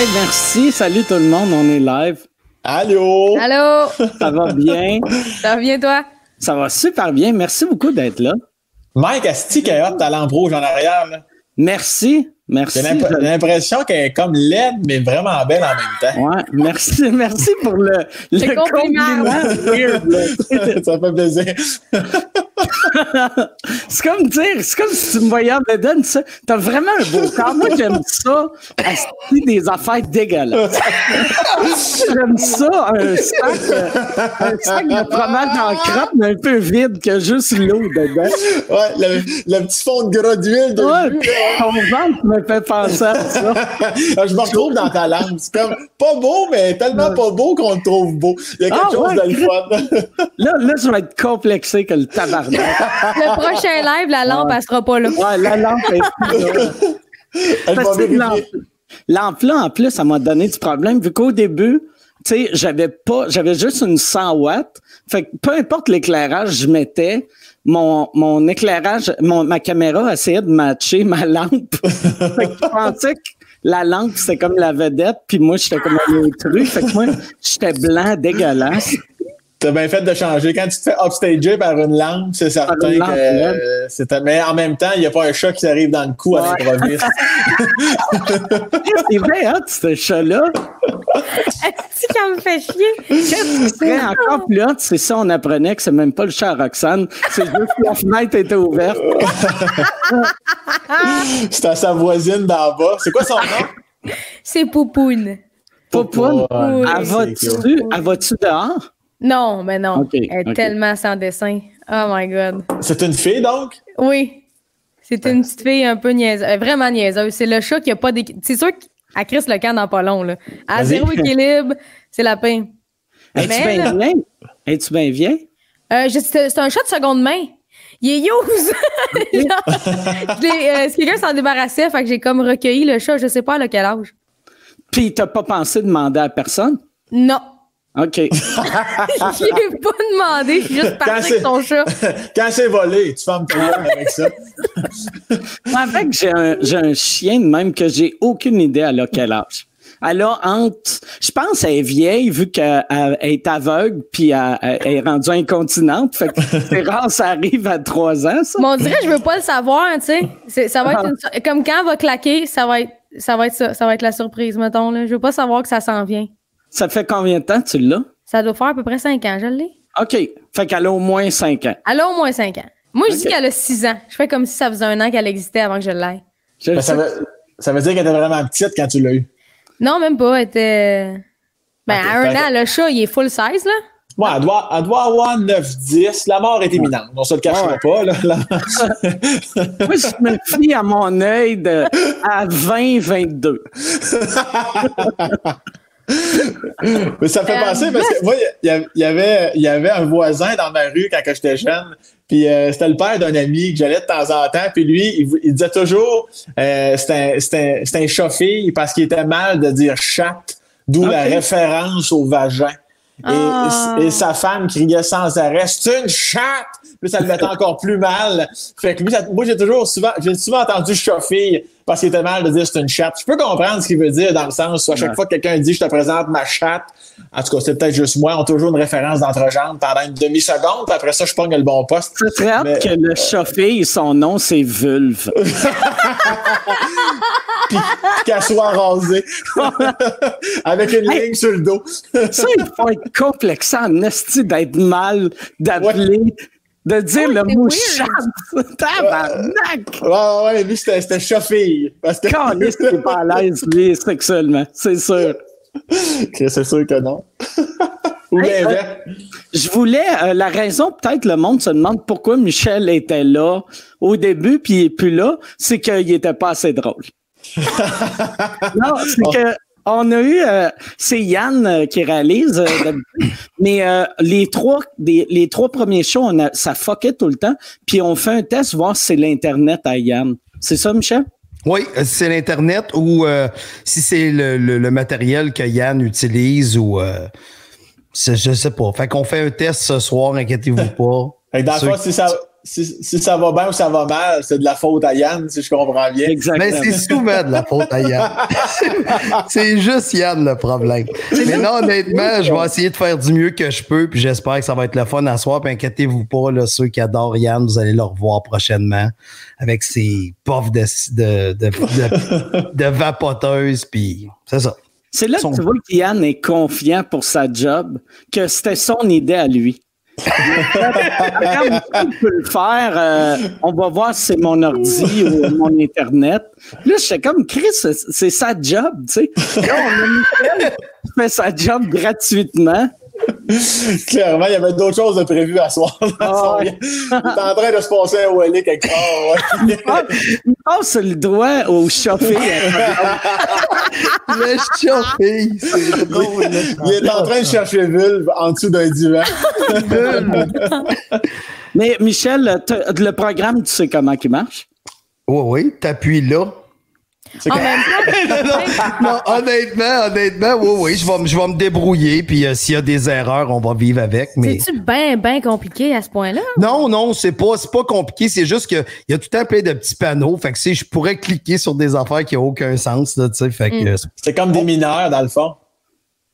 Hey, merci. Salut tout le monde. On est live. Allô? Allô? Ça va bien? Ça va bien, toi? Ça va super bien. Merci beaucoup d'être là. Mike, Asti, qui a hot talent rouge en arrière. Là. Merci. Merci. J'ai l'imp- l'impression qu'elle est comme laide, mais vraiment belle en même temps. Ouais, merci, merci pour le, le compliment. compliment. Weird, là. ça fait plaisir. C'est comme dire, c'est comme si tu me voyais en bedaine, ça. T'as vraiment un beau corps. Moi, j'aime ça. Asti, des affaires dégueulasses. j'aime ça, un sac, euh, un sac de fromage en crotte, mais un peu vide, que juste l'eau dedans. Ouais, le, le petit fond de gras d'huile. de Ouais, jus, ton ventre me fait penser à ça. Ah, Je me retrouve dans ta langue. C'est comme pas beau, mais tellement pas beau qu'on le trouve beau. Il y a quelque Ah, chose ouais, de le fun. Là, là, je vais être complexé que le tabarnak. Le prochain live, la lampe, elle sera pas là. Ouais, la lampe vais que lampe, vérifier. lampe là, en plus, ça m'a donné du problème, vu qu'au début, tu sais, j'avais pas, j'avais juste une 100 watts. Fait que peu importe l'éclairage je mettais, mon, mon éclairage, mon, ma caméra essayait de matcher ma lampe. fait que je pensais que la lampe, c'était comme la vedette, puis moi, j'étais comme un intrus. Fait que moi, j'étais blanc, dégueulasse. T'as bien fait de changer. Quand tu te fais upstager par une lampe, c'est certain que euh, c'est. Mais en même temps, il n'y a pas un chat qui arrive dans le cou à Ouais. l'improviste. C'est vrai, hein, ce chat-là. Est-ce qu'elle me fait chier? Qu'est-ce qui serait encore plus hot, c'est ça, on apprenait que c'est même pas le chat à Roxane, c'est juste que la fenêtre était ouverte. C'est à sa voisine d'en bas. C'est quoi son nom? C'est Poupoune. Elle va-tu, cool. elle va-tu dehors? Non, mais non. Elle est tellement sans dessin. Oh my God. C'est une fille, donc? Oui. C'est une petite fille un peu niaiseuse. euh, Vraiment niaiseuse. C'est le chat qui a pas d'équilibre. C'est sûr qu'elle crisse le camp dans pas long, là. À zéro équilibre, c'est la peine. Es-tu bien vieille? Es-tu bien vieille? Euh, je- c'est un chat de seconde main. Il est use. Euh, quelqu'un s'en débarrassait, fait que j'ai comme recueilli le chat, je sais pas à quel âge. Puis t'as pas pensé demander à personne? Non. OK. Je ai pas demandé, je suis juste c'est- avec ton chat. Quand c'est volé, tu fermes gueule avec ça. Moi, avec, j'ai un, j'ai un chien de même que j'ai aucune idée à quel âge. Elle a entre, je pense qu'elle est vieille vu qu'elle elle est aveugle puis elle, elle est rendue incontinente. Fait que c'est rare, ça arrive à trois ans, ça. Mais on dirait, je veux pas le savoir, tu sais. Ça va être une- comme quand elle va claquer, ça va être, ça va être ça, ça va être la surprise, mettons, là. Je veux pas savoir que ça s'en vient. Ça fait combien de temps tu l'as? Ça doit faire à peu près 5 ans, je l'ai. OK. Fait qu'elle a au moins cinq ans. Elle a au moins 5 ans. Moi, je dis qu'elle a 6 ans. Je fais comme si ça faisait un an qu'elle existait avant que je l'aille. Ben, ça, veut, ça veut dire qu'elle était vraiment petite quand tu l'as eu. Non, même pas. Elle était. Ben, Ok, à un an, le chat, il est full size, là. Ouais, elle doit, elle doit avoir 9-10. La mort est imminente. On se le cachera Ouais. pas. Là. Moi, je me fie à mon œil de, à 20-22. Mais ça me fait Euh, penser parce que moi, il y avait, il y avait un voisin dans ma rue quand j'étais jeune. Puis euh, c'était le père d'un ami que j'allais de temps en temps. Puis lui, il, il disait toujours euh, c'était un- c'était un- c'était un chat-fille parce qu'il était mal de dire chatte, d'où la référence au vagin. Et, Ah. et sa femme criait sans arrêt C'est une chatte! Puis ça le mettait encore plus mal. Fait que lui, ça- moi, j'ai toujours souvent, j'ai souvent entendu chat-fille parce qu'il était mal de dire c'est une chatte. Je peux comprendre ce qu'il veut dire dans le sens où à chaque Ouais. fois que quelqu'un dit je te présente ma chatte, en tout cas, c'est peut-être juste moi, on a toujours une référence d'entrejambe pendant une demi-seconde, puis après ça, je pogne le bon poste. Hâte Mais- que le chauffé, son nom, c'est Vulve. puis qu'elle soit rasée. Avec une ligne sur le dos. Ça, il faut être complexant en esti d'être mal, d'appeler, de dire le c'est mot weird. chatte. Tabarnak! Ouais, ouais, ouais, lui, c'était, c'était chat-fille. Parce que. Caliste, t'es pas à l'aise, lui, sexuellement. C'est sûr. c'est sûr que non. Ou Hey, l'inverse. Je voulais, euh, la raison, peut-être le monde se demande pourquoi Michel était là au début puis il est plus là, c'est qu'il était pas assez drôle. non, c'est que on a eu, euh, c'est Yann euh, qui réalise, euh, mais les trois, des- les trois premiers shows, on a, ça fuckait tout le temps, puis on fait un test voir si c'est l'internet à Yann. C'est ça, Michel? Oui, euh, c'est l'Internet ou si c'est le, le- le matériel que Yann utilise ou je sais pas. Fait qu'on fait un test ce soir, inquiétez-vous pas. Fait que dans le fond, si ça, si, si, ça va bien ou ça va mal, c'est de la faute à Yann, si je comprends bien. Exactement. Mais c'est souvent de la faute à Yann. c'est juste Yann le problème. Mais non, honnêtement, je vais essayer de faire du mieux que je peux, puis j'espère que ça va être le fun à soir. Puis inquiétez-vous pas, là, ceux qui adorent Yann, vous allez le revoir prochainement avec ses puffs de, de, de, de, vapoteuse, puis c'est ça. C'est là que tu vois que Yann est confiant pour sa job, que c'était son idée à lui. on peut le faire. Euh, on va voir si c'est mon ordi ou mon Internet. Là, je suis comme, Chris, c'est sa job, tu sais. Là, on a Michel qui fait sa job gratuitement. Clairement, il y avait d'autres choses de prévues à soir. Ah, il est en train de se passer un Wally quelque part. Ouais. il passe le doigt au chauffé. le chauffé, drôle. Il est en train de chercher vulve en dessous d'un divan. Mais Michel, le programme, tu sais comment il marche? Oui, oui, t'appuies là honnêtement, honnêtement, oui, oui, je vais, je vais me débrouiller. Puis euh, s'il y a des erreurs, on va vivre avec. Mais... C'est-tu bien, bien compliqué à ce point-là? Non, non, c'est pas, pas compliqué. C'est juste qu'il y a tout un plein de petits panneaux. Fait que si je pourrais cliquer sur des affaires qui n'ont aucun sens, là, tu sais. Mm. C'est comme des mineurs, dans le fond?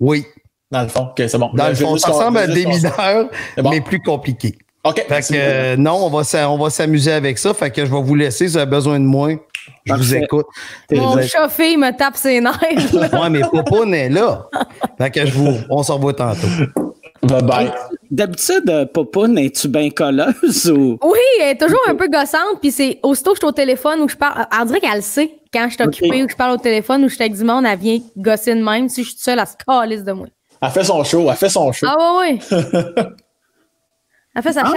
Oui. Dans le fond, OK, c'est bon. Dans le fond, ça ressemble à des mineurs, mais plus compliqué. OK. Fait que, euh, non, on va, on va s'amuser avec ça. Fait que je vais vous laisser. Si vous avez besoin de moi, je vous écoute. Mon chauffé me tape ses nerfs. ouais, mais Popoun est là. Fait que je vous, on se revoit tantôt. Bye bye. D'habitude, euh, Popoun, es-tu bien colleuse ou? Oui, elle est toujours un peu gossante. Puis c'est aussitôt que je suis au téléphone ou je parle. On dirait qu'elle sait quand je suis occupée ou que je parle au téléphone ou je suis avec du monde, elle vient gosser de même. Si je suis seule, elle se calisse de moi. Elle fait son show, elle fait son show. Ah ouais, ouais. Elle fait sa ah,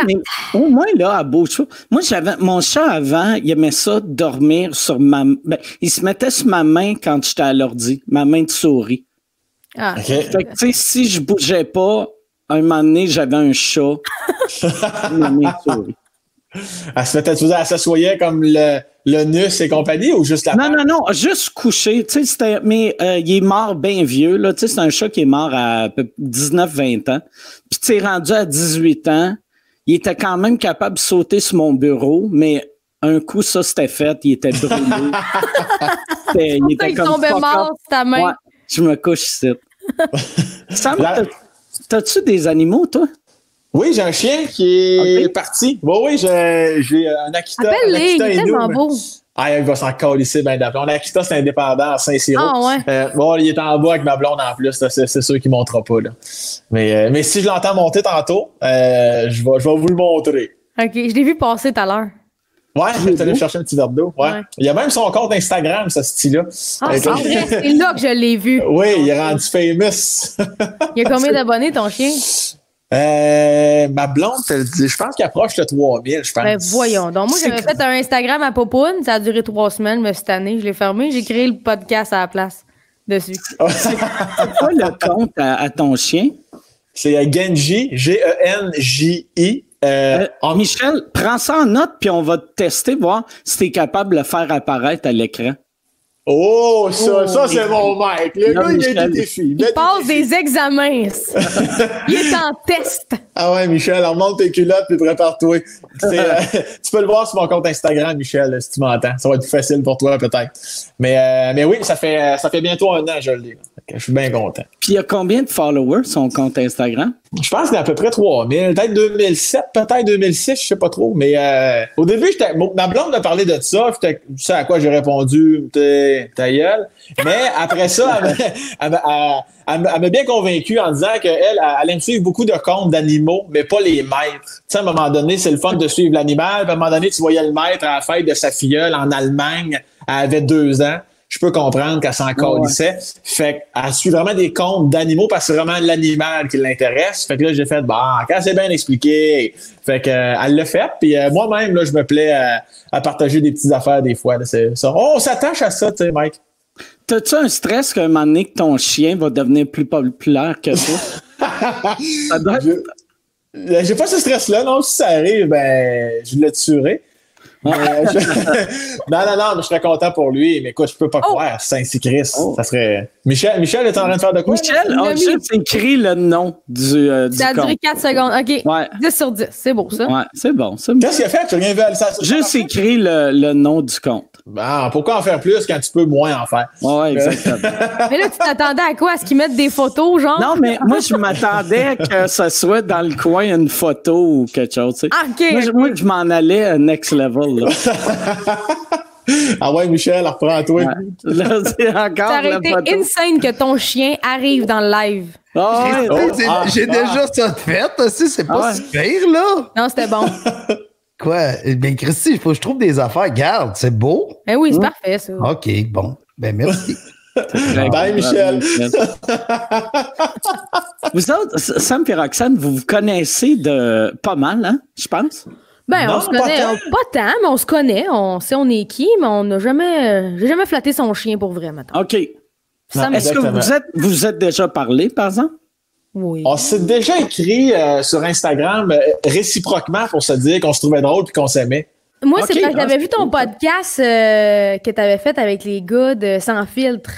au moins, là, à Beauchou, moi, j'avais, mon chat avant, il aimait ça dormir sur ma, ben, il se mettait sur ma main quand j'étais à l'ordi, ma main de souris. Ah. Fait que, tu sais, si je bougeais pas, un moment donné, j'avais un chat. ma main de souris. Elle se mettait, elle s'assoyait comme le, le nus et compagnie ou juste la Non, non, non, juste couché. Tu sais, c'était, mais euh, il est mort bien vieux. Là. Tu sais, c'est un chat qui est mort à 19-20 ans. Puis tu es rendu à 18 ans il était quand même capable de sauter sur mon bureau, mais un coup, ça, c'était fait. Il était brûlé. il était comme tombait mort ta main. je me couche ici. T'as-tu des animaux, toi? Oui, j'ai un chien qui est parti. Oui, oui, j'ai un Akita. Appelle-les, il est tellement beau. Ah, il va s'en ici, ben d'après. On a Akita, c'est indépendant à Saint-Cyr. Ah, ouais. Euh, bon, il est en bas avec ma blonde en plus. C'est sûr qu'il ne montera pas. Là. Mais, euh, mais si je l'entends monter tantôt, euh, je, vais, je vais vous le montrer. OK, je l'ai vu passer tout à l'heure. Ouais, je vais aller chercher un petit verre d'eau. Ouais. Il y a même son compte Instagram, ce style-là. Ah, c'est vrai, c'est là que je l'ai vu. Oui, il est rendu famous. il y a combien d'abonnés, ton chien? Euh, ma blonde, je pense qu'elle approche de 3000, je pense. Ben voyons. Donc, moi, j'avais fait un Instagram à Popoun. Ça a duré trois semaines, mais cette année, je l'ai fermé. J'ai créé le podcast à la place dessus. c'est quoi le compte à, ton chien? C'est Genji, G-E-N-J-I. Euh, euh Michel, prends ça en note, puis on va te tester, voir si tu es capable de le faire apparaître à l'écran. Oh, ça, ça c'est mon mec. Le gars, il a des défis. Il, passe des examens. il est en test. Ah ouais, Michel, remonte tes culottes et prépare-toi. Euh, tu peux le voir sur mon compte Instagram, Michel, si tu m'entends. Ça va être plus facile pour toi, peut-être. Mais, euh, mais oui, ça fait, ça fait bientôt un an, je le dis. Je suis bien content. Puis il y a combien de followers son compte Instagram? Je pense qu'il y a à peu près 3000. Peut-être 2007, peut-être 2006, je sais pas trop. Mais euh, au début, ma blonde m'a parlé de ça. Tu sais à quoi j'ai répondu, ta gueule. Mais après ça, elle, m'a bien convaincu en disant qu'elle elle aime suivre beaucoup de comptes d'animaux, mais pas les maîtres. Tu sais, à un moment donné, c'est le fun de suivre l'animal. À un moment donné, tu voyais le maître à la fête de sa filleule en Allemagne. Elle avait deux ans je peux comprendre qu'elle s'en colissait. Fait qu'elle suit vraiment des comptes d'animaux parce que c'est vraiment l'animal qui l'intéresse. Fait que là, j'ai fait, bah, quand c'est bien expliqué. Fait que, euh, elle l'a fait. Puis euh, moi-même, là, je me plais à, partager des petites affaires des fois. C'est ça. on s'attache à ça, tu sais, Mike. T'as-tu un stress qu'un moment donné que ton chien va devenir plus populaire que toi? ça doit J'ai pas ce stress-là, non. Si ça arrive, ben, je le tuerai. non, non, non, mais je serais content pour lui. Mais écoute, je peux pas Oh. croire. Saint-Chris, Oh. ça serait. Michel, Michel est en train de faire de quoi? Michel, juste écrit le nom du, euh, du Ça a duré compte. 4 secondes. OK. Ouais. 10 sur 10. C'est beau, ça. Ouais, c'est bon. c'est bon. Qu'est-ce qu'il a fait? Tu as rien vu à ça? Juste écrit le, le nom du compte. Bon, pourquoi en faire plus quand tu peux moins en faire? Ouais, exactement. Mais là, tu t'attendais à quoi? À ce qu'ils mettent des photos, genre? non, mais moi, je m'attendais que ça soit dans le coin une photo ou quelque chose. tu sais. Ah, OK. Moi, je, moi, je m'en allais à next level. Là. Ah ouais, Michel, reprends-toi. Ouais. Là, c'est Ça encore aurait été photo. insane que ton chien arrive dans le live. Ah ah, J'ai ah. déjà ça de fait, aussi, c'est pas Ah ouais. si pire, là. Non, c'était bon. Quoi? Eh Bien, Christy, il faut que je trouve des affaires. Garde, c'est beau. Ben oui, c'est parfait, ça. OK, bon. Ben, merci. Bye, Michel. Vous autres, Sam et Roxane, vous vous connaissez de pas mal, hein, je pense? Ben, Non, on se pas connaît. tant. on- Pas tant, mais on se connaît. On sait on est qui, mais on n'a jamais. euh, J'ai jamais flatté son chien pour vrai, maintenant. OK. Est-ce que vous êtes, vous êtes déjà parlé, par exemple? Oui. On s'est déjà écrit euh, sur Instagram euh, réciproquement pour se dire qu'on se trouvait drôle puis qu'on s'aimait. Moi, c'est parce que ah, j'avais c'est vu ton podcast euh, que tu avais fait avec les gars de Sans filtre.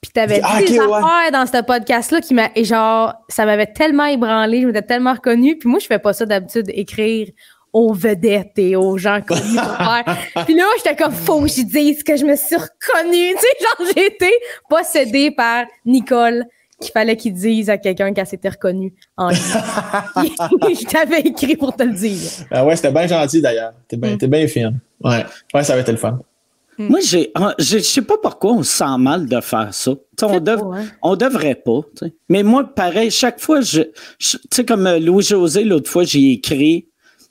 Puis t'avais Ah, dit des ouais. affaires dans ce podcast-là qui m'a. Et genre, ça m'avait tellement ébranlé, je m'étais tellement reconnue. Puis moi, je fais pas ça d'habitude, écrire aux vedettes et aux gens connus pour faire. Puis là, j'étais comme, faut que je dise que je me suis reconnue. Tu sais, genre, j'ai été possédée par Nicole qu'il fallait qu'il dise à quelqu'un qu'elle s'était reconnue en lui. je t'avais écrit pour te le dire. Ah ouais, c'était bien gentil d'ailleurs. T'es bien, t'es bien fine. Ouais. ouais, ça avait été le fun. Moi, j'ai, ah, je je sais pas pourquoi on se sent mal de faire ça. On, dev- pas, hein. on devrait pas. Mais moi, pareil, chaque fois, je, je- tu sais, comme euh, Louis-José, l'autre fois, j'ai écrit,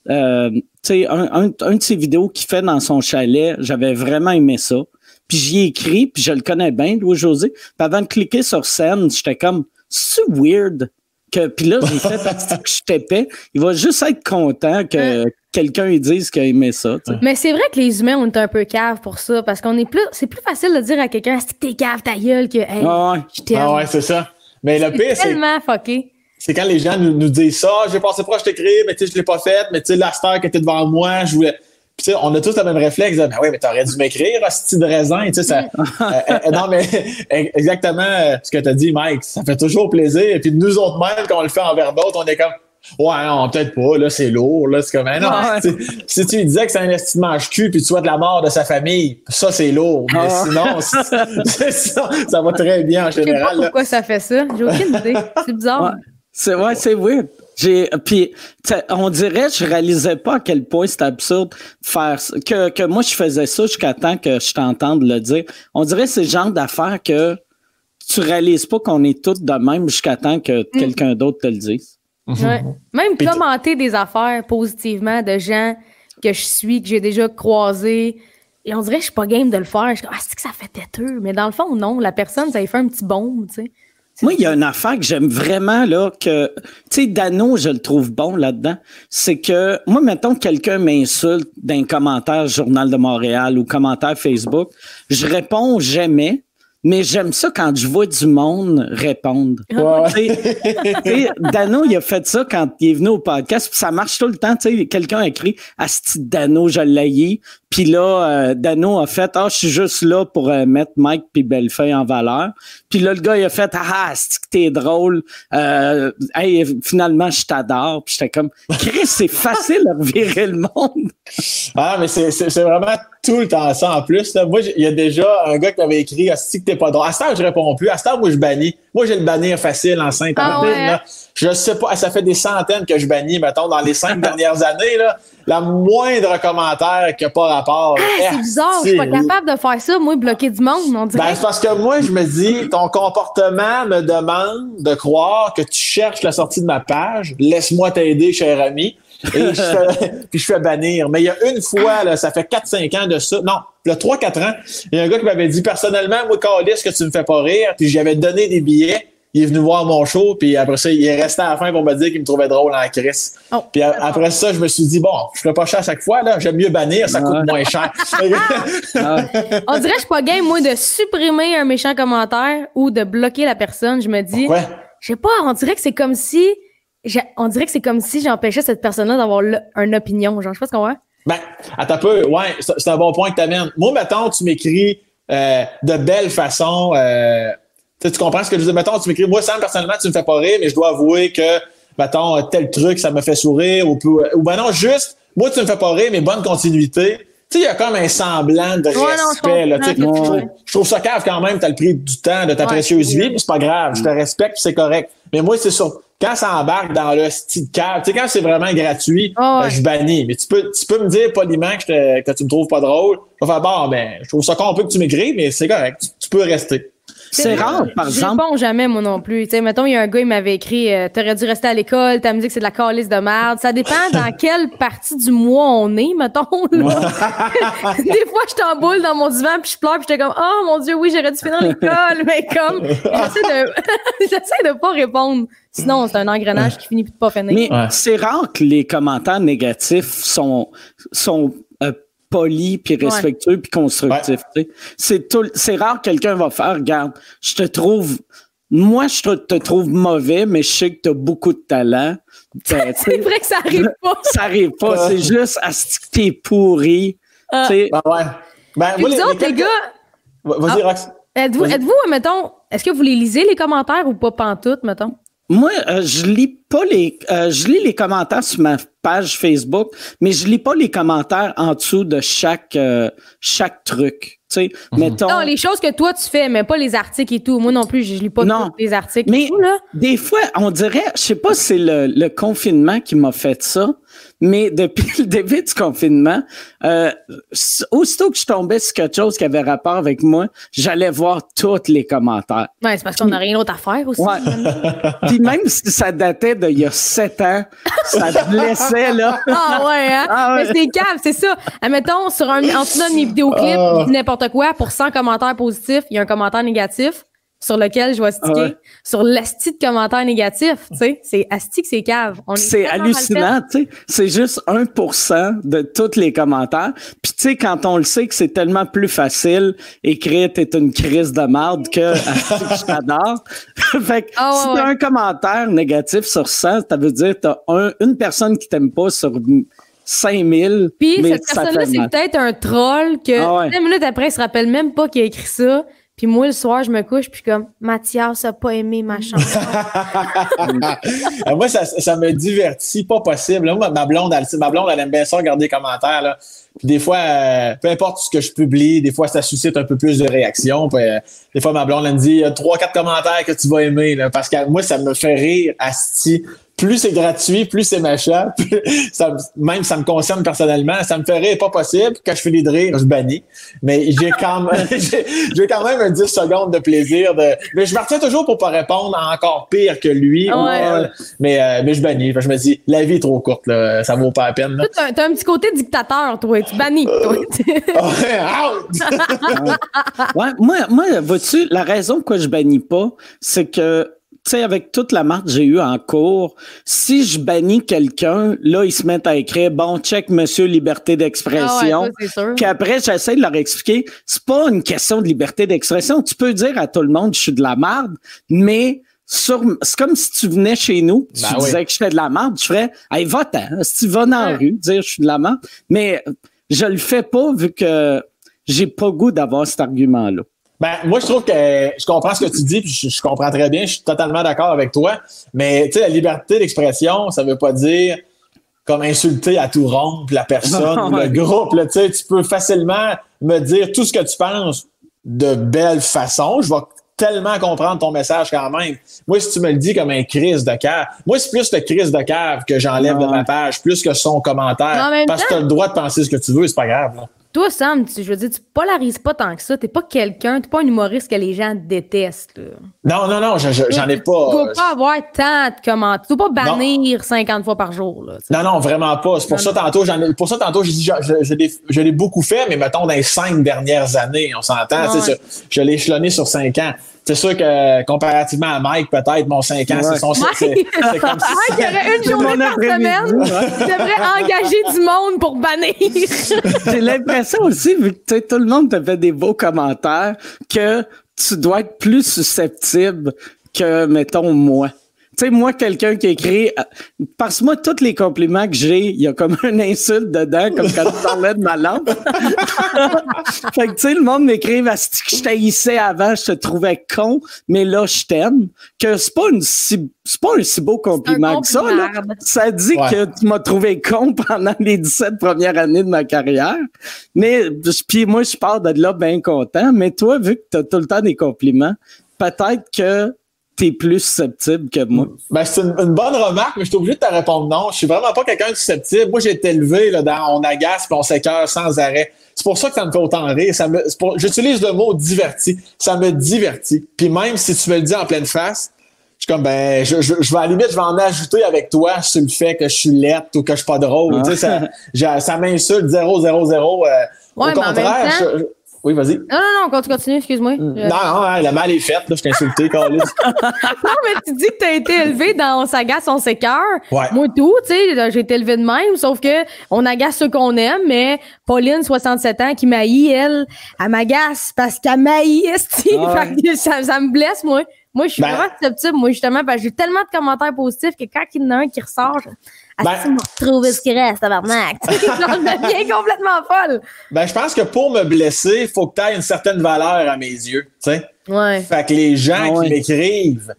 euh, tu sais, un, un, un de ses vidéos qu'il fait dans son chalet, j'avais vraiment aimé ça. Puis j'y ai écrit, puis je le connais bien, Louis-José. Puis avant de cliquer sur scène, j'étais comme, c'est weird. Que, puis là, j'ai fait parce que je t'épais. Il va juste être content que quelqu'un lui dise qu'il a aimé ça. Mais c'est vrai que les humains, on est un peu cave pour ça, parce qu'on est plus, c'est plus facile de dire à quelqu'un, c'est que t'es cave ta gueule, que, hey, Ah ouais. je t'aime. Ah ouais, c'est ça. Mais le pire, c'est c'est tellement fucké. c'est quand les gens nous, nous disent ça, j'ai passé proche de t'écrire, mais tu sais, je l'ai pas fait, mais tu sais, la star qui était devant moi, je voulais. Puis, tu sais, on a tous le même réflexe de, ben oui, mais t'aurais dû m'écrire, ce de raisin, tu sais, ça. Mm. euh, euh, non, mais exactement euh, ce que t'as dit, Mike, ça fait toujours plaisir. Et puis, nous autres mêmes, quand on le fait envers d'autres, on est comme, ouais, non, peut-être pas, là, c'est lourd, là, c'est comme, Ben non, Ouais. tu sais, si tu lui disais que c'est un estimage cul, puis tu souhaites la mort de sa famille, ça, c'est lourd. Mais Ah. sinon, c'est ça, ça va très bien en Je sais pas général. là. pourquoi ça fait ça. J'ai aucune idée. C'est bizarre. Ouais. C'est ouais, c'est weird. J'ai puis on dirait je réalisais pas à quel point c'était absurde de faire ça. que que moi je faisais ça jusqu'à temps que je t'entende le dire. On dirait que c'est le genre d'affaires que tu réalises pas qu'on est tous de même jusqu'à temps que quelqu'un d'autre te le dise. Ouais. Même commenter des affaires positivement de gens que je suis, que j'ai déjà croisés. Et on dirait que je suis pas game de le faire. Je suis comme, ah, c'est que ça fait têteux. Mais dans le fond, non. La personne, ça lui fait un petit baume, tu sais. Moi, il y a une affaire que j'aime vraiment, là, que, tu sais, Dano, je le trouve bon là-dedans. C'est que, moi, mettons que quelqu'un m'insulte d'un commentaire Journal de Montréal ou commentaire Facebook, je réponds jamais, mais j'aime ça quand je vois du monde répondre. Ouais, ouais. Tu sais, tu sais, Dano, il a fait ça quand il est venu au podcast, puis ça marche tout le temps. Quelqu'un a écrit Asti Dano, je l'ai Puis là, euh, Dano a fait Ah, je suis juste là pour euh, mettre Mike puis Bellefeuille en valeur. Puis là, le gars, il a fait Ah, Asti que t'es drôle. Euh, hey, finalement, je t'adore. Puis j'étais comme Chris, c'est facile à revirer le monde. Ah, mais c'est, c'est, c'est vraiment tout le temps ça en plus. Là. Moi, il y a déjà un gars qui m'avait écrit Asti que t'es pas drôle. À ce temps, je réponds plus. À ce temps, moi, je bannis. Moi, j'ai le bannir facile en sainte Ah ouais, hein? Je sais pas, ça fait des centaines que je bannis, mettons, dans les cinq dernières années. Là, la moindre commentaire qui n'a pas rapport. Ah, c'est bizarre. Je suis pas capable de faire ça, moi, bloquer du monde. On dirait. Ben, c'est parce que moi, je me dis, ton comportement me demande de croire que tu cherches la sortie de ma page. Laisse-moi t'aider, cher ami. Et je fais, puis je fais bannir. Mais il y a une fois, là, ça fait 4-5 ans de ça. Non, il y a 3-4 ans, il y a un gars qui m'avait dit personnellement, moi, Calis, que tu me fais pas rire. Puis j'avais donné des billets. Il est venu voir mon show, puis après ça, il est resté à la fin pour me dire qu'il me trouvait drôle en crise. Oh. Puis a- après ça, je me suis dit, bon, je ferai pas cher à chaque fois, là. J'aime mieux bannir, ça coûte moins cher. Ah, On dirait que je suis pas game, moi, de supprimer un méchant commentaire ou de bloquer la personne. Je me dis, ouais. je sais pas, on dirait que c'est comme si. On dirait que c'est comme si j'empêchais cette personne-là d'avoir une opinion. Genre, je sais pas ce qu'on voit. Ben, attends un peu. Ouais, c'est un bon point que tu amènes. Moi, mettons, tu m'écris euh, de belle façon. Euh, tu comprends ce que je veux dire? Mettons, tu m'écris, moi, Sam, personnellement, tu me fais pas rire, mais je dois avouer que, mettons, tel truc, ça me fait sourire. Ou, ou ben non, juste, moi, tu me fais pas rire, mais bonne continuité. Tu sais, il y a comme un semblant de respect. là, je, je, trouve ça cave quand même, tu as le prix du temps de ta précieuse vie, mais c'est pas grave, je te respecte, c'est correct. Mais moi, c'est sûr, quand ça embarque dans le style cave, tu sais, quand c'est vraiment gratuit, ben, je bannis. Mais tu peux, tu peux me dire poliment que, que tu me trouves pas drôle. Je vais faire, bon, ben, je trouve ça con un peu que tu m'écrives, mais c'est correct, tu peux rester. C'est rare, par exemple. Je réponds jamais, moi non plus. Tu sais, mettons, il y a un gars, il m'avait écrit euh, T'aurais dû rester à l'école, t'as me dit que c'est de la calice de merde. Ça dépend dans quelle partie du mois on est, mettons. Des fois, je t'emboule dans mon divan, puis je pleure, puis j'étais comme Oh mon Dieu, oui, j'aurais dû finir l'école. Mais comme, j'essaie de, j'essaie de pas répondre. Sinon, c'est un engrenage qui finit de pas finir. Mais c'est rare que les commentaires négatifs sont, sont poli, puis respectueux, puis constructif. C'est c'est rare que quelqu'un va faire, regarde, je te trouve, moi, je te, trouve mauvais, mais je sais que tu as beaucoup de talent. Ben, c'est vrai que ça arrive pas. ça arrive pas, c'est juste à ce que t'es pourri. Ah. Ben ouais. Ben, les, les, gars... Vas-y, ah, Rox. Êtes-vous, êtes-vous, mettons, est-ce que vous les lisez, les commentaires, ou pas pantoute, mettons? Moi, euh, je lis pas les, euh, je lis les commentaires sur ma page Facebook, mais je lis pas les commentaires en dessous de chaque euh, chaque truc. Tu sais, mhm. mettons. Non, les choses que toi tu fais, mais pas les articles et tout. Moi non plus, je, lis pas tous les articles. Mais et tout, là. des fois, on dirait, je sais pas si c'est le, le confinement qui m'a fait ça, mais depuis le début du confinement, euh, aussitôt que je tombais sur quelque chose qui avait rapport avec moi, j'allais voir tous les commentaires. Ouais, c'est parce qu'on n'a rien d'autre à faire aussi. Ouais. Puis même si ça datait d'il y a sept ans, ça te laissait là. Ah ouais, hein? Ah ouais. Mais c'est calme, c'est ça. Admettons, sur un, en dessous de mes vidéoclips, ah. n'importe quoi, pour 100 commentaires positifs, il y a un commentaire négatif sur lequel je vais sticker sur l'asti de commentaires négatifs, tu sais, c'est asti que c'est cave. C'est hallucinant, tu sais, c'est juste 1% de tous les commentaires. Puis tu sais quand on le sait que c'est tellement plus facile écrire t'es une crise de merde que je t'adore. fait que ah, si t'as un commentaire négatif sur 100, ça veut dire t'as un, une personne qui t'aime pas sur 5000. Puis cette personne-là, c'est peut-être un troll que ah, minutes après, il se rappelle même pas qu'il a écrit ça. Puis moi, le soir, je me couche, puis comme, Mathias a pas aimé ma chanson. moi, ça, ça, me divertit pas possible. Moi, ma blonde, elle, ma blonde, elle aime bien ça, regarder les commentaires. Là. Puis des fois, euh, peu importe ce que je publie, des fois, ça suscite un peu plus de réactions. Puis, euh, des fois, ma blonde, elle me dit, trois, quatre commentaires que tu vas aimer. Là, parce que moi, ça me fait rire, Asti plus c'est gratuit, plus c'est machin. ça, même ça me concerne personnellement, ça me ferait pas possible. Quand je fais de rire, je bannis. Mais j'ai quand même, j'ai quand même un 10 secondes de plaisir. De, mais je me toujours pour pas répondre encore pire que lui. mais, euh, mais je bannis. Je me dis, la vie est trop courte, là, ça vaut pas la peine. T'as, t'as un petit côté dictateur, toi. Tu bannis, toi. ouais, moi, moi, vois-tu, la raison pourquoi je bannis pas, c'est que sais, avec toute la marque que j'ai eue en cours, si je bannis quelqu'un, là, ils se mettent à écrire, bon, check monsieur liberté d'expression. Ah Puis après, j'essaie de leur expliquer, c'est pas une question de liberté d'expression. Tu peux dire à tout le monde, je suis de la marde, mais c'est comme si tu venais chez nous, tu ben disais que je fais de la merde, je ferais, hey, va-t'en. Si tu vas dans la rue, dire je suis de la merde. Mais je le fais pas vu que j'ai pas goût d'avoir cet argument-là. Ben, moi, je trouve que je comprends ce que tu dis, puis je, comprends très bien, je suis totalement d'accord avec toi. Mais tu sais, la liberté d'expression, ça veut pas dire comme insulter à tout rompre la personne, le groupe. Là, tu peux facilement me dire tout ce que tu penses de belle façon. Je vais tellement comprendre ton message quand même. Moi, si tu me le dis comme un crise de cave, moi, c'est plus le crise de cave que j'enlève de ma page, plus que son commentaire. Parce que tu as le droit de penser ce que tu veux, c'est pas grave. Là. Toi, Sam, tu, je veux dire, tu polarises pas tant que ça. T'es pas quelqu'un, t'es pas un humoriste que les gens détestent. Non, non, non, j'en ai pas. Tu dois pas avoir tant de commentaires. Tu dois pas bannir 50 fois par jour. Là, non, non, vraiment pas. C'est pour ça, tantôt, ai, pour ça, tantôt, j'ai dit, je, l'ai beaucoup fait, mais mettons, dans les cinq dernières années, on s'entend. Je l'ai échelonné sur cinq ans. C'est sûr que comparativement à Mike, peut-être, mon 5 ans, c'est son Mike, c'est comme Mike, il y aurait une journée par semaine. Il devrait engager du monde pour bannir. J'ai l'impression aussi, vu que tout le monde te fait des beaux commentaires, que tu dois être plus susceptible que, mettons, moi. Tu sais, moi, quelqu'un qui écrit, euh, parce que moi, tous les compliments que j'ai, il y a comme une insulte dedans, comme quand tu parlais de ma lampe. fait que, tu sais, le monde m'écrive, à ce que je t'haïssais avant, je te trouvais con, mais là, je t'aime. Que c'est pas une si, c'est pas un si beau compliment que ça, là. Ça dit que tu m'as trouvé con pendant les 17 premières années de ma carrière. Mais, puis moi, je pars de là bien content. Mais toi, vu que tu as tout le temps des compliments, peut-être que t'es plus susceptible que moi. Ben, c'est une, bonne remarque, mais je suis obligé de te répondre non. Je suis vraiment pas quelqu'un de susceptible. Moi, j'ai été élevé là, dans on agace et on s'écœure sans arrêt. C'est pour ça que ça me fait autant rire. Ça me, j'utilise le mot diverti. Ça me divertit. Puis même si tu me le dis en pleine face, je suis comme ben je, je, vais à la limite je vais en ajouter avec toi sur le fait que je suis lettre ou que je suis pas drôle. Tu sais, ça, ça m'insulte 0 0 0 euh, ouais, au contraire, je, oui, vas-y. Non, non, non, continue, excuse-moi. Mm. Non, non, la mal est faite, là, je t'ai insulté, Carlis. non, mais tu dis que tu as été élevé dans On s'agace, on s'écœure. Ouais. Moi, tout, tu sais, j'ai été élevé de même, sauf que on agace ceux qu'on aime, mais Pauline, 67 ans, qui m'haït, elle, elle m'agace parce qu'elle m'haït, ah ça, ça me blesse, moi. Moi, je suis ben, vraiment susceptible, moi, justement, parce que j'ai tellement de commentaires positifs que quand il y en a un qui ressort, ben, tu me retrouver ce qui reste, tabarnak. je deviens complètement folle. Ben, je pense que pour me blesser, il faut que tu aies une certaine valeur à mes yeux. Tu sais? Ouais. Fait que les gens ah qui m'écrivent,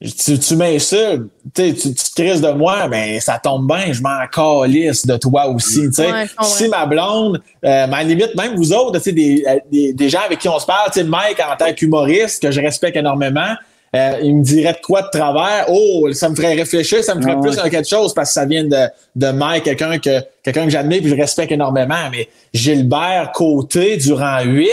tu, tu m'insultes, tu, tu te crises de moi, ben ça tombe bien, je m'en calisse de toi aussi. sais. si ma blonde, euh, ma limite, même vous autres, des, des, des gens avec qui on se parle, Mike en tant qu'humoriste, que je respecte énormément, euh, il me dirait de quoi de travers. Oh, ça me ferait réfléchir, ça me ferait ah plus à quelque chose parce que ça vient de, de Mike, quelqu'un que, quelqu'un que j'admire et je respecte énormément. Mais Gilbert Côté durant huit,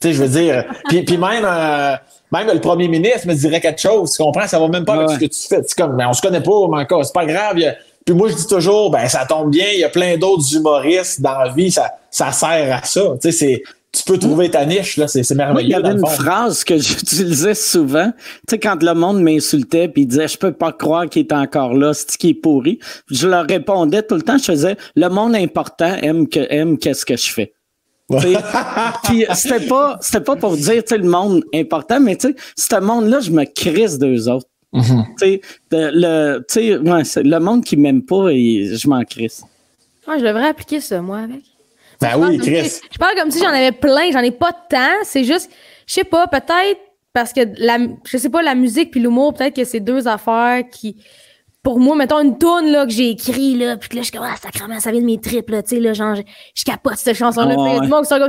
tu sais, je veux dire, puis, puis même, euh, même le premier ministre me dirait quelque chose, tu comprends? Ça va même pas avec ce que tu fais. C'est comme, mais on se connaît pas, mon cas, c'est pas grave. puis moi, je dis toujours, ben, ça tombe bien, il y a plein d'autres humoristes dans la vie, ça, ça sert à ça. Tu sais, c'est, tu peux trouver ta niche, là, c'est merveilleux. il y avait une phrase que j'utilisais souvent, tu sais, quand le monde m'insultait puis disait je peux pas croire qu'il est encore là, c'est qui est pourri? Je leur répondais tout le temps, je faisais le monde important aime que aime qu'est-ce que je fais. puis c'était pas c'était pas pour dire tu sais le monde important, mais tu sais, ce monde-là, je me crisse d'eux autres. Tu sais, le, ouais, le monde qui m'aime pas, je m'en crisse. Ouais, je devrais appliquer ça, moi, avec. Ben oui, Chris. je parle comme si j'en avais plein, j'en ai pas temps. C'est juste, je sais pas, peut-être parce que la, je sais pas, la musique puis l'humour, peut-être que c'est deux affaires qui, pour moi, mettons une tourne là que j'ai écrit là, puis là je suis comme ah sacrément, ça vient de mes tripes là, tu sais là, genre je, capote cette chanson là, oh,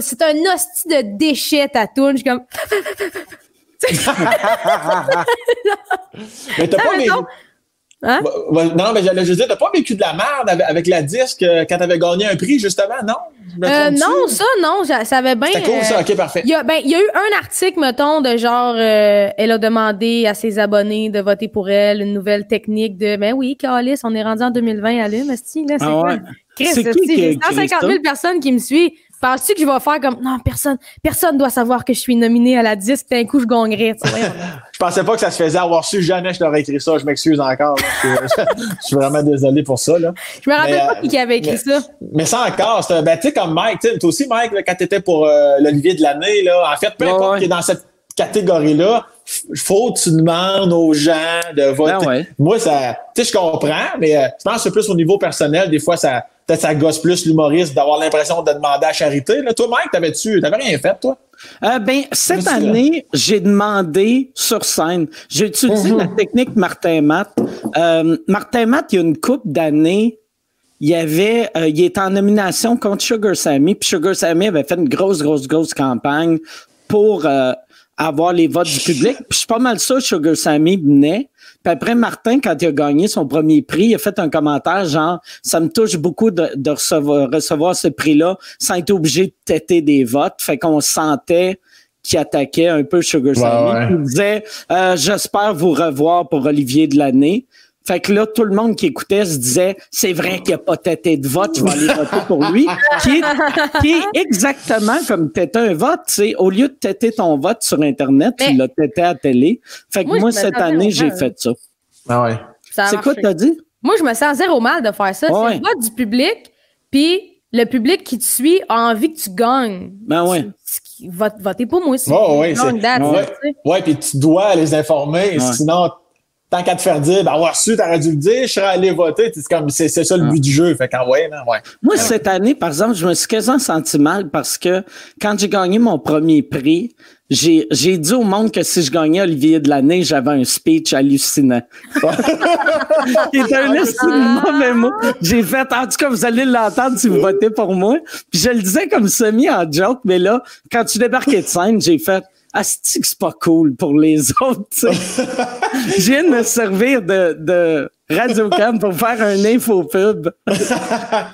c'est un hostie de déchet ta tourne, je suis comme mais t'as pas Hein? non, mais j'allais juste dire, t'as pas vécu de la merde avec, la disque euh, quand t'avais gagné un prix, justement, non? Euh, non, ça, non, ça avait bien. C'était cool, ça, ok, parfait. Il y, a, ben, il y a eu un article, mettons, de genre, euh, elle a demandé à ses abonnés de voter pour elle, une nouvelle technique de, ben oui, Calis, on est rendu en 2020 à l'hume, là, c'est ah quoi? Chris, c'est 150 000 personnes qui me suivent. Penses-tu que je vais faire comme non, personne, personne doit savoir que je suis nominée à la disque, d'un coup je gagnerais. je pensais pas que ça se faisait avoir su, jamais je t'aurais écrit ça, je m'excuse encore. Je, suis vraiment désolé pour ça. Là. Je me rappelle pas qui avait écrit ça. Mais ça encore, ben, tu sais, comme Mike, toi aussi, Mike, quand tu étais pour euh, l'Olivier de l'année, là, en fait, peu importe qui est dans cette catégorie-là, faut que tu demandes aux gens de voter. Ben Moi, ça, tu sais, je comprends, mais euh, je pense que c'est plus au niveau personnel, des fois, ça, peut-être ça gosse plus l'humoriste d'avoir l'impression de demander à charité. Là. Toi, Mike, t'avais-tu, t'avais rien fait, toi? Euh, ben, cette année, j'ai demandé sur scène. J'ai utilisé mhm. la technique Martin Matt. Euh, Martin Matt, il y a une couple d'années, il y avait, euh, il était en nomination contre Sugar Sammy, puis Sugar Sammy avait fait une grosse, grosse, grosse campagne pour euh, avoir les votes du public. Puis je suis pas mal sûr Sugar Sammy venait. Puis après, Martin, quand il a gagné son premier prix, il a fait un commentaire genre Ça me touche beaucoup de, recevoir, recevoir ce prix-là sans être obligé de têter des votes. Fait qu'on sentait qu'il attaquait un peu Sugar Sammy. Il disait euh, J'espère vous revoir pour Olivier de l'année. Fait que là, tout le monde qui écoutait se disait, c'est vrai qu'il n'y a pas têté de vote, je vais aller voter pour lui. qui, est, exactement comme têter un vote. C'est au lieu de têter ton vote sur Internet, tu l'as têté à la télé. Fait que moi, cette année, j'ai fait ça. Ah ouais. C'est quoi t'as dit? Moi, je me sens zéro mal de faire ça. c'est le vote du public, puis le public qui te suit a envie que tu gagnes. Ben ouais. Vote, votez pour moi aussi. Oh, ouais, ouais, ouais, puis tu dois les informer, sinon tant qu'à te faire dire, ben, avoir su, t'aurais dû le dire, je serais allé voter. C'est comme, c'est, c'est ça le but du jeu. Fait qu'en ouais, ouais. Moi, cette année, par exemple, je me suis quasiment senti mal parce que quand j'ai gagné mon premier prix, j'ai, j'ai dit au monde que si je gagnais Olivier de l'année, j'avais un speech hallucinant. C'était un mauvais mot. J'ai fait, en tout cas, vous allez l'entendre si vous votez pour moi. Puis je le disais comme semi en joke, mais là, quand tu débarquais de scène, j'ai fait, Asti que c'est pas cool pour les autres. Je viens de me servir de, de Radio-Can pour faire un infopub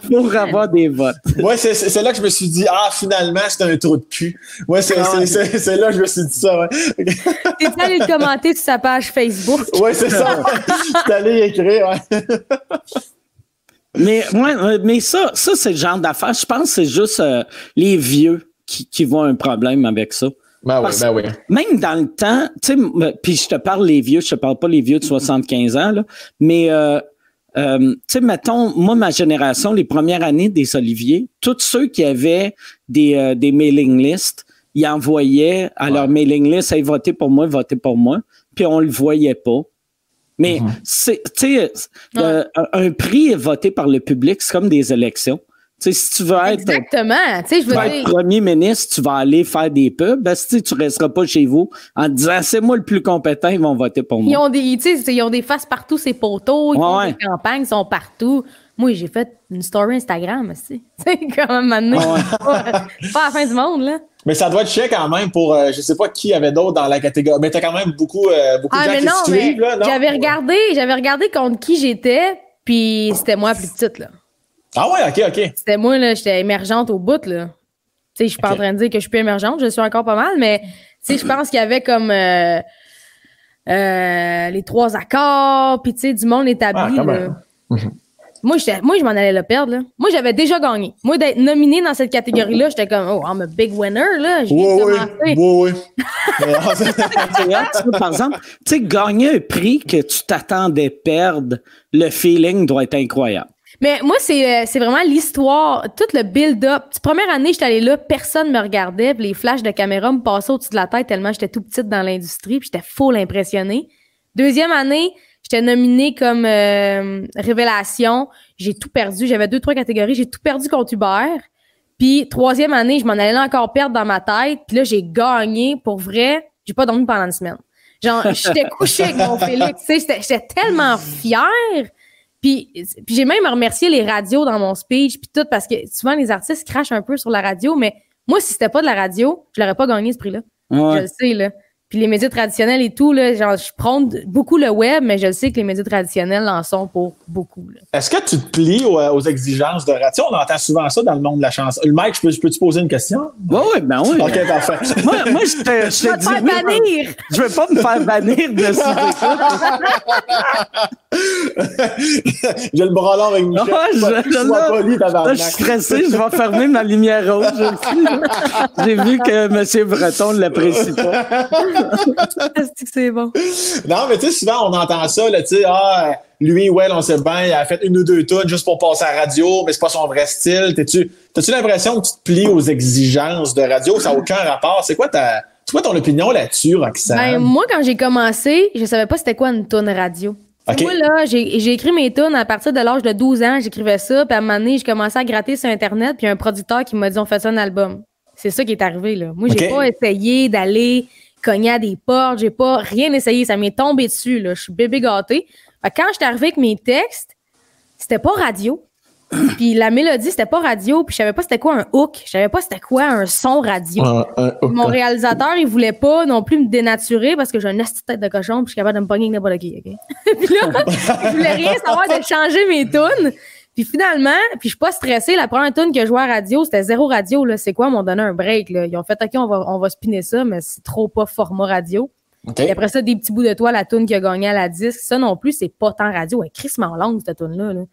pour avoir des votes. Ouais, c'est, c'est là que je me suis dit, ah, finalement, c'est un trou de cul. Ouais, c'est, c'est, c'est, c'est là que je me suis dit ça, ouais. T'es allé le commenter sur sa page Facebook. Ouais, c'est ça. T'es allé écrire, ouais. Mais, ouais, mais ça, ça c'est le genre d'affaire. Je pense que c'est juste euh, les vieux qui, qui voient un problème avec ça. Ben oui, ben oui. Même dans le temps, tu sais, puis je te parle les vieux, je te parle pas les vieux de 75 ans, là, mais euh, euh, tu sais, mettons, moi, ma génération, les premières années des Oliviers, tous ceux qui avaient des, euh, des mailing lists, ils envoyaient à leur mailing list, hey, votez pour moi, votez pour moi, puis on le voyait pas. Mais, Mhm. c'est, tu sais, euh, un- un prix est voté par le public, c'est comme des élections. Tu sais, si tu veux être Exactement. Tu veux dire. être premier ministre, tu vas aller faire des pubs. Ben, si tu resteras pas chez vous en te disant c'est moi le plus compétent, ils vont voter pour Ils moi? ont des, tu sais, ils ont des faces partout, ces poteaux, ils Ouais, font ouais. des campagnes, ils sont partout. Moi, j'ai fait une story Instagram aussi. Sais, quand même, maintenant. C'est pas la fin du monde, là. Mais ça doit être chiant quand même pour, euh, je sais pas qui avait d'autres dans la catégorie. Mais t'as quand même beaucoup, euh, beaucoup Ah, de gens mais qui non, se mais suivent, là, j'avais regardé, j'avais regardé contre qui j'étais, puis c'était moi plus petite, là. Ah ouais, ok, ok. C'était moi, là, j'étais émergente au bout, là. Tu sais, je suis pas en train de dire que je suis plus émergente, je suis encore pas mal, mais, tu sais, je pense qu'il y avait comme, euh, euh, les trois accords, puis tu sais, du monde établi, Ah, là. même. Moi, j'étais- moi, je m'en allais le perdre, là. Moi, j'avais déjà gagné. Moi, d'être nominé dans cette catégorie-là, j'étais comme, oh, I'm a big winner, là. Je c'est- C'est hot, ça, par exemple, tu sais, gagner un prix que tu t'attendais perdre, le feeling doit être incroyable. Mais moi, c'est euh, c'est vraiment l'histoire, tout le build-up. Première année, j'étais allée là, personne me regardait, puis les flashs de caméra me passaient au-dessus de la tête tellement j'étais tout petite dans l'industrie, puis j'étais full impressionnée. Deuxième année, j'étais nominée comme euh, révélation. J'ai tout perdu. J'avais deux, trois catégories. J'ai tout perdu contre Hubert. Puis troisième année, je m'en allais là encore perdre dans ma tête. Puis là, j'ai gagné. Pour vrai, j'ai pas dormi pendant une semaine. Genre, j'étais couchée avec mon Félix. j'étais tellement fière. Puis, puis j'ai même remercié les radios dans mon speech, puis tout, parce que souvent, les artistes crachent un peu sur la radio, mais moi, si c'était pas de la radio, je l'aurais pas gagné ce prix-là. Je le sais, là. Puis les médias traditionnels et tout, là, genre, je prône beaucoup le web, mais je le sais que les médias traditionnels en sont pour beaucoup, là. Est-ce que tu te plies aux, aux exigences de radio? On entend souvent ça dans le monde de la chanson. Le Mike, je peux, je peux te poser une question? Ouais, ouais, ben oui. OK, parfait. Moi, moi, je te, je Je vais te te faire oui, bannir! Je veux pas me faire bannir de J'ai le bras long avec Michel. Je- Sois- je- là- poli, Là, je suis stressé, je vais fermer ma lumière rouge. J'ai vu que M. Breton ne l'apprécie pas. C'est bon? Non, mais tu sais, souvent, on entend ça, là, tu sais, ah, lui, ouais, on sait bien, il a fait une ou deux tunes juste pour passer à la radio, mais c'est pas son vrai style. T'es-tu, t'as-tu l'impression que tu te plies aux exigences de radio? Ça n'a aucun rapport. C'est quoi ta, c'est quoi ton opinion là-dessus, Roxane? Ben, moi, quand j'ai commencé, je savais pas c'était quoi une tonne radio. Moi, là, j'ai j'ai écrit mes tunes à partir de l'âge de 12 ans. J'écrivais ça, puis à un moment donné, j'ai commencé à gratter sur Internet, puis un producteur qui m'a dit on fait ça un album. C'est ça qui est arrivé, là. Moi, j'ai pas essayé d'aller cogner à des portes, j'ai pas rien essayé. Ça m'est tombé dessus, là. Je suis bébé gâté. Fait que quand j'étais arrivée avec mes textes, c'était pas radio. puis la mélodie, c'était pas radio, puis je savais pas c'était quoi un hook. Je savais pas c'était quoi un son radio. Un hook. Mon réalisateur, il voulait pas non plus me dénaturer parce que j'ai une petite tête de cochon puis je suis capable de me pogner avec n'importe qui, OK? puis là, il voulait rien savoir de changer mes tunes. Puis finalement, puis je suis pas stressée. La première tune que je jouais à radio, c'était zéro radio. Là. C'est quoi? Ils m'ont donné un break. Là. Ils ont fait, OK, on va, on va spinner ça, mais c'est trop pas format radio. Et après ça, des petits bouts de toi, la tune qui a gagné à la disque. Ça non plus, c'est pas tant radio. Elle est crissement longue, cette tune-là. Là.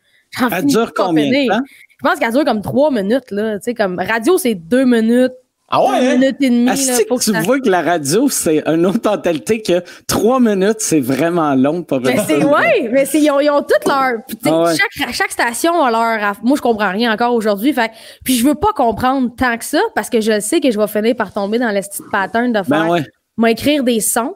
Elle dure combien de finir. temps? Je pense qu'elle dure comme trois minutes. Là. Tu sais, comme radio, c'est deux minutes, Ah ouais, une hein? minute et demie. là. Que que tu ça- vois que la radio, c'est une autre mentalité que trois minutes, c'est vraiment long pour Mais c'est ouais, mais c'est ils ont, ils ont toutes leur puis tu sais, Ah ouais. chaque chaque station a leur moi je comprends rien encore aujourd'hui fait que- puis je veux pas comprendre tant que ça parce que je sais que je vais finir par tomber dans le petit pattern de faire Ben ouais. m'écrire des sons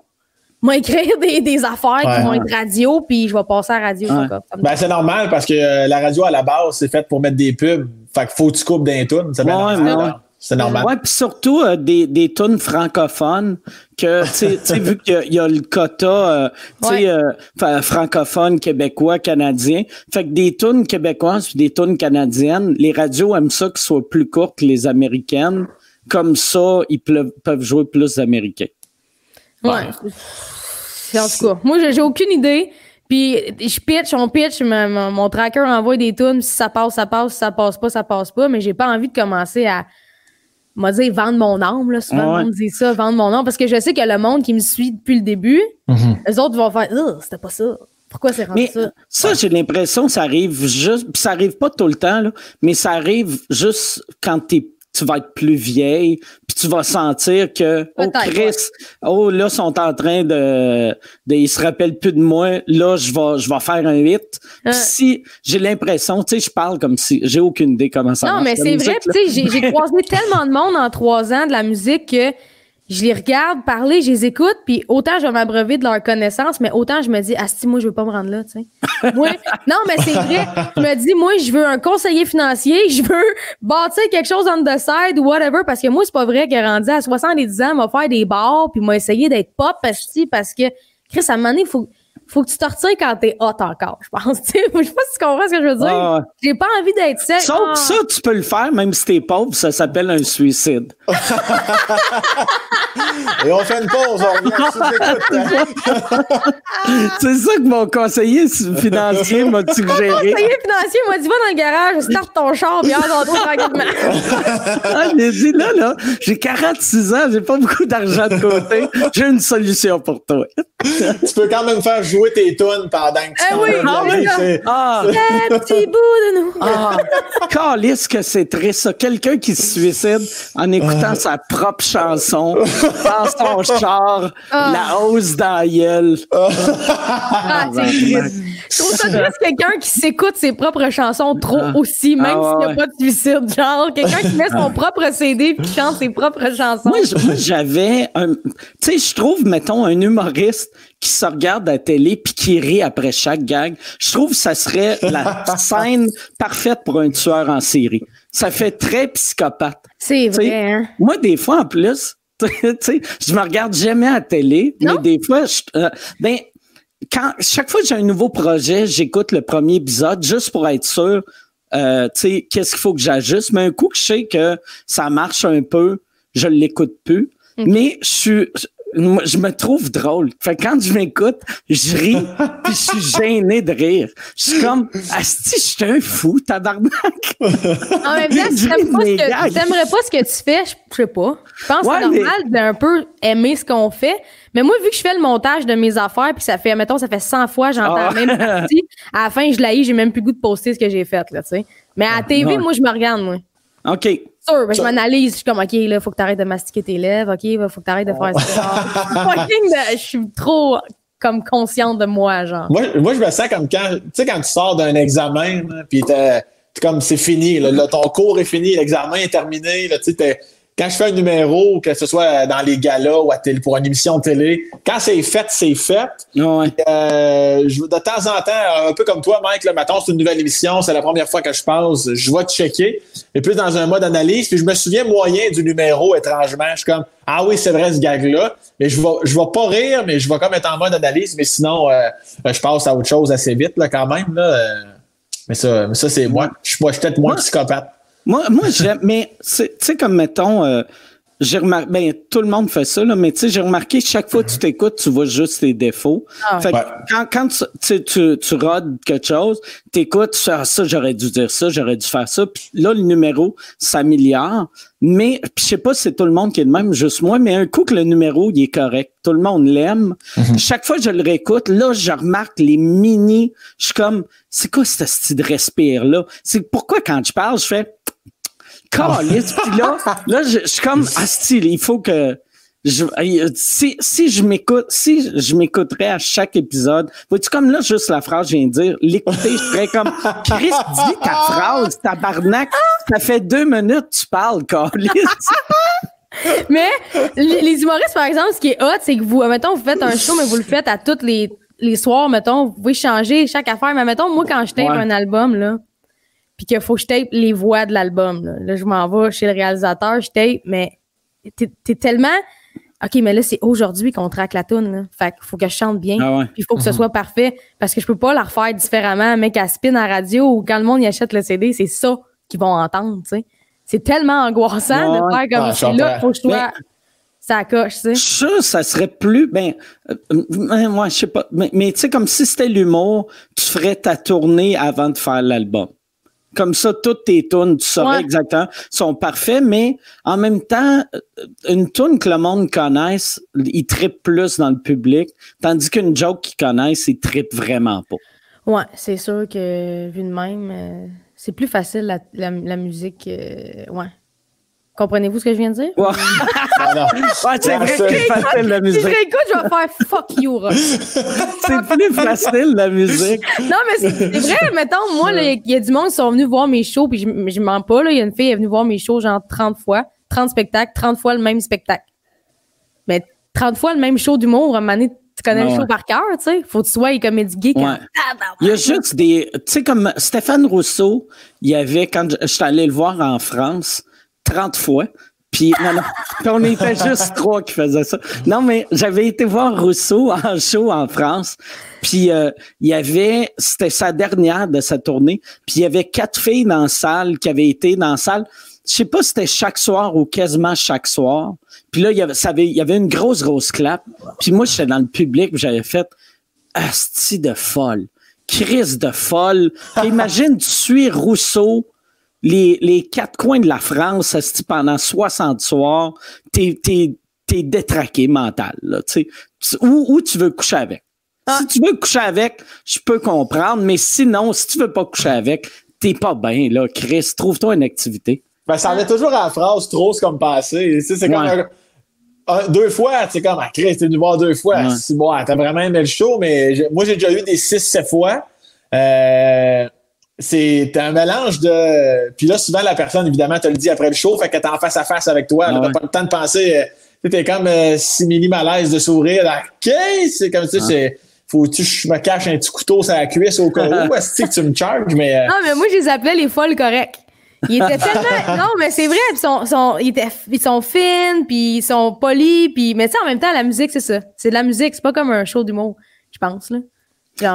Moi, écrire des, des affaires Ouais. qui vont être radio, puis je vais passer à la radio. Ouais. Ben, c'est normal parce que euh, la radio à la base, c'est faite pour mettre des pubs. Fait qu'il faut que tu coupes d'un tunes. C'est bien Ouais, normal. Ouais. C'est normal. Ouais, puis surtout euh, des, des tunes francophones que, tu sais- vu qu'il y a- il y, a le quota, euh, tu sais, Ouais. euh, francophone, québécois, canadien. Fait que des tunes québécoises puis des tunes canadiennes, les radios aiment ça qu'elles soient plus courtes que les américaines. Comme ça, ils pleu- peuvent jouer plus d'américains. Ouais. C'est- En tout cas, moi, j'ai j'ai aucune idée. Puis je pitch, on pitch, mon, mon- mon tracker envoie des tunes. Si ça passe, ça passe. Si ça passe pas, ça passe pas. Mais j'ai pas envie de commencer à, on va dire, vendre mon âme. Là. Souvent, Ouais. le monde dit ça, vendre mon âme. Parce que je sais que le monde qui me suit depuis le début, les autres vont faire, c'était pas ça. Pourquoi c'est rendu Mais ça? ça, j'ai l'impression que ça arrive juste, puis ça arrive pas tout le temps, là, mais ça arrive juste quand t'es tu vas être plus vieille, puis tu vas sentir que oh Chris, oh là ils sont en train de, de ils se rappellent plus de moi, là je vais je vais faire un hit. Ouais. Puis si j'ai l'impression, tu sais, je parle comme si j'ai aucune idée comment ça Non, marche. mais c'est vrai. Tu sais, j'ai- j'ai croisé tellement de monde en trois ans de la musique que je les regarde parler, je les écoute, puis autant je vais m'abreuver de leur connaissance, mais autant je me dis, Asti, moi, je veux pas me rendre là, tu sais. Moi, non, mais c'est vrai. Je me dis, moi, je veux un conseiller financier, je veux bâtir quelque chose on the side ou whatever, parce que moi, c'est pas vrai que rendu à 70 ans, m'a faire des bars, puis m'a essayé d'être pop, asti, parce que, Chris, à un moment donné, il faut, faut que tu te retires quand t'es hot encore, je pense. Tu sais, je sais pas si tu comprends ce que je veux dire. Ah ouais. J'ai pas envie d'être seule. Sauf Ah. que ça, tu peux le faire, même si t'es pauvre, ça s'appelle un suicide. Et on fait une pause. On revient sous-écoute. c'est ça que mon conseiller financier m'a suggéré. conseiller financier m'a dit va dans le garage, start ton char, puis dans ton tranquillement. Ah, j'ai dit, là, là, j'ai 46 ans, j'ai pas beaucoup d'argent de côté. J'ai une solution pour toi. tu peux quand même faire jouer tes tunes pendant que tu Eh oui, ah oui, c'est- Ah, Un petit bout de nous. ah, calisse que c'est triste, ça. Quelqu'un qui se suicide en écoutant sa propre chanson dans son char, Ah. la hausse dans la gueule. Ah, c'est triste. Je trouve ça triste, quelqu'un qui s'écoute ses propres chansons trop aussi, même Ah, s'il n'y a ouais. pas de suicide. Genre, quelqu'un qui met son propre CD puis qui chante ses propres chansons. Moi, j'avais un. Tu sais, je trouve, mettons, un humoriste qui se regarde à la télé puis qui rit après chaque gag. Je trouve que ça serait la scène parfaite pour un tueur en série. Ça fait très psychopathe. C'est vrai, hein? Moi, des fois, en plus, tu sais, je me regarde jamais à la télé, Non? mais des fois, je, euh, ben, quand, chaque fois que j'ai un nouveau projet, j'écoute le premier épisode juste pour être sûr, euh, tu sais, qu'est-ce qu'il faut que j'ajuste. Mais un coup que je sais que ça marche un peu, je l'écoute plus. Mais je suis, moi, je me trouve drôle. Fait que quand je m'écoute, je ris, puis je suis gêné de rire. Je suis comme, asti, je suis un fou, tabarnak. En même temps, si Je t'aimes pas, ce pas ce que tu fais, je sais pas. Je pense que c'est mais- normal d'un peu aimer ce qu'on fait. Mais moi, vu que je fais le montage de mes affaires, puis ça fait, mettons, ça fait 100 fois, j'entends Ah. la même partie, à la fin, je l'ai, j'ai même plus le goût de poster ce que j'ai fait, là, tu sais. Mais à la TV, moi, je me regarde, moi. OK. Sûr, ben, je m'analyse. Je suis comme, OK, là, faut que t'arrêtes de mastiquer tes lèvres. OK, là, faut que t'arrêtes de faire ça. Je suis trop, comme, consciente de moi, genre. Moi, moi, je me sens comme quand, tu sais, quand tu sors d'un examen, puis t'es comme c'est fini, là, là, ton cours est fini, l'examen est terminé, là, tu sais, t'es- quand je fais un numéro, que ce soit dans les galas ou à télé, pour une émission de télé, quand c'est fait, c'est fait. Ouais. Euh, je, de temps en temps, un peu comme toi, Mike, là, mettons, c'est une nouvelle émission, c'est la première fois que je passe, je vais checker, et plus dans un mode analyse, puis je me souviens moyen du numéro, étrangement, je suis comme, ah oui, c'est vrai, ce gag-là, mais je vais, je vais pas rire, mais je vais comme être en mode analyse, mais sinon, euh, je passe à autre chose assez vite, là, quand même, là. euh, mais ça, mais ça c'est moi. Je suis moi, je suis peut-être moins psychopathe. Moi, moi j'aime, mais tu sais, comme mettons, euh, j'ai remarqué, ben, tout le monde fait ça, là, mais tu sais, j'ai remarqué que chaque fois que tu t'écoutes, tu vois juste tes défauts. Ah. Fait que Ouais. quand, quand tu, tu, tu, rodes quelque chose, t'écoutes, tu fais ah, ça, j'aurais dû dire ça, j'aurais dû faire ça. Puis là, le numéro s'améliore. Mais je sais pas si c'est tout le monde qui est le même, juste moi, mais un coup que le numéro il est correct, tout le monde l'aime. Chaque fois que je le réécoute, là, je remarque les mini. Je suis comme, c'est quoi ce style de respire là C'est pourquoi quand je parle, je fais Calice, puis là, là, je, je suis comme Asti, il faut que je, si, si je m'écoute, si je m'écouterais à chaque épisode, vois-tu comme là, juste la phrase, je viens de dire, l'écouter, je ferais comme Chris, dis ta phrase, tabarnak, ça fait deux minutes, tu parles, Calice. mais les, les humoristes, par exemple, ce qui est hot, c'est que vous, mettons, vous faites un show, mais vous le faites à tous les, les soirs, mettons, vous pouvez changer chaque affaire. Mais mettons, moi, quand je tape Ouais. un album, là, puis qu'il faut que je tape les voix de l'album, là, là, je m'en vais chez le réalisateur, je tape, mais t'es t'es tellement. OK, mais là, c'est aujourd'hui qu'on traque la toune. Là. Fait qu'il faut que je chante bien. Ah ouais. Puis il faut que ce soit parfait. Parce que je peux pas la refaire différemment. Un mec à spin à la radio ou quand le monde y achète le CD, c'est ça qu'ils vont entendre, tu sais. C'est tellement angoissant Ouais. de faire comme Ah, je c'est là, comprends. faut que je sois. Ça coche, tu sais. Que ça serait plus. Ben, euh, euh, moi, je sais pas. Mais, mais tu sais, comme si c'était l'humour, tu ferais ta tournée avant de faire l'album. Comme ça, toutes tes tunes, tu saurais Ouais. exactement, sont parfaits, mais en même temps, euh, une tune que le monde connaisse, il trippe plus dans le public, tandis qu'une joke qu'ils connaissent, ils trippent vraiment pas. Ouais, c'est sûr que vu de même, euh, c'est plus facile la, la, la musique. euh, ouais. Comprenez-vous ce que je viens de dire? Ouais, Ah. Ouais, c'est vrai que c'est facile la Si je musique. réécoute, je vais faire fuck you, Ross. C'est plus facile la musique. Non, mais c'est vrai, mettons, moi, il y a du monde qui sont venus voir mes shows, puis je, je mens pas, là. Il y a une fille qui est venue voir mes shows, genre 30 fois, 30 spectacles, 30 fois le même spectacle. Mais 30 fois le même show d'humour, à un moment donné, tu connais Ah le show ouais. par cœur, tu sais. Faut que tu sois comédie geek. Ouais. Il y a juste des. Tu sais, comme Stéphane Rousseau, il y avait, quand je je suis allé le voir en France, 30 fois. Puis, non, non. Puis on était juste trois qui faisaient ça. Non, mais j'avais été voir Rousseau en show en France. Puis, euh, il y avait, c'était sa dernière de sa tournée. Puis, il y avait quatre filles dans la salle qui avaient été dans la salle. Je sais pas si c'était chaque soir ou quasiment chaque soir. Puis là, il y avait, ça avait, il y avait une grosse, grosse clap. Puis moi, j'étais dans le public, j'avais fait Asti de folle. Crise de folle. Imagine, tu suis Rousseau, les, les quatre coins de la France, pendant 60 soirs, t'es, t'es, t'es détraqué mental, là, tu sais. Tu- veux coucher avec? Si tu veux coucher avec, je peux comprendre, mais sinon, si tu veux pas coucher avec, t'es pas bien, là, Chris. Trouve-toi une activité. Ben, ça revient toujours à la phrase trop, c'est comme passé. Tu sais, c'est comme Ouais. un- un- deux fois, tu sais, comme, ah, Chris, t'es venu voir deux fois. Ouais. C'est bon, t'as vraiment aimé le show, mais moi, j'ai déjà eu des six, sept fois. Euh, c'est un mélange de. Puis là, souvent, la personne, évidemment, te le dit après le show, fait qu'elle est en face à face avec toi. Ah Là, T'as ouais. pas le temps de penser. euh, tu sais, T'es comme euh, simili malaise de sourire. Là, OK, c'est comme ça, Ah. c'est. Faut-tu que je me cache un petit couteau sur la cuisse au cas où? Est-ce que tu me charges? Mais. euh, Non, mais moi, je les appelais les folles correctes. Ils étaient tellement. Non, mais c'est vrai, puis sont, sont, ils, étaient, ils sont fines, puis ils sont polis, puis. Mais tu sais, en même temps, la musique, c'est ça. C'est de la musique, c'est pas comme un show d'humour, je pense, là.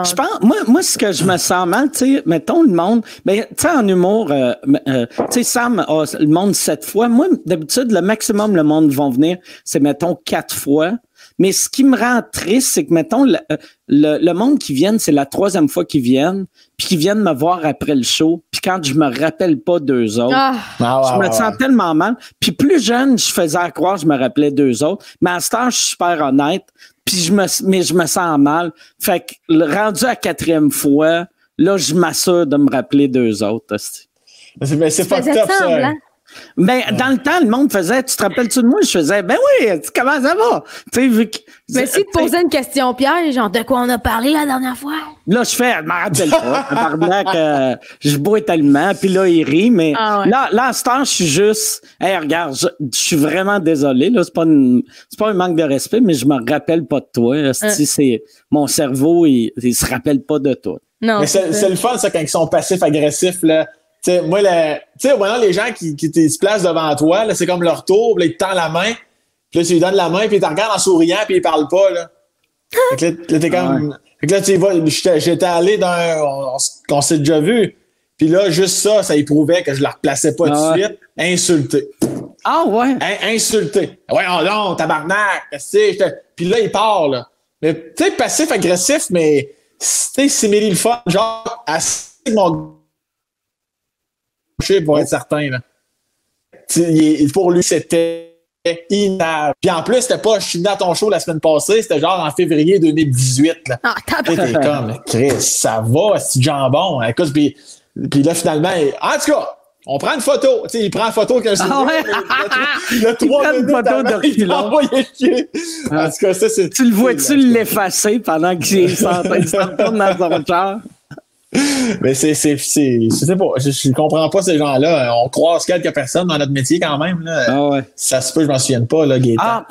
Je pense, moi, moi, ce que je me sens mal, tu sais, mettons le monde, ben, tu sais, en humour, euh, euh, tu sais, Sam a le monde sept fois. Moi, d'habitude, le maximum le monde vont venir, c'est, mettons, quatre fois. Mais ce qui me rend triste, c'est que, mettons, le, euh, le, le monde qui vient, c'est la troisième fois qu'ils viennent, puis qu'ils viennent me voir après le show, puis quand je me rappelle pas d'eux autres, Ah, ah, je me sens tellement mal. Puis plus jeune, je faisais à croire, je me rappelais d'eux autres. Mais à ce temps, je suis super honnête. Puis je me, mais je me sens mal. Fait que rendu à la quatrième fois, là, je m'assure de me rappeler d'eux autres. Mais c'est- faisais up, ça. Ben, dans le temps, le monde faisait, tu te rappelles-tu de moi? Je faisais, ben oui, comment ça va? Tu sais, vu que. Mais si tu tu sais, posais une question piège, genre de quoi on a parlé la dernière fois? Là, je fais, je m'en rappelle pas. Tabarnak, euh, je bois tellement, puis là, il rit, mais Ah ouais. là, là, à ce temps, je suis juste, hey, regarde, je, je suis vraiment désolé, là, c'est pas, une- c'est pas un manque de respect, mais je me rappelle pas de toi. esti, c'est, mon cerveau, il, il se rappelle pas de toi. Non. Mais c'est c'est le fun, ça, quand ils sont passifs-agressifs, là. Tu sais, moi, le- tu sais, maintenant, les gens qui, qui se placent devant toi, là, c'est comme leur tour, là, ils te tendent la main, puis là, tu lui donnes la main, puis ils te regardent en souriant, puis ils parlent pas, là. Fait que là, là, t'es comme. Fait que là, tu vas, j'étais j'étais allé dans un. On, on s'est déjà vu. Puis là, juste ça, ça y prouvait que je la replaçais pas Ah tout de suite. Insulté. Ah ouais? In- insulté. Ouais, oh non, tabarnak. tu sais, j'étais- Puis là, il part, là. Mais, tu sais, passif-agressif, mais, tu sais, simili le fun, genre, assez de mon gaucher pour être certain, là. Pour lui, c'était inable. Puis en plus, c'était pas, je à ton show la semaine passée, c'était genre en février 2018, là. Ah, comme, Chris, ça va, c'est du jambon. Écoute, puis, puis là, finalement, en tout cas, on prend une photo. Il prend une photo sourire. ouais? Il a trois minutes de. En tout cas, ça, c'est. Tu le vois-tu l'effacer pendant qu'il s'en- dans son char? Mais c'est, c'est, c'est, c'est pas, je, je comprends pas ces gens-là. On croise quelques personnes dans notre métier quand même, là. Ah ouais. Ça se peut, je m'en souvienne pas, là. Ah,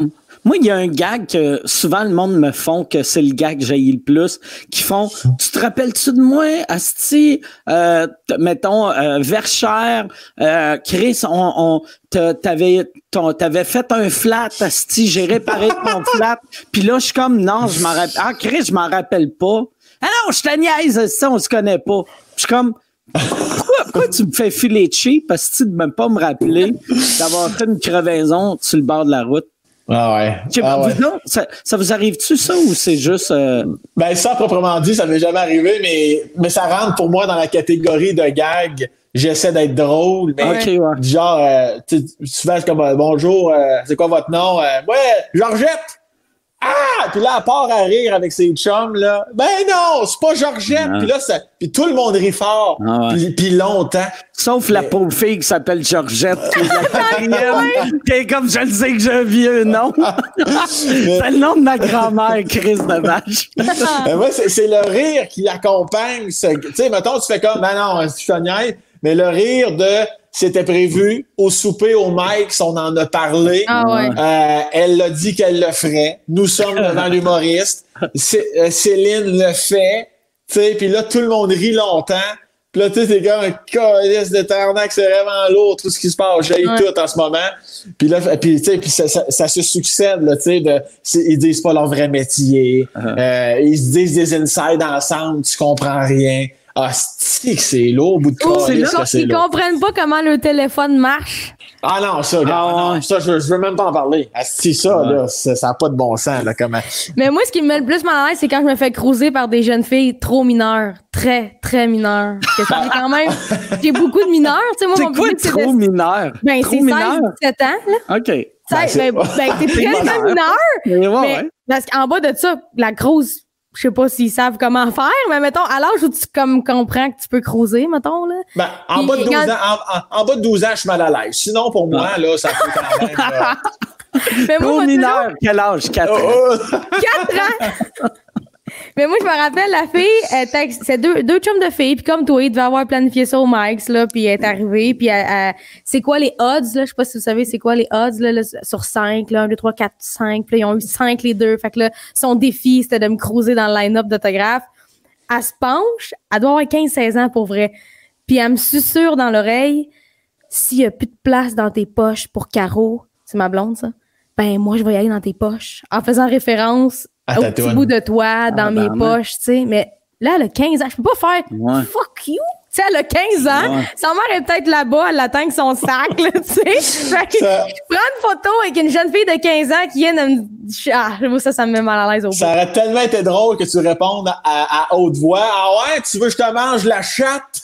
moi, il y a un gag que souvent le monde me font que c'est le gag que j'ai le plus, qui font Tu te rappelles-tu de moi, Asti, euh, t- mettons, euh, Verchères, euh, Chris, on, on t'a- t'avais ton- t'avais fait un flat, Asti, j'ai réparé ton flat. Puis là, je suis comme non, je m'en rappelle. Ah, Chris, je m'en rappelle pas. Ah non, je te niaise, ça, on se connaît pas. Je suis comme pourquoi, pourquoi tu me fais filer cheap parce que tu ne même pas me rappeler d'avoir fait une crevaison sur le bord de la route? Ah ouais. Ah pas, ouais. autres, ça, ça vous arrive-tu ça ou c'est juste euh, Ben, ça, proprement dit, ça m'est jamais arrivé, mais, mais ça rentre pour moi dans la catégorie de gag. J'essaie d'être drôle, mais Ok, ouais. genre, euh, souvent, c'est comme euh, bonjour, euh, c'est quoi votre nom? Euh, ouais, Georgette! Ah! Puis là, elle part à rire avec ses chums, là. Ben non, c'est pas Georgette! Puis là, ça, puis tout le monde rit fort. Ah ouais. puis, puis longtemps. sauf la pauvre fille qui s'appelle Georgette, qui est la quatrième, qui est comme je le sais que j'ai un vieux nom. c'est le nom de ma grand-mère, Chris de vache. Moi, c'est le rire qui accompagne. ce- Tu sais, mettons, tu fais comme, ben non, je te mais le rire de c'était prévu au souper au Mike, on en a parlé. Ah ouais. Euh, elle l'a dit qu'elle le ferait. Nous sommes devant l'humoriste. Euh, Céline le fait. Puis là, tout le monde rit longtemps. Puis là, tu sais, comme un calice de tarnac, c'est vraiment lourd, tout ce qui se passe. J'ai Ouais. tout en ce moment. Puis là, puis, tu sais, puis ça, ça, ça se succède, là, tu sais, ils disent pas leur vrai métier. Euh, ils se disent des insides ensemble, tu comprends rien. Ah, c'est que c'est lourd, au bout de Ou calice ils, comprennent pas comment le téléphone marche. Ah non, ça, Ah non, ça, je, je veux même pas en parler. Ah, si ça, là, ça n'a pas de bon sens, là, comment. Mais moi, ce qui me met le plus mal à l'aise, c'est quand je me fais cruiser par des jeunes filles trop mineures. Très, très mineures. Parce que ça quand même. J'ai beaucoup de mineurs. Tu sais, moi, C'est mon quoi public, trop de- mineur? Ben, trop c'est mineur? 16, 17 ans, là. OK. 16, c'est- ben, ben, t'es très mineur. Mais ouais, Mais ouais. parce qu'en bas de ça, la cruise, je sais pas s'ils savent comment faire, mais mettons, à l'âge où tu comme, comprends que tu peux cruiser, mettons, là. Ben, en, bas de 12 quand- ans, en, en- en bas de 12 ans, je suis mal à l'aise. Sinon, pour moi, là, ça peut quand même. là. Mais moi, mineur, quel âge? 4 ans. Oh, oh. 4 ans! Mais moi, je me rappelle, la fille, c'est deux, deux chums de filles, puis comme toi, ils devaient avoir planifié ça au Mike's, là, puis elle est arrivée, puis c'est quoi les odds, là? Je sais pas si vous savez, c'est quoi les odds, là, là, sur 5, là, 1, 2, 3, 4, 5, puis là, ils ont eu 5 les deux. Fait que là, son défi, c'était de me cruiser dans le line-up d'autographe. Elle se penche, elle doit avoir 15-16 ans pour vrai. Puis elle me susurre dans l'oreille, s'il y a plus de place dans tes poches pour Caro, c'est ma blonde, ça, ben moi, je vais y aller dans tes poches. En faisant référence au petit bout de toi, dans Ah, mes ben, poches, tu sais. Mais là, elle a 15 ans. Je peux pas faire Ouais. fuck you. Tu sais, elle a 15 ans. Ouais. Sa mère est peut-être là-bas, elle l'attend avec son sac, là, tu sais. Fait que Ça- je prends une photo avec une jeune fille de 15 ans qui vient de me. Ah, ça, ça me met mal à l'aise au bout. Ça aurait tellement été drôle que tu répondes à, à haute voix. Ah ouais, tu veux que je te mange la chatte?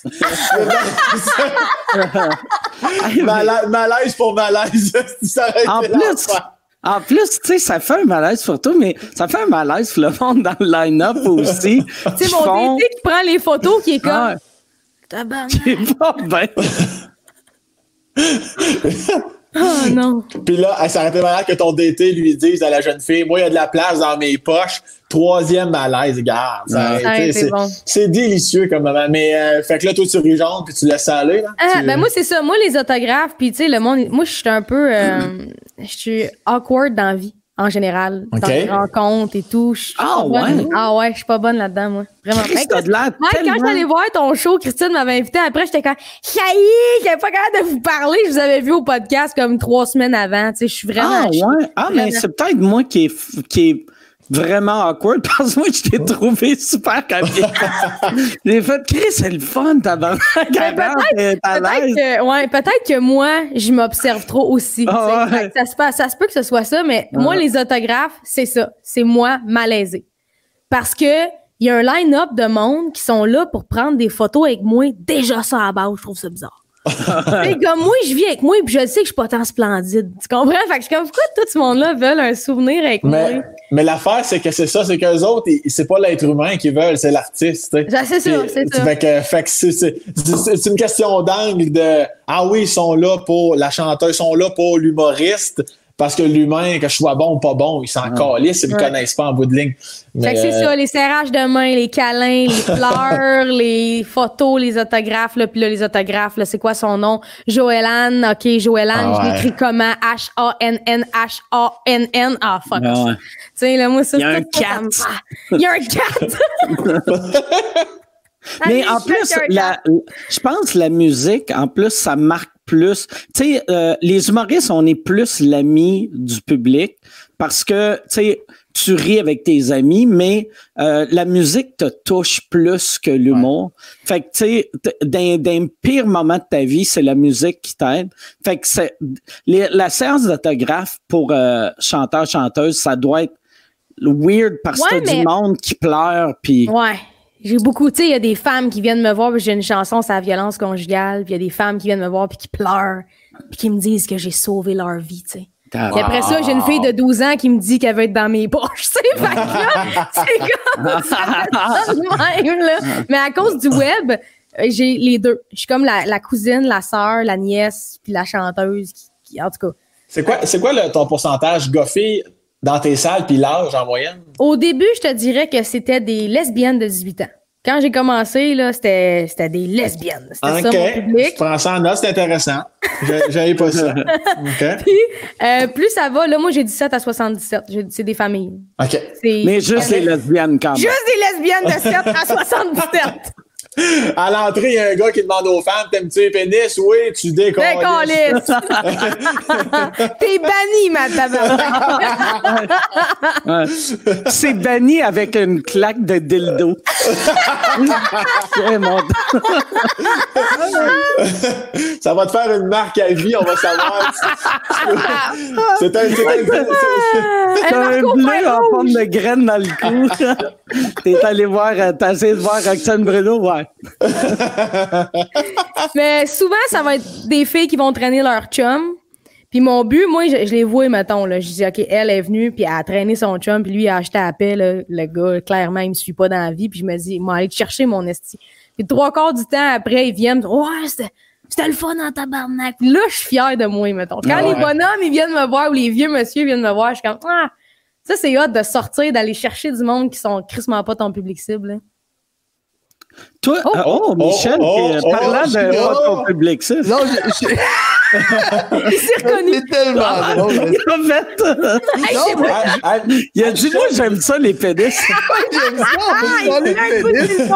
Mala- malaise pour malaise. Ça aurait En été plus. En plus, tu sais, ça fait un malaise pour toi, mais ça fait un malaise pour le monde dans le line-up aussi. Tu sais, mon DT qui prend les photos, qui est comme. Ah, Tabarnak. c'est pas bien. Oh non. Puis là, elle s'est arrêté malade que ton DT lui dise à la jeune fille, moi, il y a de la place dans mes poches. Troisième malaise, garde. Ça aurait Ça aurait été- été c'est, bon. c'est délicieux comme moment. Mais, euh, fait que là, toi, tu jaune puis tu laisses ça aller, là. Ah, Tu- ben moi, c'est ça. Moi, les autographes, puis tu sais, le monde. Moi, je suis un peu. euh, Je suis awkward dans la vie, en général. Dans Ok. les rencontres et tout. Je suis Ah, bonne. ouais? Ah ouais, je suis pas bonne là-dedans, moi. Vraiment. Chris, t'as de l'air Mike, quand je allée voir ton show, Christine m'avait invité. Après, j'étais comme, Chahi, j'avais pas capable de vous parler. Je vous avais vu au podcast comme trois semaines avant. Tu sais, je suis vraiment. Ah, ouais. Ah, mais c'est peut-être moi qui est, qui est vraiment awkward parce que moi, je t'ai trouvé super capable. J'ai fait, Chris, c'est le fun, ta Ben, peut-être que, ouais, peut-être que moi, je m'observe trop aussi. Ah ouais. Ça, se passe, ça se peut que ce soit ça, mais moi, Ouais. les autographes, c'est ça. C'est moi malaisé. Parce que il y a un line-up de monde qui sont là pour prendre des photos avec moi. Déjà ça à base, je trouve ça bizarre. Que comme moi, je vis avec moi, puis je sais que je suis pas tant splendide. Tu comprends? Fait que je suis comme, pourquoi tout ce monde-là veut un souvenir avec Mais, moi? mais l'affaire, c'est que c'est ça, c'est qu'eux autres, c'est pas l'être humain qu'ils veulent, c'est l'artiste. c'est ça, c'est ça. Fait que, fait que c'est, c'est, c'est- c'est une question d'angle de Ah oui, ils sont là pour la chanteuse, ils sont là pour l'humoriste. Parce que l'humain, que je sois bon ou pas bon, ils s'en calissent, ils me Ouais. connaissent pas en bout de ligne. Fait que c'est ça, les serrages de main, les câlins, les pleurs, les photos, les autographes, là, puis là, les autographes, là, c'est quoi son nom? Joëlan, OK, Joëlan, Ah je ouais. l'écris comment? H-A-N-N, H-A-N-N. Ah, fuck. Ah ouais. Tu sais, là, moi, ça, Il y a c'est un cat. Il y a un cat! Mais Allez, en plus, la, je pense que la musique, en plus, ça marque plus. Tu sais, euh, les humoristes, on est plus l'ami du public parce que, tu sais, tu ris avec tes amis, mais euh, la musique te touche plus que l'humour. Fait que, tu sais, d'un, d'un pire moment de ta vie, c'est la musique qui t'aide. Fait que c'est, les- la séance d'autographe pour euh, chanteur, chanteuse, ça doit être weird parce que Ouais, t'as mais- du monde qui pleure, puis... Ouais. J'ai beaucoup, tu sais, il y a des femmes qui viennent me voir, puis j'ai une chanson sur la violence conjugale, puis il y a des femmes qui viennent me voir, puis qui pleurent, puis qui me disent que j'ai sauvé leur vie, tu sais. Puis après ça, j'ai une fille de 12 ans qui me dit qu'elle veut être dans mes poches, tu sais. Fait que là, c'est comme ça, ça de même, là. Mais à cause du web, j'ai les deux. Je suis comme la, la cousine, la sœur, la nièce, puis la chanteuse, qui, qui- en tout cas. C'est quoi, c'est quoi le- ton pourcentage goffé dans tes salles puis l'âge en moyenne? Au début, je te dirais que c'était des lesbiennes de 18 ans. Quand j'ai commencé, là, c'était c'était des lesbiennes. C'était ça, mon OK. public. Je prends ça en note, c'est intéressant. Je- J'avais pas ça. OK. Euh, plus ça va, là, moi, j'ai 17 à 77. J'ai- C'est des familles. OK. C'est Mais juste les lesbiennes quand même. Juste des lesbiennes de 7 à 77. À l'entrée, il y a un gars qui demande aux femmes T'aimes-tu les pénis? Oui, tu décolles. Ben. T'es banni, ma tabarnak. C'est banni avec une claque de dildo. C'est mon- Ça va te faire une marque à vie, on va savoir. c'est un. C'est un. T'as un bleu Fer en forme de graine dans le cou. T'es allé voir, euh, t'as essayé de voir Roxane Bruno, ouais. Mais souvent, ça va être des filles qui vont traîner leur chum. Puis mon but, moi, je, je les vois, mettons, là. Je dis, OK, elle est venue, puis elle a traîné son chum, puis lui, il a acheté à paix, là. Le gars, clairement, il me suit pas dans la vie. Puis je me dis, moi, aller te chercher mon esti. Puis trois quarts du temps après, ils viennent, ouais, c'était, c'était le fun en tabarnak. Puis là, je suis fière de moi, mettons. Quand Ah les bonhommes, ils viennent me voir, ou les vieux monsieur viennent me voir, je suis comme, ah, ça, c'est hot de sortir, d'aller chercher du monde qui sont crissement pas ton public cible, là. Toi, Oh. euh, oh, Michel, Oh, t'es- oh, parlant oh, de oh. ton public, ça? Non, je- je- Il s'est reconnu. c'est tellement drôle. Il mais- Ah, ah, Il a dit, moi, j'aime ça, les pénis. J'aime ça, Ah, de pénis.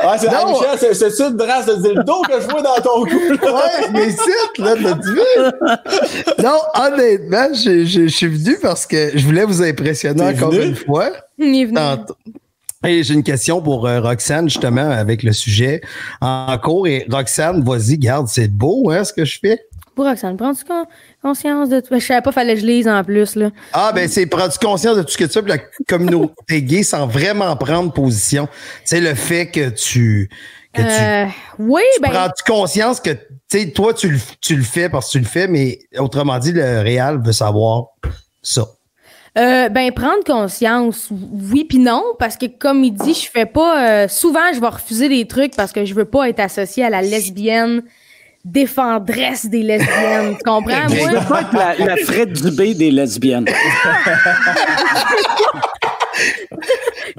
ah, c'est, ah, Non. Michel, c'est, ça une race de dildo que je vois dans ton cou. Ouais, mais c'est là, t'as-tu vu? Non, honnêtement, je, je- je suis venu parce que je voulais vous impressionner encore venu? une fois. Il est venu. Tantôt. Et j'ai une question pour euh, Roxane, justement, avec le sujet en cours. Et Roxane, vas-y, garde, c'est beau, hein, ce que je fais? Pour Roxane, prends-tu con- conscience de tout? Je savais pas, fallait que je lise en plus, là. Ah, ben, c'est prends-tu conscience de tout ce que tu fais, puis la communauté gay sans vraiment prendre position. C'est le fait que tu, que tu, Euh, oui, ben, prends-tu conscience que, tu sais, toi, tu le, tu le fais parce que tu le fais, mais autrement dit, le réel veut savoir ça. Euh, ben, prendre conscience, oui puis non, parce que comme il dit, je fais pas, euh, souvent, je vais refuser des trucs parce que je veux pas être associée à la lesbienne défendresse des lesbiennes. Tu comprends? Je Moi, veux pas être la, la Fred Dubé des lesbiennes.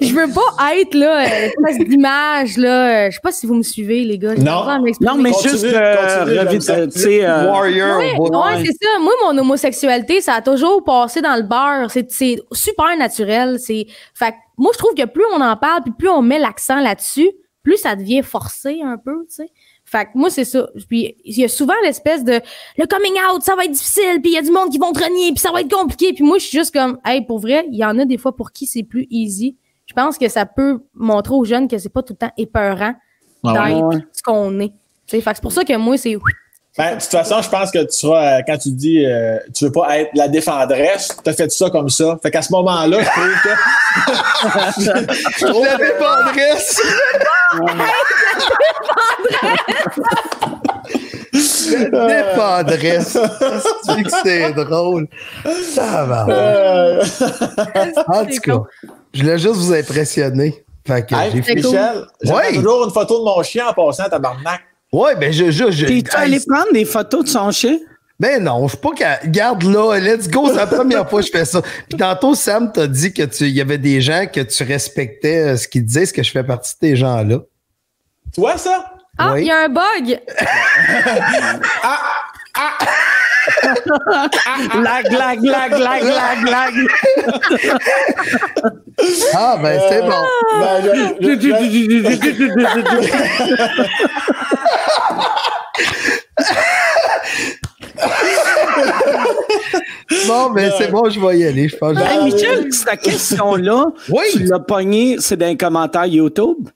je veux pas être, là, euh, espèce d'image, là. euh, Je sais pas si vous me suivez, les gars. Non. Non, mais Continue, juste, euh, euh, tu sais, euh, Warrior, Ouais, c'est ça. Moi, mon homosexualité, ça a toujours passé dans le beurre. C'est, c'est super naturel. C'est, fait que moi, je trouve que plus on en parle, puis plus on met l'accent là-dessus, plus ça devient forcé un peu, tu sais. Fait que moi, c'est ça. Puis il y a souvent l'espèce de le coming out, ça va être difficile, puis il y a du monde qui vont te renier, puis ça va être compliqué. Puis moi, je suis juste comme, hey, pour vrai, il y en a des fois pour qui c'est plus easy. Je pense que ça peut montrer aux jeunes que c'est pas tout le temps épeurant Ah ouais. d'être Ouais. ce qu'on est. Fait que c'est pour ça que moi, c'est Ben, de toute façon, je pense que tu seras, euh, quand tu dis euh, tu veux pas être la défendresse, tu as fait ça comme ça. Fait qu'à ce moment-là, je trouve que. je trouve La dépendresse! Dépendresse! C'est que c'est drôle. Ça va. Euh, En tout cas, je voulais juste vous impressionner. Fait que hey, j'ai fait. Michel, Ouais. toujours une photo de mon chien en passant, tabarnak. Ouais, ben je. je, je T'es-tu allé prendre des photos de son chien? Ben non, je suis pas qu'à. Garde là, let's go, c'est la première fois que je fais ça. Puis tantôt, Sam t'a dit que tu y avait des gens que tu respectais euh, ce qu'ils disaient, est-ce que je fais partie de ces gens-là? Tu vois ça? Ah, il Oui. y a un bug! Lag, lag, lag, lag, lag, lag. Ah, ben c'est bon. Ben, je- je- je- Bon, ben c'est bon, je vais y aller. Je pense que Hey, Michel, cette question-là, Oui. tu l'as pogné, c'est dans les commentaires YouTube?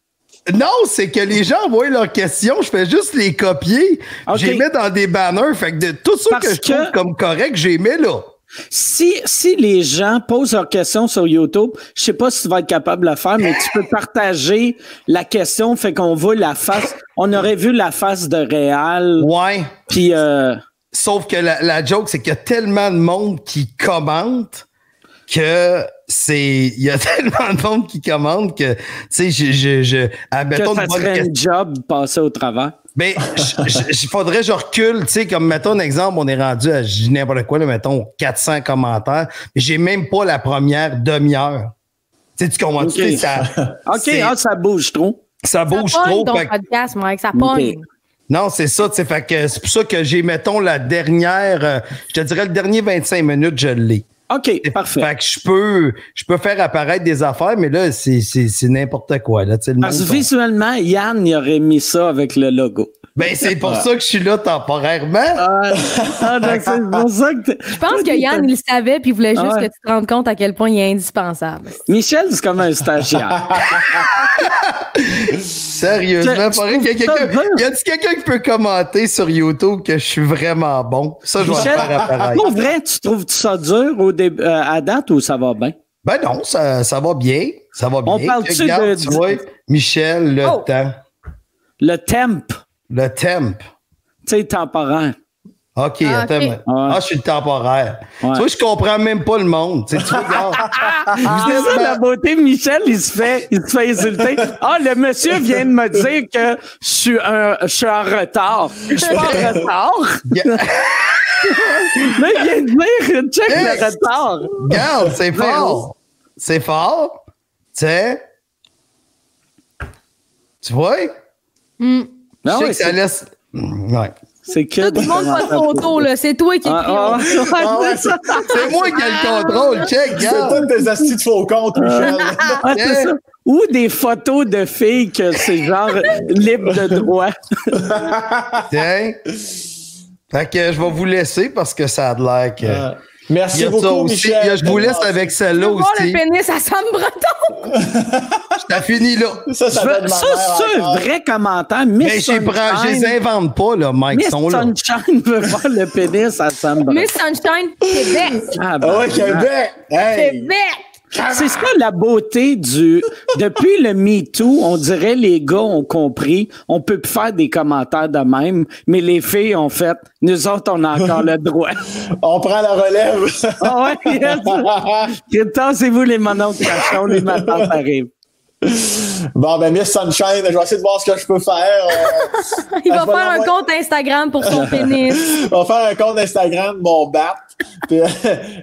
Non, c'est que les gens envoient leurs questions, je fais juste les copier. Ok. Je les mets dans des banners. Fait que de tout Parce que je trouve que- comme correct, j'ai mis là. Si, si les gens posent leurs questions sur YouTube, je sais pas si tu vas être capable de le faire, mais tu peux partager la question, fait qu'on voit la face. On aurait vu la face de Réal, Ouais. puis euh, Sauf que la, la joke, c'est qu'il y a tellement de monde qui commente que c'est. Il y a tellement de monde qui commente que, tu sais, je. je, je que mettons ça une bonne serait question. un job passer au travers. Ben, il faudrait que je recule, tu sais, comme mettons un exemple, on est rendu à n'importe quoi, là, mettons 400 commentaires, mais j'ai même pas la première demi-heure. Tu sais, tu comprends? Ok. Tu sais, ça, OK, ah, ça bouge trop. ça Ça bouge trop. ton fait que- podcast, Mike, ça pogne. non, c'est ça, tu sais, fait que c'est pour ça que j'ai, mettons, la dernière, euh, je te dirais le dernier 25 minutes, je l'ai. OK, parfait. Fait que je peux, je peux faire apparaître des affaires, mais là, c'est, c'est, c'est n'importe quoi, là, le Parce que visuellement, Yann, il aurait mis ça avec le logo. Ben, c'est pour ça que je suis là temporairement. Ah, ah, c'est pour ça que Je pense que Yann, il le savait, puis il voulait juste ouais. que tu te rendes compte à quel point il est indispensable. Michel, c'est comme un stagiaire. Sérieusement, pareil, qu'il y a quelqu'un, qui peut commenter sur YouTube que je suis vraiment bon? Ça, je vais faire apparaître. pour vrai, tu trouves ça dur au euh, à date ou ça va bien? Ben non, ça, ça va bien. Ça va bien. On parle-tu de- tu vois, Michel, le Oh. temps. Le temp, Le temp. tu sais, temporaire. OK, Ah, attends. ok. mais- Ah, je suis le temporaire. Ouais. Tu vois, je comprends même pas le monde. Tu sais, tu regardes. C'est ça la beauté, Michel, il se fait, il se fait insulter. Ah, le monsieur vient de me dire que je suis, un, je suis en retard. Je suis pas en retard. Là, il vient de dire, check le retard. Regarde, c'est fort. C'est fort. Tu sais. Tu vois? Hmm. Ah je sais ouais, que ça c'est- laisse. Mm, Ouais. C'est que. Tout le monde pas de photo, là. C'est toi qui écris. Ah, ah, Ah ouais, c'est moi qui ai le contrôle. Check, C'est tous tes astis de faux comptes, Michel. Ah, c'est ça. Ou des photos de filles que c'est genre libre de droit. Tiens. Fait que je vais vous laisser parce que ça a de l'air que. Euh, Il y Merci ça beaucoup, aussi. Michel. Il y a- je vous laisse avec celle-là Tu veux voir le aussi. pénis à Sam Breton? T'as fini là. Ça, ça veux- ça, c'est un vrai commentaire. Miss Mais je les prends- je les Sunshine, invente pas, là, Mike. Miss Ils sont là. Sunshine veut voir le pénis à Sam Brown. Miss Sunshine, Québec. Ah, Ah ben, ouais, Québec! Hey! Québec. C'est ça la beauté du. Depuis le MeToo, on dirait les gars ont compris. On peut plus faire des commentaires de même, mais les filles ont fait. Nous autres, on a encore le droit. On prend la relève. Ah ouais, yes. Tassez-vous les de cachon, les matins arrivent. bon, ben, Miss Sunshine, je vais essayer de voir ce que je peux faire. Euh, Il Ah, va faire un compte Instagram pour son pénis. je vais faire un compte Instagram, mon bat. Puis, euh,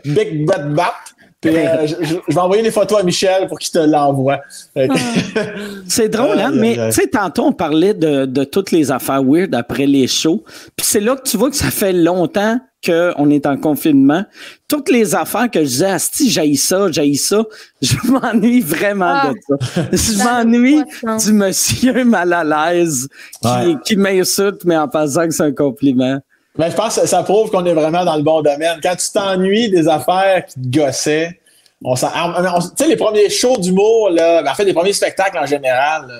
Big Bat Bat. Puis, euh, je, je- je vais envoyer les photos à Michel pour qu'il te l'envoie. Que- C'est drôle, hein? Aïe, Mais tu sais, tantôt, on parlait de, de toutes les affaires weird après les shows. Puis c'est là que tu vois que ça fait longtemps qu'on est en confinement. Toutes les affaires que je disais, Asti, j'haïs ça, j'haïs ça, je m'ennuie vraiment Ah. de ça. Je Ça n'a m'ennuie du monsieur mal à l'aise qui, Ouais. qui m'insulte, mais en pensant que c'est un compliment. Mais je pense que ça prouve qu'on est vraiment dans le bon domaine. Quand tu t'ennuies des affaires qui te gossaient, on s'en. Tu sais, les premiers shows d'humour, là, ben, en fait, les premiers spectacles en général, là,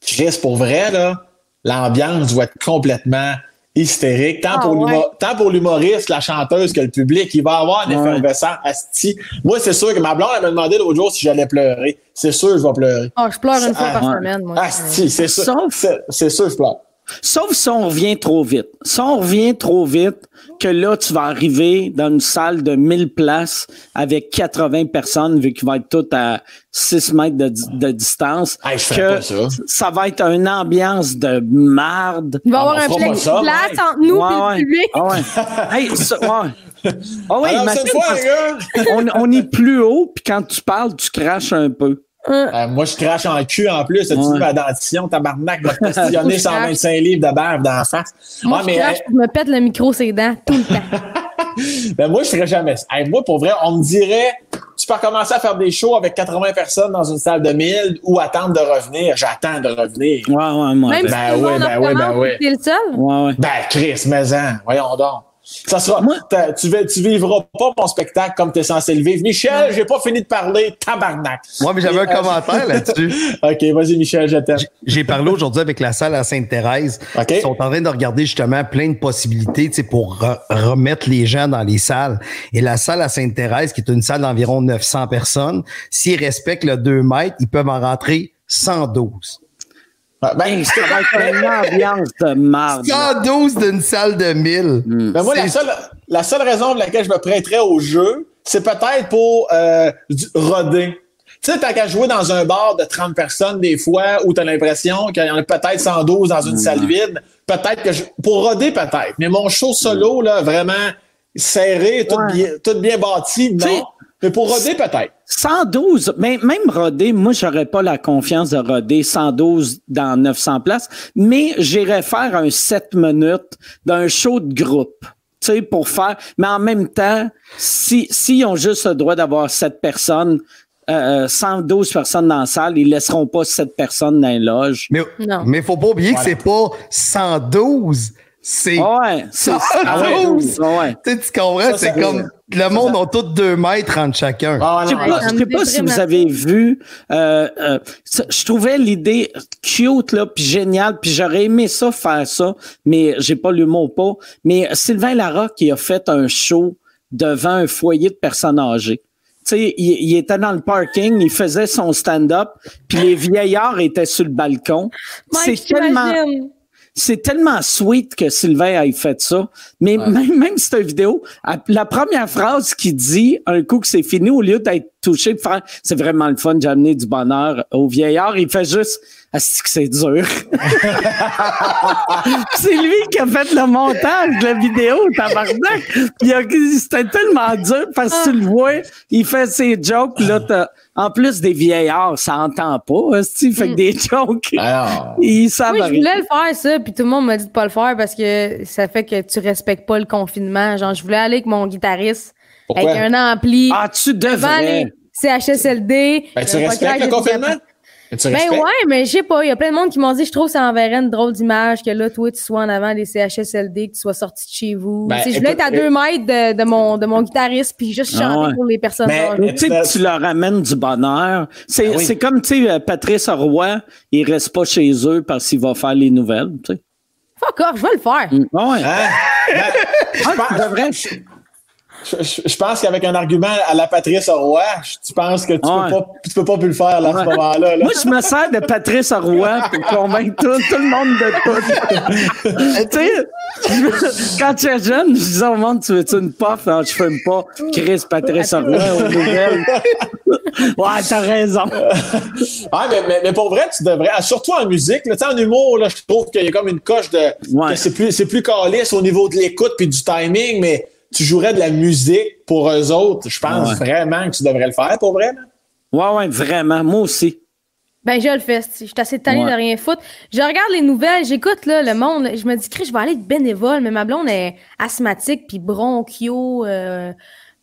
Chris, pour vrai, là, l'ambiance doit être complètement hystérique. Tant, Ah, pour, ouais. tant pour l'humoriste, la chanteuse que le public. Il va avoir un Ouais. effervescent asti. Moi, c'est sûr que ma blonde, elle m'a demandé l'autre jour si j'allais pleurer. C'est sûr que je vais pleurer. Oh, je pleure une fois Ah, par ouais. semaine, moi. Asti, c'est sûr. C'est sûr que je pleure. Sauf si on revient trop vite. Si on revient trop vite, que là, tu vas arriver dans une salle de 1000 places avec 80 personnes, vu qu'il va être tout à 6 mètres de, de distance. Hey, je que pas ça. ça va être une ambiance de marde. Il va y Ah, avoir on un plexiglas entre nous et le ouais. public. Ah ouais. Hey, ça, ouais. Ah ouais, Alors, imagine, cette fois, parce les gars, qu'on- on, est plus haut, puis quand tu parles, tu craches un peu. Euh, moi, je crache en cul en plus. As-tu Ouais. vu ma dentition, tabarnak, postillonné Je 125 livres de bave dans la face. Moi, Ouais, je mais, crache, je me pète le micro ses dents tout le temps. ben, moi, je ferais jamais ça. Hey, moi, pour vrai, on me dirait, tu peux recommencer à faire des shows avec 80 personnes dans une salle de 1000 ou attendre de revenir. J'attends de revenir. Ouais, ouais, moi. Même ben, si Ben monde ben ouais, ben t'es le seul. ouais, ouais. Ben, Chris, mais en, voyons donc. Ça sera, tu, tu vivras pas mon spectacle comme tu es censé le vivre. Michel, j'ai pas fini de parler, tabarnak. Moi, mais j'avais un euh, commentaire là-dessus. OK, vas-y, Michel, je t'aime. J'ai parlé aujourd'hui avec la salle à Sainte-Thérèse. OK. Ils sont en train de regarder justement plein de possibilités pour re- remettre les gens dans les salles. Et la salle à Sainte-Thérèse, qui est une salle d'environ 900 personnes, s'ils respectent le 2 mètres, ils peuvent en rentrer 112. Ben, Ça va être une ambiance de marde. là. 112 d'une salle de 1000. Ben moi, la seule, la seule raison pour laquelle je me prêterais au jeu, c'est peut-être pour euh, du- roder. Tu sais, t'as qu'à jouer dans un bar de 30 personnes des fois où t'as l'impression qu'il y en a peut-être 112 dans une salle vide. Peut-être que je, pour roder, peut-être. Mais mon show solo, là, vraiment serré, tout, Ouais. bien, tout bien bâti, non. Mais pour roder, peut-être. 112, mais même rodé, moi, j'aurais pas la confiance de roder 112 dans 900 places, mais j'irais faire un 7 minutes d'un show de groupe. Tu sais, pour faire, mais en même temps, si, s'ils ont juste le droit d'avoir 7 personnes, euh, 112 personnes dans la salle, ils laisseront pas 7 personnes dans les loges. Mais, Non. mais faut pas oublier Voilà. que c'est pas 112, c'est Ouais, c'est Ah ouais. 112. Ouais. Tu sais, tu comprends? Ça, c'est ça- comme le monde a tous deux mètres entre chacun. Ah, Je sais non, pas, non, je ça me sais pas si vous avez vu. euh, euh, ça- je trouvais l'idée cute là, puis géniale, puis j'aurais aimé ça faire ça, mais j'ai pas le mot pas. Mais Sylvain Larocque qui a fait un show devant un foyer de personnes âgées. Tu sais, il, il était dans le parking, il faisait son stand-up, puis les vieillards étaient sur le balcon. C'est tellement. C'est tellement sweet que Sylvain ait fait ça. Mais même, même cette vidéo, la première phrase qu'il dit, un coup que c'est fini, au lieu d'être touché, de faire, c'est vraiment le fun, j'ai amené du bonheur au vieillard, il fait juste, c'est que c'est dur. c'est lui qui a fait le montage de la vidéo, tabarnak. Puis il a- C'était tellement dur parce que tu le vois, il fait ses jokes, là, t'as- en plus des vieillards, ça entend pas, il fait que des jokes. Ah, non. Ils savent Moi, je voulais le faire, ça, puis tout le monde m'a dit de pas le faire parce que ça fait que tu respectes pas le confinement. Genre, je voulais aller avec mon guitariste Pourquoi? avec un ampli Ah, tu devant devrais. les CHSLD. Ben, tu respectes le confinement? Ben ouais, mais je sais pas. Il y a plein de monde qui m'ont dit, je trouve que ça enverrait une drôle d'image que là, toi, tu sois en avant des CHSLD, que tu sois sorti de chez vous. Ben, Tu sais, je voulais être à deux mètres de, de mon, de mon guitariste puis juste Ah chanter ouais. pour les personnes Mais-. Tu sais, tu leur amènes du bonheur. C'est Ah oui. c'est comme, tu sais, euh, Patrice Roy, il reste pas chez eux parce qu'il va faire les nouvelles, tu sais. Fuck off, je vais le faire. Ah ouais. Hein? Ben, Ah, tu devrais. je, je- je pense qu'avec un argument à la Patrice Roy, tu penses que tu, Ouais. peux, pas, tu peux pas plus le faire là, à ce moment-là. là. Moi, je me sers de Patrice Roy pour convaincre tout, tout le monde de tout. tu sais, quand tu es jeune, je disais au monde, tu veux-tu une puff? Non, je fume pas. Chris Patrice Roy aux nouvelles. ouais, t'as raison. Ah, mais, mais, mais pour vrai, tu devrais, ah, surtout en musique, là, tu sais, en humour, là, je trouve qu'il y a comme une coche de. Ouais. C'est plus, c'est plus calice au niveau de l'écoute puis du timing, mais tu jouerais de la musique pour eux autres. Je pense Ouais. vraiment que tu devrais le faire, pour vrai. Ouais, ouais, vraiment. Moi aussi. Ben, je le fais. Je suis assez tannée Ouais. de rien foutre. Je regarde les nouvelles, j'écoute là, le monde. Je me dis, Chris, je vais aller être bénévole, mais ma blonde est asthmatique puis bronchio. euh,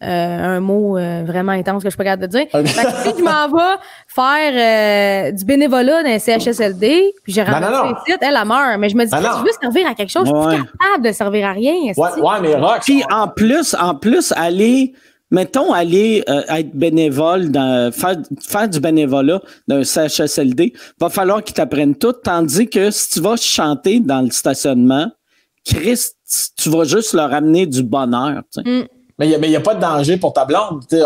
un mot euh, vraiment intense que je suis pas capable de dire. Fait que puis je m'en vais faire euh, du bénévolat dans un CHSLD, puis j'ai Non, non, ramassé non. elle, elle meurt. Mais je me dis, non. je veux servir à quelque chose, je suis plus capable de servir à rien. Ouais, ouais, mais Rock. Puis en plus, en plus, aller, mettons, aller euh, être bénévole, dans, faire, faire du bénévolat d'un CHSLD, va falloir qu'ils t'apprennent tout, tandis que si tu vas chanter dans le stationnement, Chris, tu vas juste leur amener du bonheur. tu sais. Mm. Mais il n'y a, mais y a pas de danger pour ta blonde. Tu,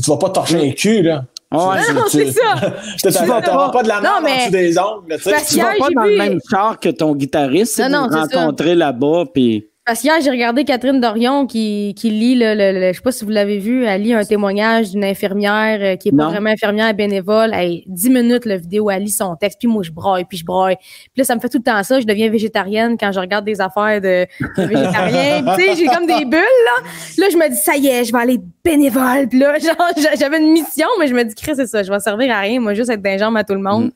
tu vas pas torcher un cul, là. Ouais, Non, non, c'est ça. Je te pas- pas de la merde en mais- dessous des ongles, tu Tu vas pas dans vu- le même char que ton guitariste. Non, non, rencontrez là-bas, puis... Parce qu'hier, j'ai regardé Catherine Dorion qui, qui lit, le, le- le- je sais pas si vous l'avez vu, elle lit un témoignage d'une infirmière euh, qui est pas Non. vraiment infirmière bénévole. Hey, 10 minutes, la vidéo, elle lit son texte, puis moi, je broille, puis je broille. Puis là, ça me fait tout le temps ça. Je deviens végétarienne quand je regarde des affaires de, de végétariens. tu sais, j'ai comme des bulles, là. Là, je me dis, ça y est, je vais aller bénévole. Puis là, genre, j'a- j'avais une mission, mais je me dis, Chris, c'est ça, je vais servir à rien, moi, juste être d'un à tout le monde.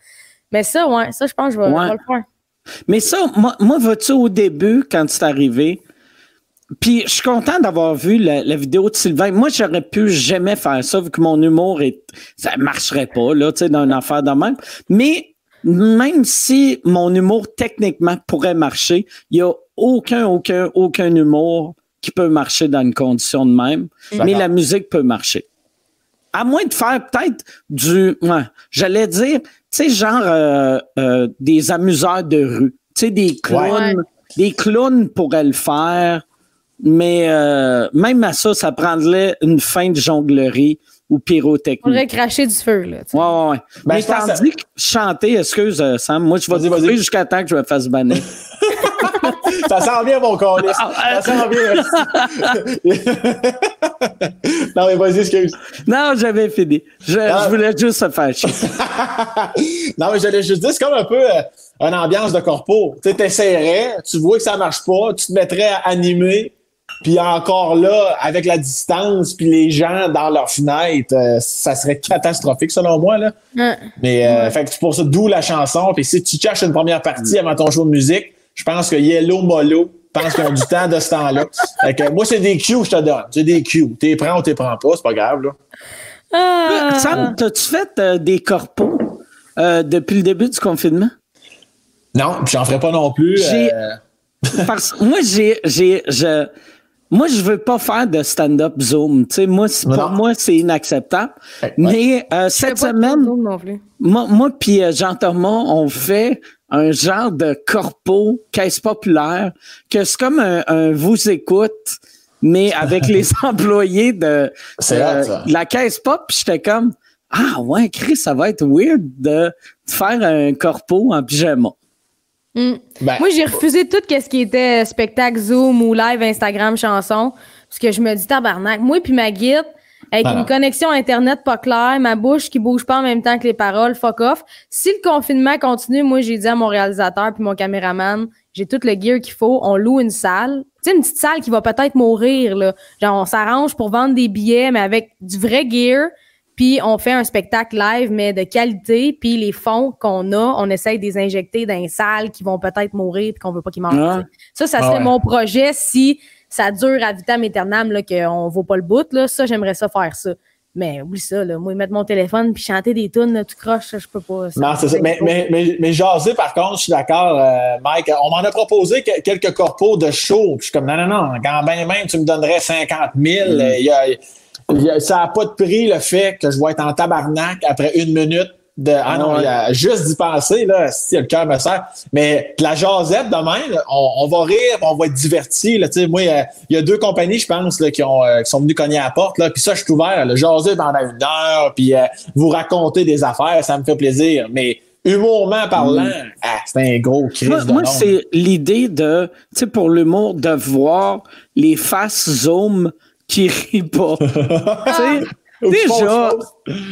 Mais ça, ouais, ça, je pense que je vais, je Ouais. vais le faire. Mais ça, moi, moi vois-tu, au début, quand c'est arrivé, puis je suis content d'avoir vu la, la vidéo de Sylvain. Moi, j'aurais pu jamais faire ça, vu que mon humour est, ça marcherait pas, là, tu sais, dans une affaire de même. Mais même si mon humour techniquement pourrait marcher, il y a aucun, aucun, aucun humour qui peut marcher dans une condition de même. Mais la musique peut marcher. À moins de faire peut-être du, ouais, j'allais dire, sais, genre euh, euh, des amuseurs de rue. Tu sais, des clowns. Ouais. Des clowns pourraient le faire, mais euh, même à ça, ça prendrait une fin de jonglerie ou On pyrotechnie. pourrait cracher du feu, là. tu sais. Ouais, ouais, ouais. Ben, mais je tandis que chanter, excuse euh, Sam, moi je vais vas-y. couper jusqu'à temps que je me fasse bannir. Ça sent bien, mon calice. Ah, Ça sent bien. non, mais vas-y, excuse. non, j'avais fini. Je, Ah. je voulais juste se faire chier. non, mais j'allais juste dire, c'est comme un peu euh, une ambiance de corpo. Tu sais, t'essaierais, tu vois que ça marche pas, tu te mettrais à animer, puis encore là, avec la distance, puis les gens dans leur fenêtre, euh, ça serait catastrophique selon moi, là. Ouais. Mais euh, fait que c'est pour ça, d'où la chanson. Puis si tu cherches une première partie avant ton show de musique, je pense que Yellow Molo, je pense qu'ils ont du temps de ce temps-là. Fait que moi, c'est des cues que je te donne. C'est des cues. T'es prends ou t'es prends pas, c'est pas grave, là. Ah. Sam, t'as-tu fait euh, des corpos euh, depuis le début du confinement? Non, puis j'en ferai pas non plus. J'ai- euh, Parce que moi, j'ai, j'ai, je, moi, je veux pas faire de stand-up Zoom. Tu sais, moi, pour moi, c'est inacceptable. Ouais. Mais euh, cette semaine, Zoom non plus. moi, moi puis euh, Jean-Thomas, on fait un genre de corpo caisse populaire que c'est comme un, un vous écoute, mais avec les employés de, euh, de la caisse pop. Puis j'étais comme, ah ouais, Chris, ça va être weird de faire un corpo en pyjama. Mm. ben, Moi, j'ai refusé tout ce qui était spectacle Zoom ou live Instagram chanson parce que je me dis tabarnak. Moi puis ma guide avec Ah une connexion internet pas claire, ma bouche qui bouge pas en même temps que les paroles, fuck off. Si le confinement continue, moi j'ai dit à mon réalisateur puis mon caméraman, j'ai tout le gear qu'il faut, on loue une salle. Tu sais une petite salle qui va peut-être mourir là. Genre on s'arrange pour vendre des billets mais avec du vrai gear. Puis on fait un spectacle live, mais de qualité. Puis les fonds qu'on a, on essaye de les injecter dans les salles qui vont peut-être mourir puis qu'on veut pas qu'ils meurent. Ça, ça Ah serait ouais. mon projet si ça dure à vitam aeternam, là, qu'on vaut pas le bout. Là. Ça, j'aimerais ça faire ça. Mais oublie ça, là. Moi, mettre mon téléphone puis chanter des tunes, là, tout croche, ça, je peux pas. Non, c'est ça. Mais, mais, mais, mais jaser, par contre, je suis d'accord, euh, Mike. On m'en a proposé que- quelques corpos de show. Puis je suis comme, non, non, non. Quand ben même tu me donnerais 50 000, Mm. euh, y a- ça n'a pas de prix le fait que je vais être en tabarnak après une minute de. Ah non, Ouais. il y a juste d'y penser, là, si le cœur me sert. Mais la jasette demain, là, on, on va rire, on va être divertis. Là, Tu sais, moi, il y a- il y, a deux compagnies, je pense, là, qui, ont, euh, qui sont venues cogner à la porte. Là, puis ça, je suis ouvert. Là, jaser pendant une heure, puis euh, vous raconter des affaires, ça me fait plaisir. Mais humorement parlant, ah, c'est un gros crise Mm. Moi, moi, c'est l'idée de, tu sais, pour l'humour, de voir les faces zoom qui rient pas. Déjà,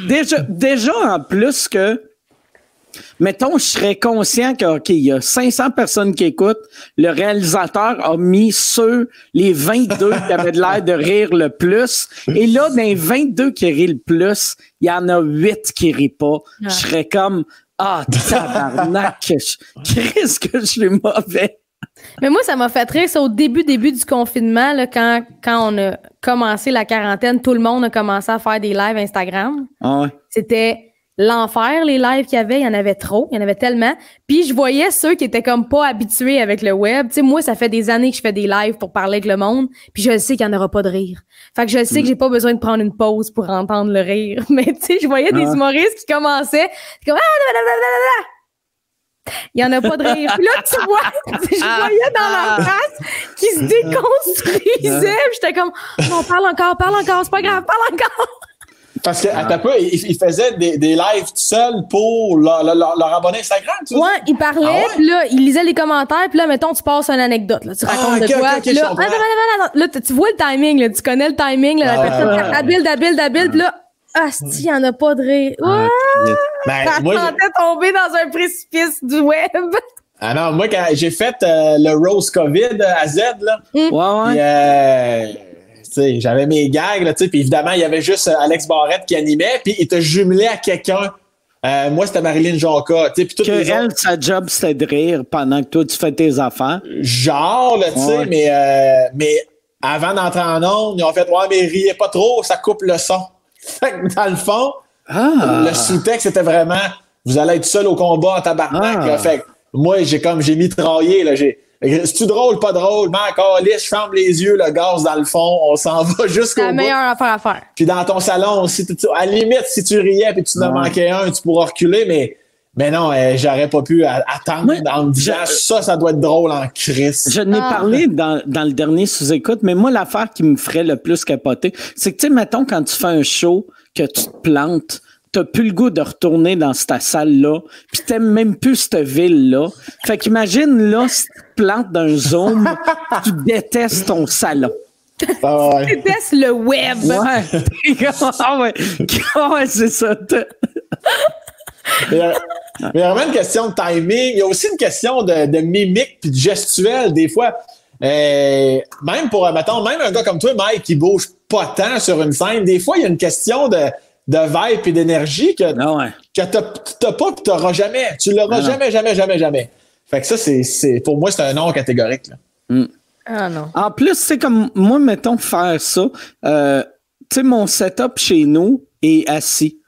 déjà, déjà, en plus que, mettons, je serais conscient que, OK, il y a 500 personnes qui écoutent, le réalisateur a mis ceux, les 22 qui avaient de l'air de rire le plus, et là, dans les 22 qui rient le plus, il y en a 8 qui rient pas. Je serais comme, ah, tabarnak, Chris, que je suis mauvais. Mais moi, ça m'a fait rire. C'est au début, début du confinement, là, quand, quand on a commencé la quarantaine, tout le monde a commencé à faire des lives Instagram. Ah ouais. C'était l'enfer, les lives qu'il y avait. Il y en avait trop. Il y en avait tellement. Puis je voyais ceux qui étaient comme pas habitués avec le web. Tu sais, moi, ça fait des années que je fais des lives pour parler avec le monde. Puis je sais qu'il n'y en aura pas de rire. Fait que je sais que j'ai pas besoin de prendre une pause pour entendre le rire. Mais tu sais, je voyais des Ah. humoristes qui commençaient. Comme, ah, blablabla. Il y en a pas de rire. Puis là, tu vois, je voyais dans leur face qui se déconstruisaient. Puis j'étais comme, non, parle encore, parle encore, c'est pas grave, parle encore. Parce que, attends un peu, il, il faisait des, des lives tout seul pour leur, leur, leur abonné Instagram, tu vois? Ouais, il parlait, Ah ouais? puis là, il lisait les commentaires, puis là, mettons, tu passes une anecdote, là, tu racontes Ah, ok, de quoi, là, comprends. attends, attends, attends, là, tu- vois le timing, là, tu connais le timing, là, la personne, ouais, ouais. habile, habile, habile, puis là, ah, il y en a pas de rire. Ouais, Ben, ça moi, tomber dans un précipice du web. ah non, moi, quand j'ai fait euh, le Rose COVID à Z, là, Ouais, ouais. Puis, euh, tu sais, j'avais mes gags, là, tu sais, puis évidemment, il y avait juste euh, Alex Barrette qui animait, puis il te jumelé à quelqu'un. Euh, moi, c'était Marilyn Jonca, tu sais, puis Que les elle, autres, sa job, c'était de rire pendant que toi, tu fais tes affaires. genre, là, tu sais, Ouais. mais, euh, mais avant d'entrer en ondes, ils ont fait « Ouais, mais riez pas trop, ça coupe le son. » Fait que dans le fond, Ah! le sous-texte était vraiment « Vous allez être seul au combat en tabarnak. Ah. là. Fait que moi, j'ai comme, j'ai mitraillé, là, j'ai... C'est-tu drôle, pas drôle? Mais encore lisse, je ferme les yeux, le gaz dans le fond, on s'en va C'est jusqu'au la bout. meilleure affaire à faire. Puis dans ton salon tu- tu- à la limite, si tu riais puis tu en manquais un, tu pourras reculer, mais, mais non, euh, j'aurais pas pu attendre Moi, en me disant je- ça, ça doit être drôle en crise. Je n'ai Ah. parlé dans, dans le dernier sous-écoute, mais moi, l'affaire qui me ferait le plus capoter, c'est que, tu sais, mettons, quand tu fais un show, que tu te plantes, t'as plus le goût de retourner dans cette salle-là, puis t'aimes même plus cette ville-là. Fait qu'imagine, là, si tu te plantes d'un Zoom, tu détestes ton salon. Ah ouais. Déteste le web. Ouais. ah ouais. Ah ouais, c'est ça. T'as- Mais, il y a vraiment une question de timing. Il y a aussi une question de, de mimique puis de gestuelle, des fois. Euh, même pour, mettons, même un gars comme toi, Mike, qui bouge pas tant sur une scène, des fois, il y a une question de, de vibe et d'énergie que, Ah ouais. que t'as pas et t'auras jamais. Tu l'auras Ah non. jamais, jamais, jamais, jamais. Fait que ça, c'est, c'est, pour moi, c'est un nom catégorique. Là. Ah non. En plus, c'est comme moi, mettons, faire ça. euh, tu sais, mon setup chez nous est assis.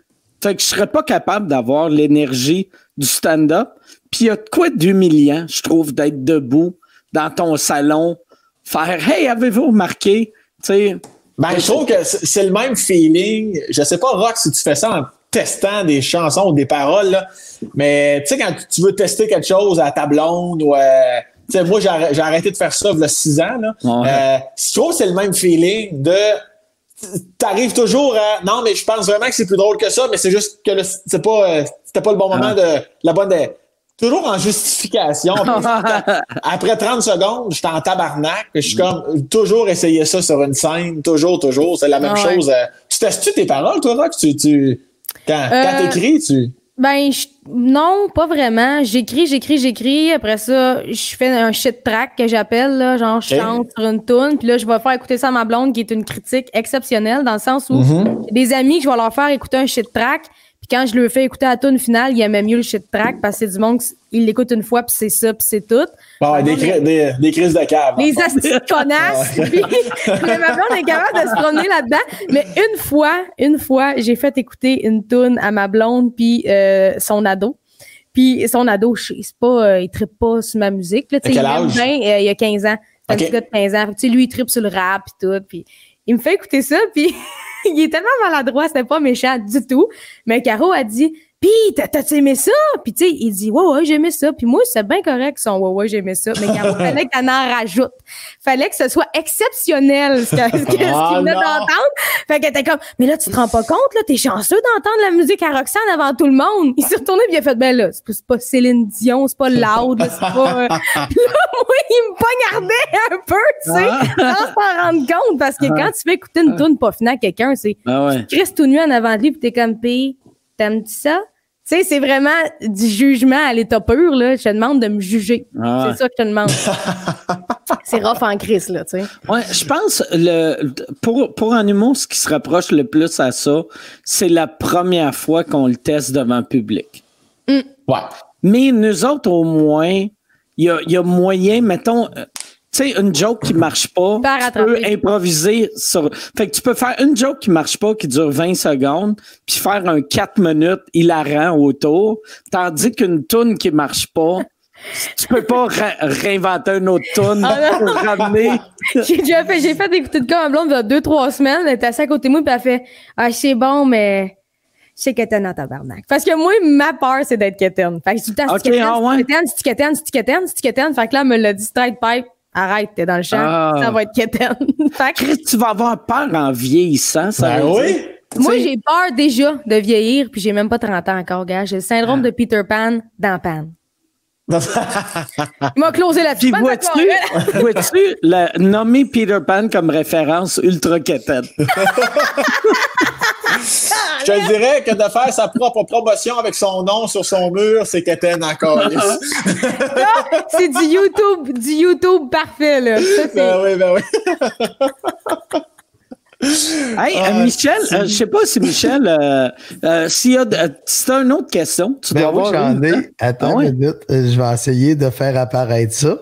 Fait que je serais pas capable d'avoir l'énergie du stand-up. Puis il y a de quoi d'humiliant, je trouve, d'être debout dans ton salon, faire Hey, avez-vous remarqué? Tu sais, Ben, je trouve que c'est le même feeling. Je sais pas, Rock, si tu fais ça en testant des chansons ou des paroles, là. mais tu sais, quand tu veux tester quelque chose à ta blonde ou. euh, tu sais, moi, j'ai arr- j'ai arrêté de faire ça il y a six ans. Là. Ouais. Euh, je trouve que c'est le même feeling de. T'arrives toujours à. Non, mais je pense vraiment que c'est plus drôle que ça, mais c'est juste que c'est pas, euh, c'était pas le bon moment Ah. de. La bonne. de- toujours en justification. Après 30 secondes, j'étais en tabarnak. Je suis comme, toujours essayer ça sur une scène, toujours, toujours. C'est la même Ah ouais. chose. euh. Tu testes-tu tes paroles, toi, Rock? Tu, tu, quand quand Euh, t'écris, tu. Ben, je- non, pas vraiment. J'écris, j'écris, j'écris. Après ça, je fais un shit track que j'appelle, là. Genre, je chante sur une tune. Puis là, je vais faire écouter ça à ma blonde, qui est une critique exceptionnelle, dans le sens où Mm-hmm. des amis que je vais leur faire écouter un shit track. Puis quand je leur fais écouter la tune finale, ils aimaient mieux le shit track parce que c'est du monde qui l'écoute une fois, puis c'est ça, puis c'est tout. Bon, ouais, des, cri- des, des crises de cave. Les de connasses. Puis, mais ma blonde est capable de se promener là-dedans. Mais une fois, une fois, j'ai fait écouter une toune à ma blonde puis euh, son ado. Puis son ado, je sais c'est pas, euh, il trippe pas sur ma musique. Là, il âge? bien, euh, il a 15 ans. C'est un Ok. petit gars de 15 ans. Fait lui, il trippe sur le rap et tout. Puis il me fait écouter ça, puis il est tellement maladroit, c'était pas méchant du tout. Mais Caro a dit Pis, t'as- t'as-tu aimé ça? Puis, tu sais, il dit, ouais, ouais, j'aimais ça. Puis moi, c'est bien correct, son ouais, ouais, j'aimais ça. Mais Caro, fallait qu'elle en rajoute. Fallait que ce soit exceptionnel, ce que- que- qu'il Ah, venait d'entendre. Fait qu'elle était comme, mais là, tu te rends pas compte, là, t'es chanceux d'entendre la musique à Roxane avant tout le monde. Il s'est retourné puis il a fait, ben là, c'est pas- c'est pas Céline Dion, c'est pas loud, là, c'est pas. euh. Puis là, moi, il me poignardait un peu, tu sais, sans s'en rendre compte. Parce que quand tu fais écouter une tune pas finie à quelqu'un, c'est, Ah ouais. Chris tout nu en avant de lui, puis t'es comme, pis, t'aimes-tu ça? Tu sais, c'est vraiment du jugement à l'état pur, là. Je te demande de me juger. Ah. C'est ça que je te demande. c'est rough en Chris, là, tu sais. Ouais, je pense le pour pour un humour, ce qui se rapproche le plus à ça, c'est la première fois qu'on le teste devant le public. Ouais. Mais nous autres, au moins, il y a, il y a moyen, mettons, euh, sais, une joke qui marche pas, tu peux improviser sur... Fait que tu peux faire une joke qui marche pas, qui dure 20 secondes, puis faire un 4 minutes hilarant autour, tandis qu'une toune qui marche pas, tu peux pas réinventer une autre toune Ah pour ramener... J'ai déjà fait, j'ai fait écouter de ma blonde il y a deux, trois semaines. Elle était assise à côté de moi, puis elle fait, ah, c'est bon, mais je sais qu'elle dans tabarnak. Parce que moi, ma peur, c'est d'être quétaine. Fait que je dis tout le temps, c'est quétaine, c'est quétaine, c'est quétaine, c'est quétaine. Fait que là, elle me l'a dit straight pipe. Arrête, t'es dans le champ. Ah. Ça va être quétaine. fait que Chris, tu vas avoir peur en vieillissant, ça Ben oui. Moi, j'ai peur déjà de vieillir, puis j'ai même pas 30 ans encore, gars. J'ai le syndrome Ah. de Peter Pan dans Pan. Il m'a closé là-dessus. Puis vois-tu, vois-tu, le- nommer Peter Pan comme référence ultra quétaine? Je te dirais que de faire sa propre promotion avec son nom sur son mur, c'est qu'elle encore. C'est du YouTube, du YouTube parfait, là. Ça, c'est- ben oui, ben oui. Hey, euh, Ah, Michel, si. euh, je sais pas si Michel, euh, euh, s'il y a, de- euh, si t'as une autre question, tu Ben dois avoir j'en une. ai. Attends Ah ouais? une minute. Euh, Je vais essayer de faire apparaître ça.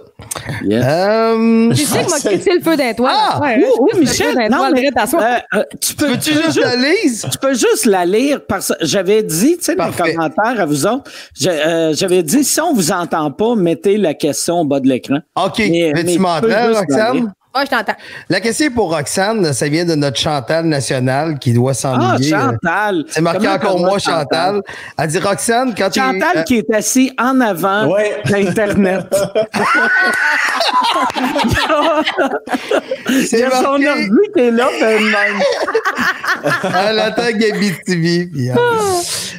Yes. Euh, Tu sais que m'a c'est- le feu d'étoile. Ah! Ouais, Oui, hein, Michel, feu non, mais, euh, euh, tu peux, Veux-tu juste la lise? tu peux juste la lire parce que j'avais dit, tu sais, dans les commentaires à vous autres, euh, j'avais dit, si on vous entend pas, mettez la question au bas de l'écran. OK. Mais- Mais, mais tu tu m'entends, peux la lire. Roxane? Ouais, je t'entends. La question est pour Roxane, ça vient de notre Chantal nationale qui doit Ah, s'ennuyer. Chantal. C'est marqué Comment encore moi, Chantal? Elle dit Roxane, quand tu. Chantal euh, qui est assis en avant Ouais. d'Internet. C'est a son marqué. ordi qui est là, ben, même. Elle attend Gabi TV. euh,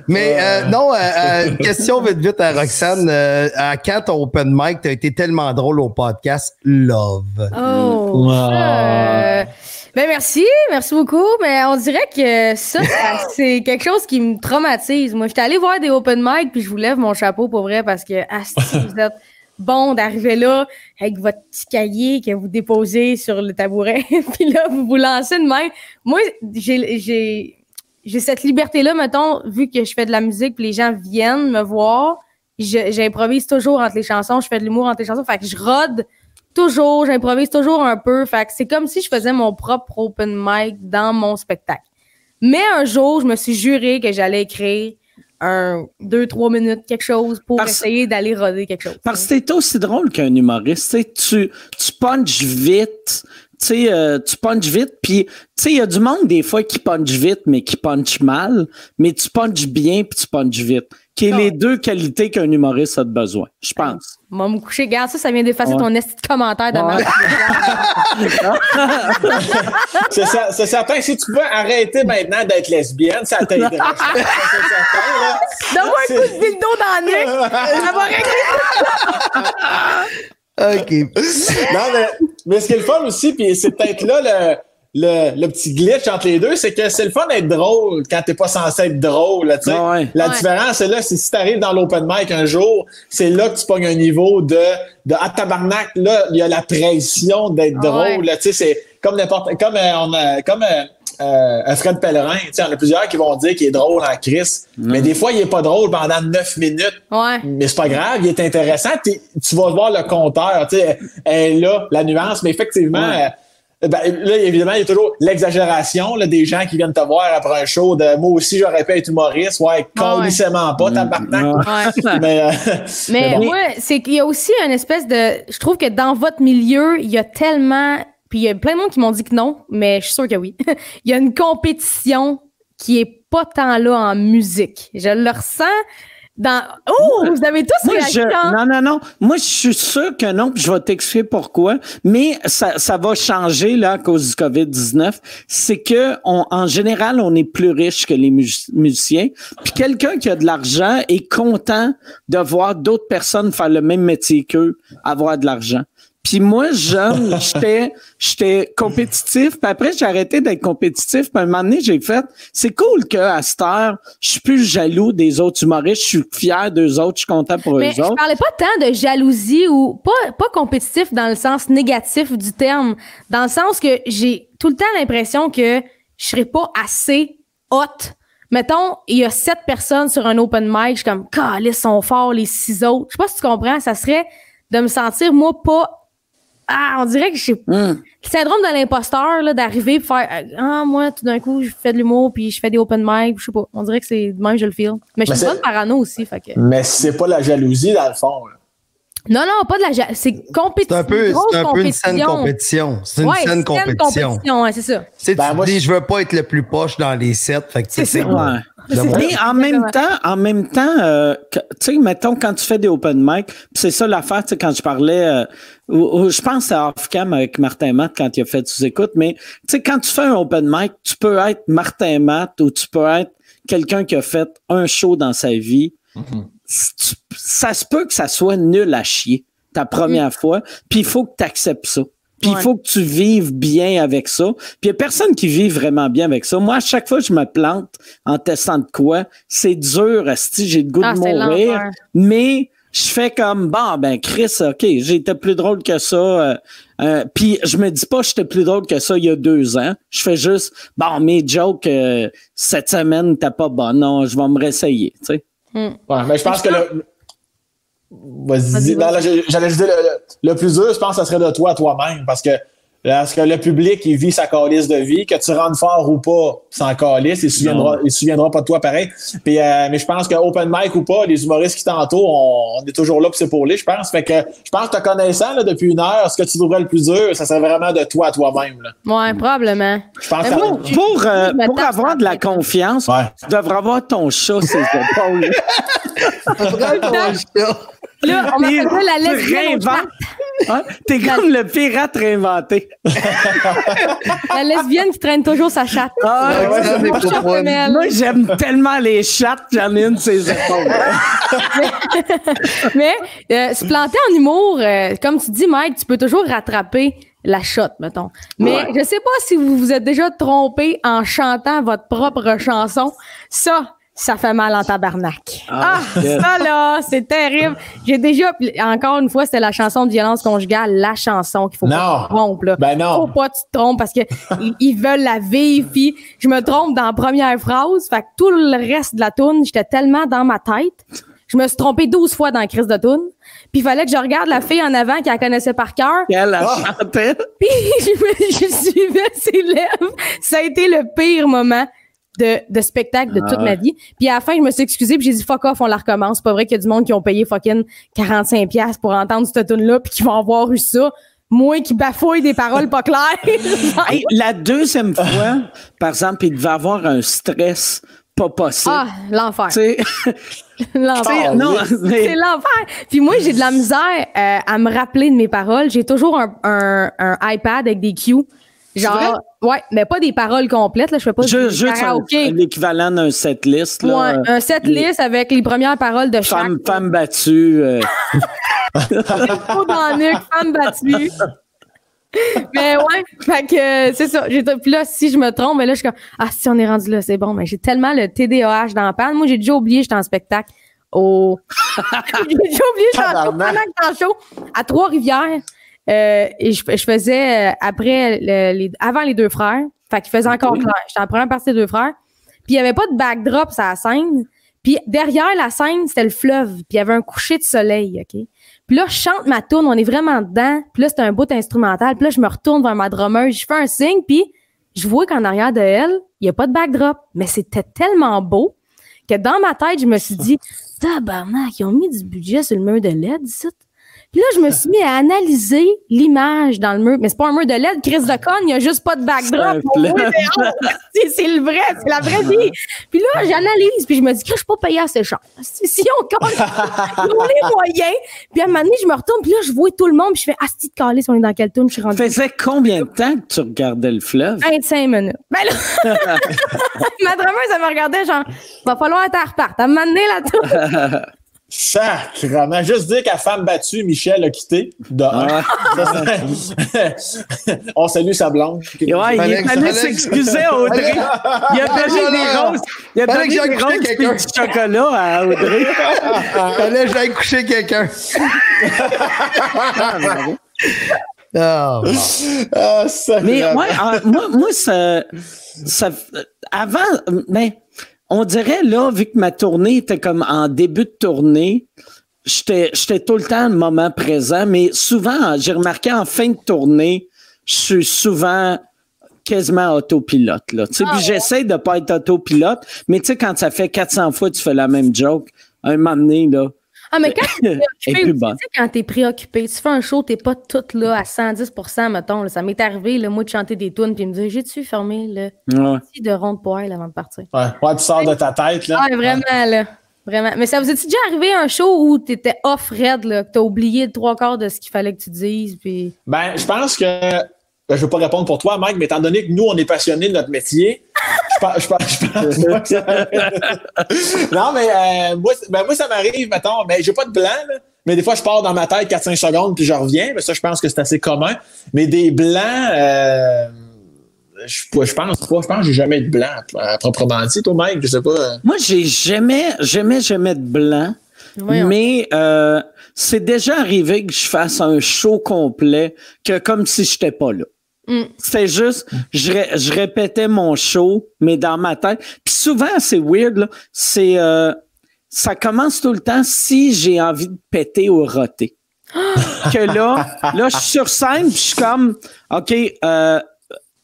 Mais euh, non, euh, euh, question vite vite à Roxane. Euh, à quand ton open mic, t'as été tellement drôle au podcast Love. Oh. Wow. Euh, ben merci, merci beaucoup. Mais on dirait que ça, c'est quelque chose qui me traumatise. Moi, j'étais allée voir des open mic, puis je vous lève mon chapeau pour vrai parce que asti, vous êtes bon d'arriver là avec votre petit cahier que vous déposez sur le tabouret, puis là vous vous lancez de main. Moi, j'ai cette liberté là, mettons, vu que je fais de la musique, puis les gens viennent me voir. J'improvise toujours entre les chansons, je fais de l'humour entre les chansons, fait que je rode toujours, j'improvise toujours un peu. Fait que c'est comme si je faisais mon propre open mic dans mon spectacle. Mais un jour, je me suis juré que j'allais écrire un deux, trois minutes, quelque chose pour Parce- essayer d'aller roder quelque chose. Parce que t'es aussi drôle qu'un humoriste. Tu, tu punches vite. Tu sais, euh, tu punches vite. Puis, tu sais, il y a du monde des fois qui punch vite, mais qui punch mal. Mais tu punches bien puis tu punches vite. Qui est Ah. les deux qualités qu'un humoriste a de besoin, je pense. Moi, me coucher, regarde ça, ça vient d'effacer Ouais. ton esti de commentaire de Ouais. C'est certain. Si tu peux arrêter maintenant d'être lesbienne, ça t'aiderait. Donne-moi un coup de dildo dans le nez. Ça va régler OK. Non, mais, mais ce qui est le fun aussi, puis c'est peut-être là le, le, le petit glitch entre les deux, c'est que c'est le fun d'être drôle quand t'es pas censé être drôle. là, tu sais. Ah ouais. La Ouais. différence, c'est là, c'est si t'arrives dans l'open mic un jour, c'est là que tu pognes un niveau de, de ah, tabarnak, là, il y a la pression d'être Ah drôle. ouais. là, tu sais, c'est comme n'importe, comme euh, on a, comme euh, euh, Fred Pellerin, tu sais, on a plusieurs qui vont dire qu'il est drôle en crise, mais des fois, il est pas drôle pendant neuf minutes. Ouais. Mais c'est pas grave, il est intéressant. T'es- tu vas voir le compteur, tu sais, elle est là, la nuance, mais effectivement, Ouais. euh, ben, là, évidemment, il y a toujours l'exagération là, des gens qui viennent te voir après un show de moi aussi, j'aurais pu être humoriste. Ouais, Ah ouais. pas, tabarnak. Ouais. Mais, euh, Mais bon. moi, c'est qu'il y a aussi une espèce de. Je trouve que dans votre milieu, il y a tellement. Puis il y a plein de monde qui m'ont dit que non, mais je suis sûre que oui. Il y a une compétition qui est pas tant là en musique. Je le ressens dans. Oh, Moi- vous avez tous réagi quand- non, non, non. Moi, je suis sûr que non, puis je vais t'expliquer pourquoi. Mais ça, ça va changer là à cause du COVID-19. C'est que on, en général, on est plus riche que les mus- musiciens. Puis quelqu'un qui a de l'argent est content de voir d'autres personnes faire le même métier qu'eux, avoir de l'argent. Puis moi, jeune, j'étais, j'étais compétitif. Puis après, j'ai arrêté d'être compétitif. Puis à un moment donné, j'ai fait, c'est cool qu'à cette heure, je suis plus jaloux des autres humoristes. Je suis fier d'eux autres. Je suis content pour Mais eux je autres. parlais pas tant de jalousie ou pas, pas compétitif dans le sens négatif du terme, dans le sens que j'ai tout le temps l'impression que je serais pas assez hot. Mettons, il y a sept personnes sur un open mic, je suis comme, ils sont forts, les six autres. Je sais pas si tu comprends, ça serait de me sentir, moi, pas. Ah, on dirait que j'ai. Hum. Le syndrome de l'imposteur, là, d'arriver et faire euh, Ah, moi, tout d'un coup, je fais de l'humour puis je fais des open mic, je sais pas. On dirait que c'est de même, je le feel. Mais je suis c'est- bonne parano aussi, fait que. mais c'est pas la jalousie, dans le fond. là. Non, non, pas de la ja- C'est compétition. C'est un peu, c'est un peu une saine compétition. C'est une Ouais, saine compétition. compétition, ouais, c'est ça. Ben, tu moi, dis, je- veux pas être le plus poche dans les sept. Fait que C'est ça. Ouais. Mais en même temps, en même temps, euh, tu sais, mettons, quand tu fais des open mic, c'est ça l'affaire, tu sais, quand je parlais, euh, je pense à off-cam avec Martin Matt quand il a fait sous écoute, mais tu sais, quand tu fais un open mic, tu peux être Martin Matt ou tu peux être quelqu'un qui a fait un show dans sa vie. Mm-hmm. Ça se peut que ça soit nul à chier ta première mm. fois, puis il faut que tu acceptes ça. Puis il faut que tu vives bien avec ça. Puis il n'y a personne qui vit vraiment bien avec ça. Moi, à chaque fois que je me plante en testant de quoi, c'est dur, si j'ai le goût de ah, mourir. Mais je fais comme bon ben Chris, ok, j'étais plus drôle que ça. Euh, euh, puis je me dis pas j'étais plus drôle que ça il y a deux ans. Je fais juste bon mes jokes euh, cette semaine t'es pas bon. Non, je vais me réessayer. Tu sais. Hmm. Ouais, mais je pense que le, Vas-y. J'allais dire le, le, plus dur, je pense, ce serait de toi toi-même parce que parce que le public, il vit sa calice de vie, que tu rentres fort ou pas, sans calice, il ne souviendra, il souviendra pas de toi pareil. Puis, euh, mais je pense que open mic ou pas, les humoristes qui t'entourent, on, on, est toujours là pour s'épauler, je pense. Fait que je pense que te connaissant là, depuis une heure, ce que tu trouverais le plus dur, ça serait vraiment de toi à toi-même. Ouais, probablement. Je pense pour, pour, euh, pour avoir de la confiance, tu devrais avoir ton chat ses épaules. Là, on m'appelle la lesbienne. Hein? T'es comme le pirate réinventé. la lesbienne qui traîne toujours sa chatte. Ah, Moi, j'aime tellement les chattes, j'en ai une de ses épaules. mais, euh, se planter en humour, euh, comme tu dis, Mike, tu peux toujours rattraper la shot, mettons. Mais je sais pas si vous vous êtes déjà trompé en chantant votre propre chanson. Ça, ça fait mal en tabarnak. Ah, ah ça là, c'est terrible. J'ai déjà, encore une fois, c'était la chanson de violence conjugale, la chanson qu'il faut pas te tromper. Là. Ben non. Faut pas que tu te trompes parce que ils, veulent la vivre. Puis je me trompe dans la première phrase. Fait que tout le reste de la tune, j'étais tellement dans ma tête. Je me suis trompé 12 fois dans la crise de tune. Puis il fallait que je regarde la fille en avant qui la connaissait par cœur. Elle a ah. chanté. Puis je, je suivais ses lèvres. Ça a été le pire moment de, de spectacle de toute ah ma vie. Puis à la fin, je me suis excusée puis j'ai dit fuck off, on la recommence. C'est pas vrai qu'il y a du monde qui ont payé fucking 45 pièces pour entendre cette tune là puis qui vont avoir eu ça. Moi qui bafouille des paroles pas claires. la deuxième fois, par exemple, il devait avoir un stress pas possible. Ah, l'enfer. l'enfer. Non, C'est l'enfer. Puis moi, j'ai de la misère euh, à me rappeler de mes paroles. J'ai toujours un, un, un iPad avec des cues Genre, ouais, mais pas des paroles complètes, là. Je fais pas je, du karaoké. l'équivalent d'un setlist, là. Ouais, un setlist avec les premières paroles de chaque. Femme, femme battue. Euh. dans nuque, femme battue. mais ouais, fait que c'est ça. Puis là, si je me trompe, mais là, je suis comme, ah, si on est rendu là, c'est bon. Mais j'ai tellement le TDAH dans la panne. Moi, j'ai déjà oublié, j'étais en spectacle au. j'ai déjà oublié, j'étais en show, pendant que show, à Trois-Rivières. Euh, et je, faisais euh, après les, avant les deux frères. Fait qu'il faisait encore clair. J'étais en première partie des deux frères. Puis il y avait pas de backdrop sur la scène. Puis derrière la scène, c'était le fleuve. Puis il y avait un coucher de soleil, OK? Puis là, je chante ma tourne, on est vraiment dedans. Puis là, c'était un bout instrumental. Puis là, je me retourne vers ma drummer, je fais un signe, puis je vois qu'en arrière de elle, il y a pas de backdrop. Mais c'était tellement beau que dans ma tête, je me suis dit, tabarnak, ils ont mis du budget sur le mur de LED, ici. Puis là, je me suis mis à analyser l'image dans le mur. Mais c'est pas un mur de LED, Chris de Con, il n'y a juste pas de backdrop. C'est le vrai, c'est la vraie vie. Puis là, j'analyse, puis je me dis que je suis pas payé assez cher. Si on compte les moyens, puis à un moment donné, je me retourne, puis là, je vois tout le monde, puis je fais Asti de calice, on est dans quel tour, je suis rendu. faisait combien de temps que tu regardais le fleuve? 25 minutes. Ben là, ma drummer, ça me regardait genre, va falloir être à repart. À un moment donné, là, Sacrement. Juste dire qu'à femme battue, Michel a quitté. Ah. On salue sa blonde. Ouais, il est allé s'excuser à Audrey. Il a donné des roses. Il a donné des roses et du chocolat à Audrey. Fallait que j'aille coucher quelqu'un. Oh, ah, mais ouais, ah, moi, moi ça, ça, avant, mais on dirait, là, vu que ma tournée était comme en début de tournée, j'étais tout le temps le moment présent, mais souvent, j'ai remarqué en fin de tournée, je suis souvent quasiment autopilote. Là. Puis ah j'essaie de pas être autopilote, mais tu sais, quand ça fait 400 fois que tu fais la même joke, un moment donné, là, Ah, mais quand t'es préoccupé, tu sais, quand t'es préoccupé, tu fais un show, t'es pas toute là à 110% mettons. là. Ça m'est arrivé, là, moi, de chanter des tunes puis me dire, j'ai-tu fermé le Ouais. petit de ronde poêle avant de partir? Ouais, ouais, tu sors de ta tête, là. Ah, vraiment, là. Vraiment. Mais ça vous est déjà arrivé un show où t'étais off red, là, que t'as oublié trois quarts de ce qu'il fallait que tu dises, puis. Ben, je pense que. Ben, je ne veux pas répondre pour toi, Mike, mais étant donné que nous, on est passionnés de notre métier, je pense, je pense, je pense pas que ça- Non, mais euh, moi, ben, moi, ça m'arrive, mettons, mais j'ai pas de blanc, là, mais des fois, je pars dans ma tête 4-5 secondes, puis je reviens. Mais ça, je pense que c'est assez commun. Mais des blancs, euh, je, je pense pas. Je pense que j'ai jamais de blanc, à proprement dit. Toi, Mike, je sais pas. euh. Moi, j'ai jamais, jamais, jamais de blanc. Voyons. Mais euh, c'est déjà arrivé que je fasse un show complet que comme si j'étais pas là. Mm. C'était juste, je, ré- je répétais mon show, mais dans ma tête. Puis souvent, c'est weird, là. C'est, euh, ça commence tout le temps si j'ai envie de péter ou roter. que là, là, je suis sur scène, puis je suis comme, OK, euh,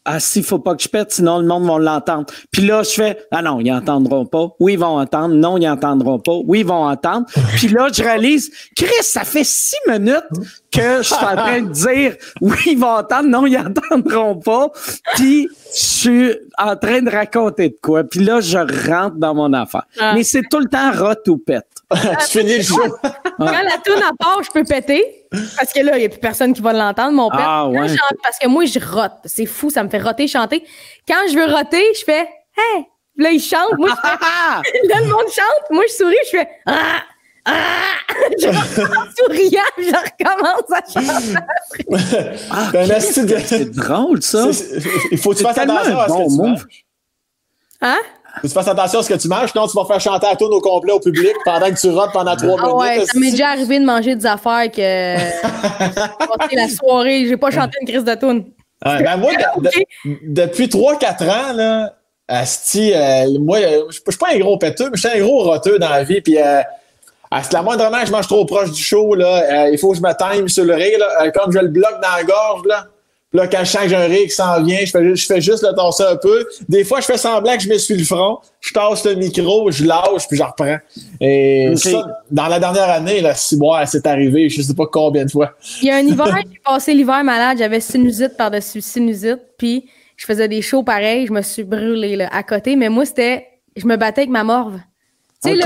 ah, s'il faut pas que je pète, sinon le monde va l'entendre. Puis là, je fais, ah non, ils entendront pas. Oui, ils vont entendre. Non, ils entendront pas. Oui, ils vont entendre. Puis là, je réalise, Chris, ça fait six minutes que je suis en train de dire, oui, ils vont entendre. Non, ils entendront pas. Puis je suis en train de raconter de quoi. Puis là, je rentre dans mon affaire. Ah. Mais c'est tout le temps rot ou pète. tu finis le show. Quand la tune à part, je peux péter. Parce que là, il n'y a plus personne qui va l'entendre, mon père. Ah, ouais. je chante- parce que moi, je rote. C'est fou, ça me fait roter, chanter. Quand je veux roter, je fais Hey! Là, il chante. Moi, je fais- là, le monde chante. Moi, je souris, je fais Ah! Ah! Je recommence en souriant, je recommence à chanter. Ah, Ben, de- c'est drôle, ça. Il faut que tu fasses attention à ce bon que tu manges. Hein? Faut que tu fasses attention à ce que tu manges, sinon tu vas faire chanter la tune au complet au public pendant que tu rotes pendant trois Ah ouais, minutes. ça m'est déjà arrivé de manger des affaires que. Passer la soirée, j'ai pas chanté une crise de tune. Ouais, ben moi, de- de- Ok. depuis 3-4 ans, là, Asti, euh, moi, je je suis pas un gros péteux, mais je suis un gros roteux dans la vie. Puis, euh, Asti, la moindrement que je mange trop proche du show, là, euh, il faut que je me time sur le rire, là, euh, comme je le bloque dans la gorge, là. Puis là, quand je sens que j'ai un rire qui s'en vient, je fais, juste- je fais juste le tasser un peu. Des fois, je fais semblant que je me suis le front. Je tasse le micro, je lâche, puis je reprends. Et ça, dans la dernière année, là, si moi, c'est arrivé, je sais pas combien de fois. Il y a un hiver, j'ai passé l'hiver malade, j'avais sinusite par-dessus sinusite, puis je faisais des shows pareils, je me suis brûlée là, à côté, mais moi, c'était. Je me battais avec ma morve. Tu sais, là,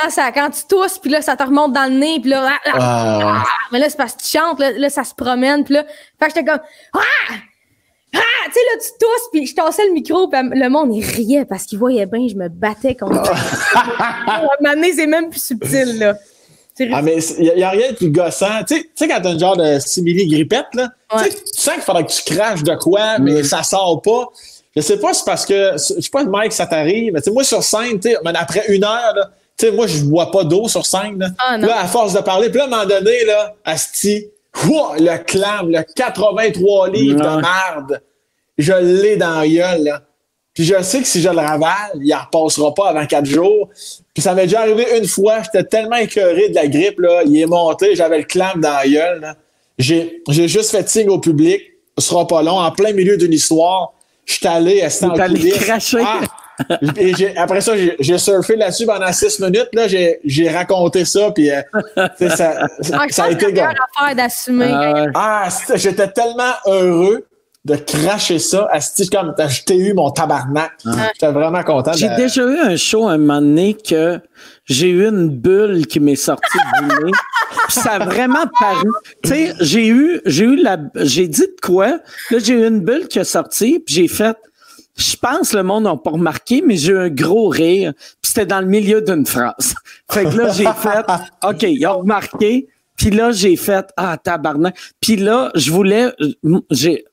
quand, ça, quand tu tousses, puis là, ça te remonte dans le nez, puis là, ah, ah, Ah, ah, mais là, c'est parce que tu chantes, là, là, ça se promène, puis là, fait que j'étais comme, ah! Ah! Tu sais, là, tu tousses, puis je tassais le micro, puis le monde, il riait parce qu'il voyait bien, je me battais contre. À un moment donné, c'est même plus subtil, là. Ah, mais il n'y a, rien de plus gossant. Tu sais- tu sais, quand t'as une genre de simili-grippette, là, tu sais, Ouais. tu sens qu'il faudrait que tu craches de quoi, mais ça sort pas. Je sais pas, c'est parce que, je sais pas, Mike, ça t'arrive, mais tu sais, moi, sur scène, tu sais, mais après une heure, là, tu sais, moi, je bois pas d'eau sur scène, là. Ah. Là, à force de parler, puis là, à un moment donné, là, Asti, ouah, le clam, le 83 livres de merde, je l'ai dans la gueule, là. Puis je sais que si je le ravale, il en repassera pas avant quatre jours. Puis ça m'est déjà arrivé une fois, j'étais tellement écœuré de la grippe, là, il est monté, j'avais le clam dans la gueule. là. J'ai, j'ai juste fait signe au public, ce sera pas long, en plein milieu d'une histoire, je suis allé, assis en T'es allé cracher. Ah! Et j'ai- après ça, j'ai, j'ai surfé là-dessus pendant six minutes, là, j'ai, j'ai raconté ça, puis euh, tu sais, ça, Ah, ça, ça a été affaire d'assumer. Ah. Ah, j'étais tellement heureux de cracher ça. Asti, comme, t'as- eu mon tabarnak. J'étais vraiment content. J'ai de- déjà eu un show un moment donné que j'ai eu une bulle qui m'est sortie du nez. Puis ça a vraiment paru. Tu sais, j'ai eu, j'ai eu la, j'ai dit de quoi? Là, j'ai eu une bulle qui est sortie, puis j'ai fait, je pense que le monde n'a pas remarqué, mais j'ai eu un gros rire. Puis c'était dans le milieu d'une phrase. Fait que là, j'ai fait, OK, ils ont remarqué. Puis là, j'ai fait, ah, tabarnak. Puis là, je voulais, j'ai,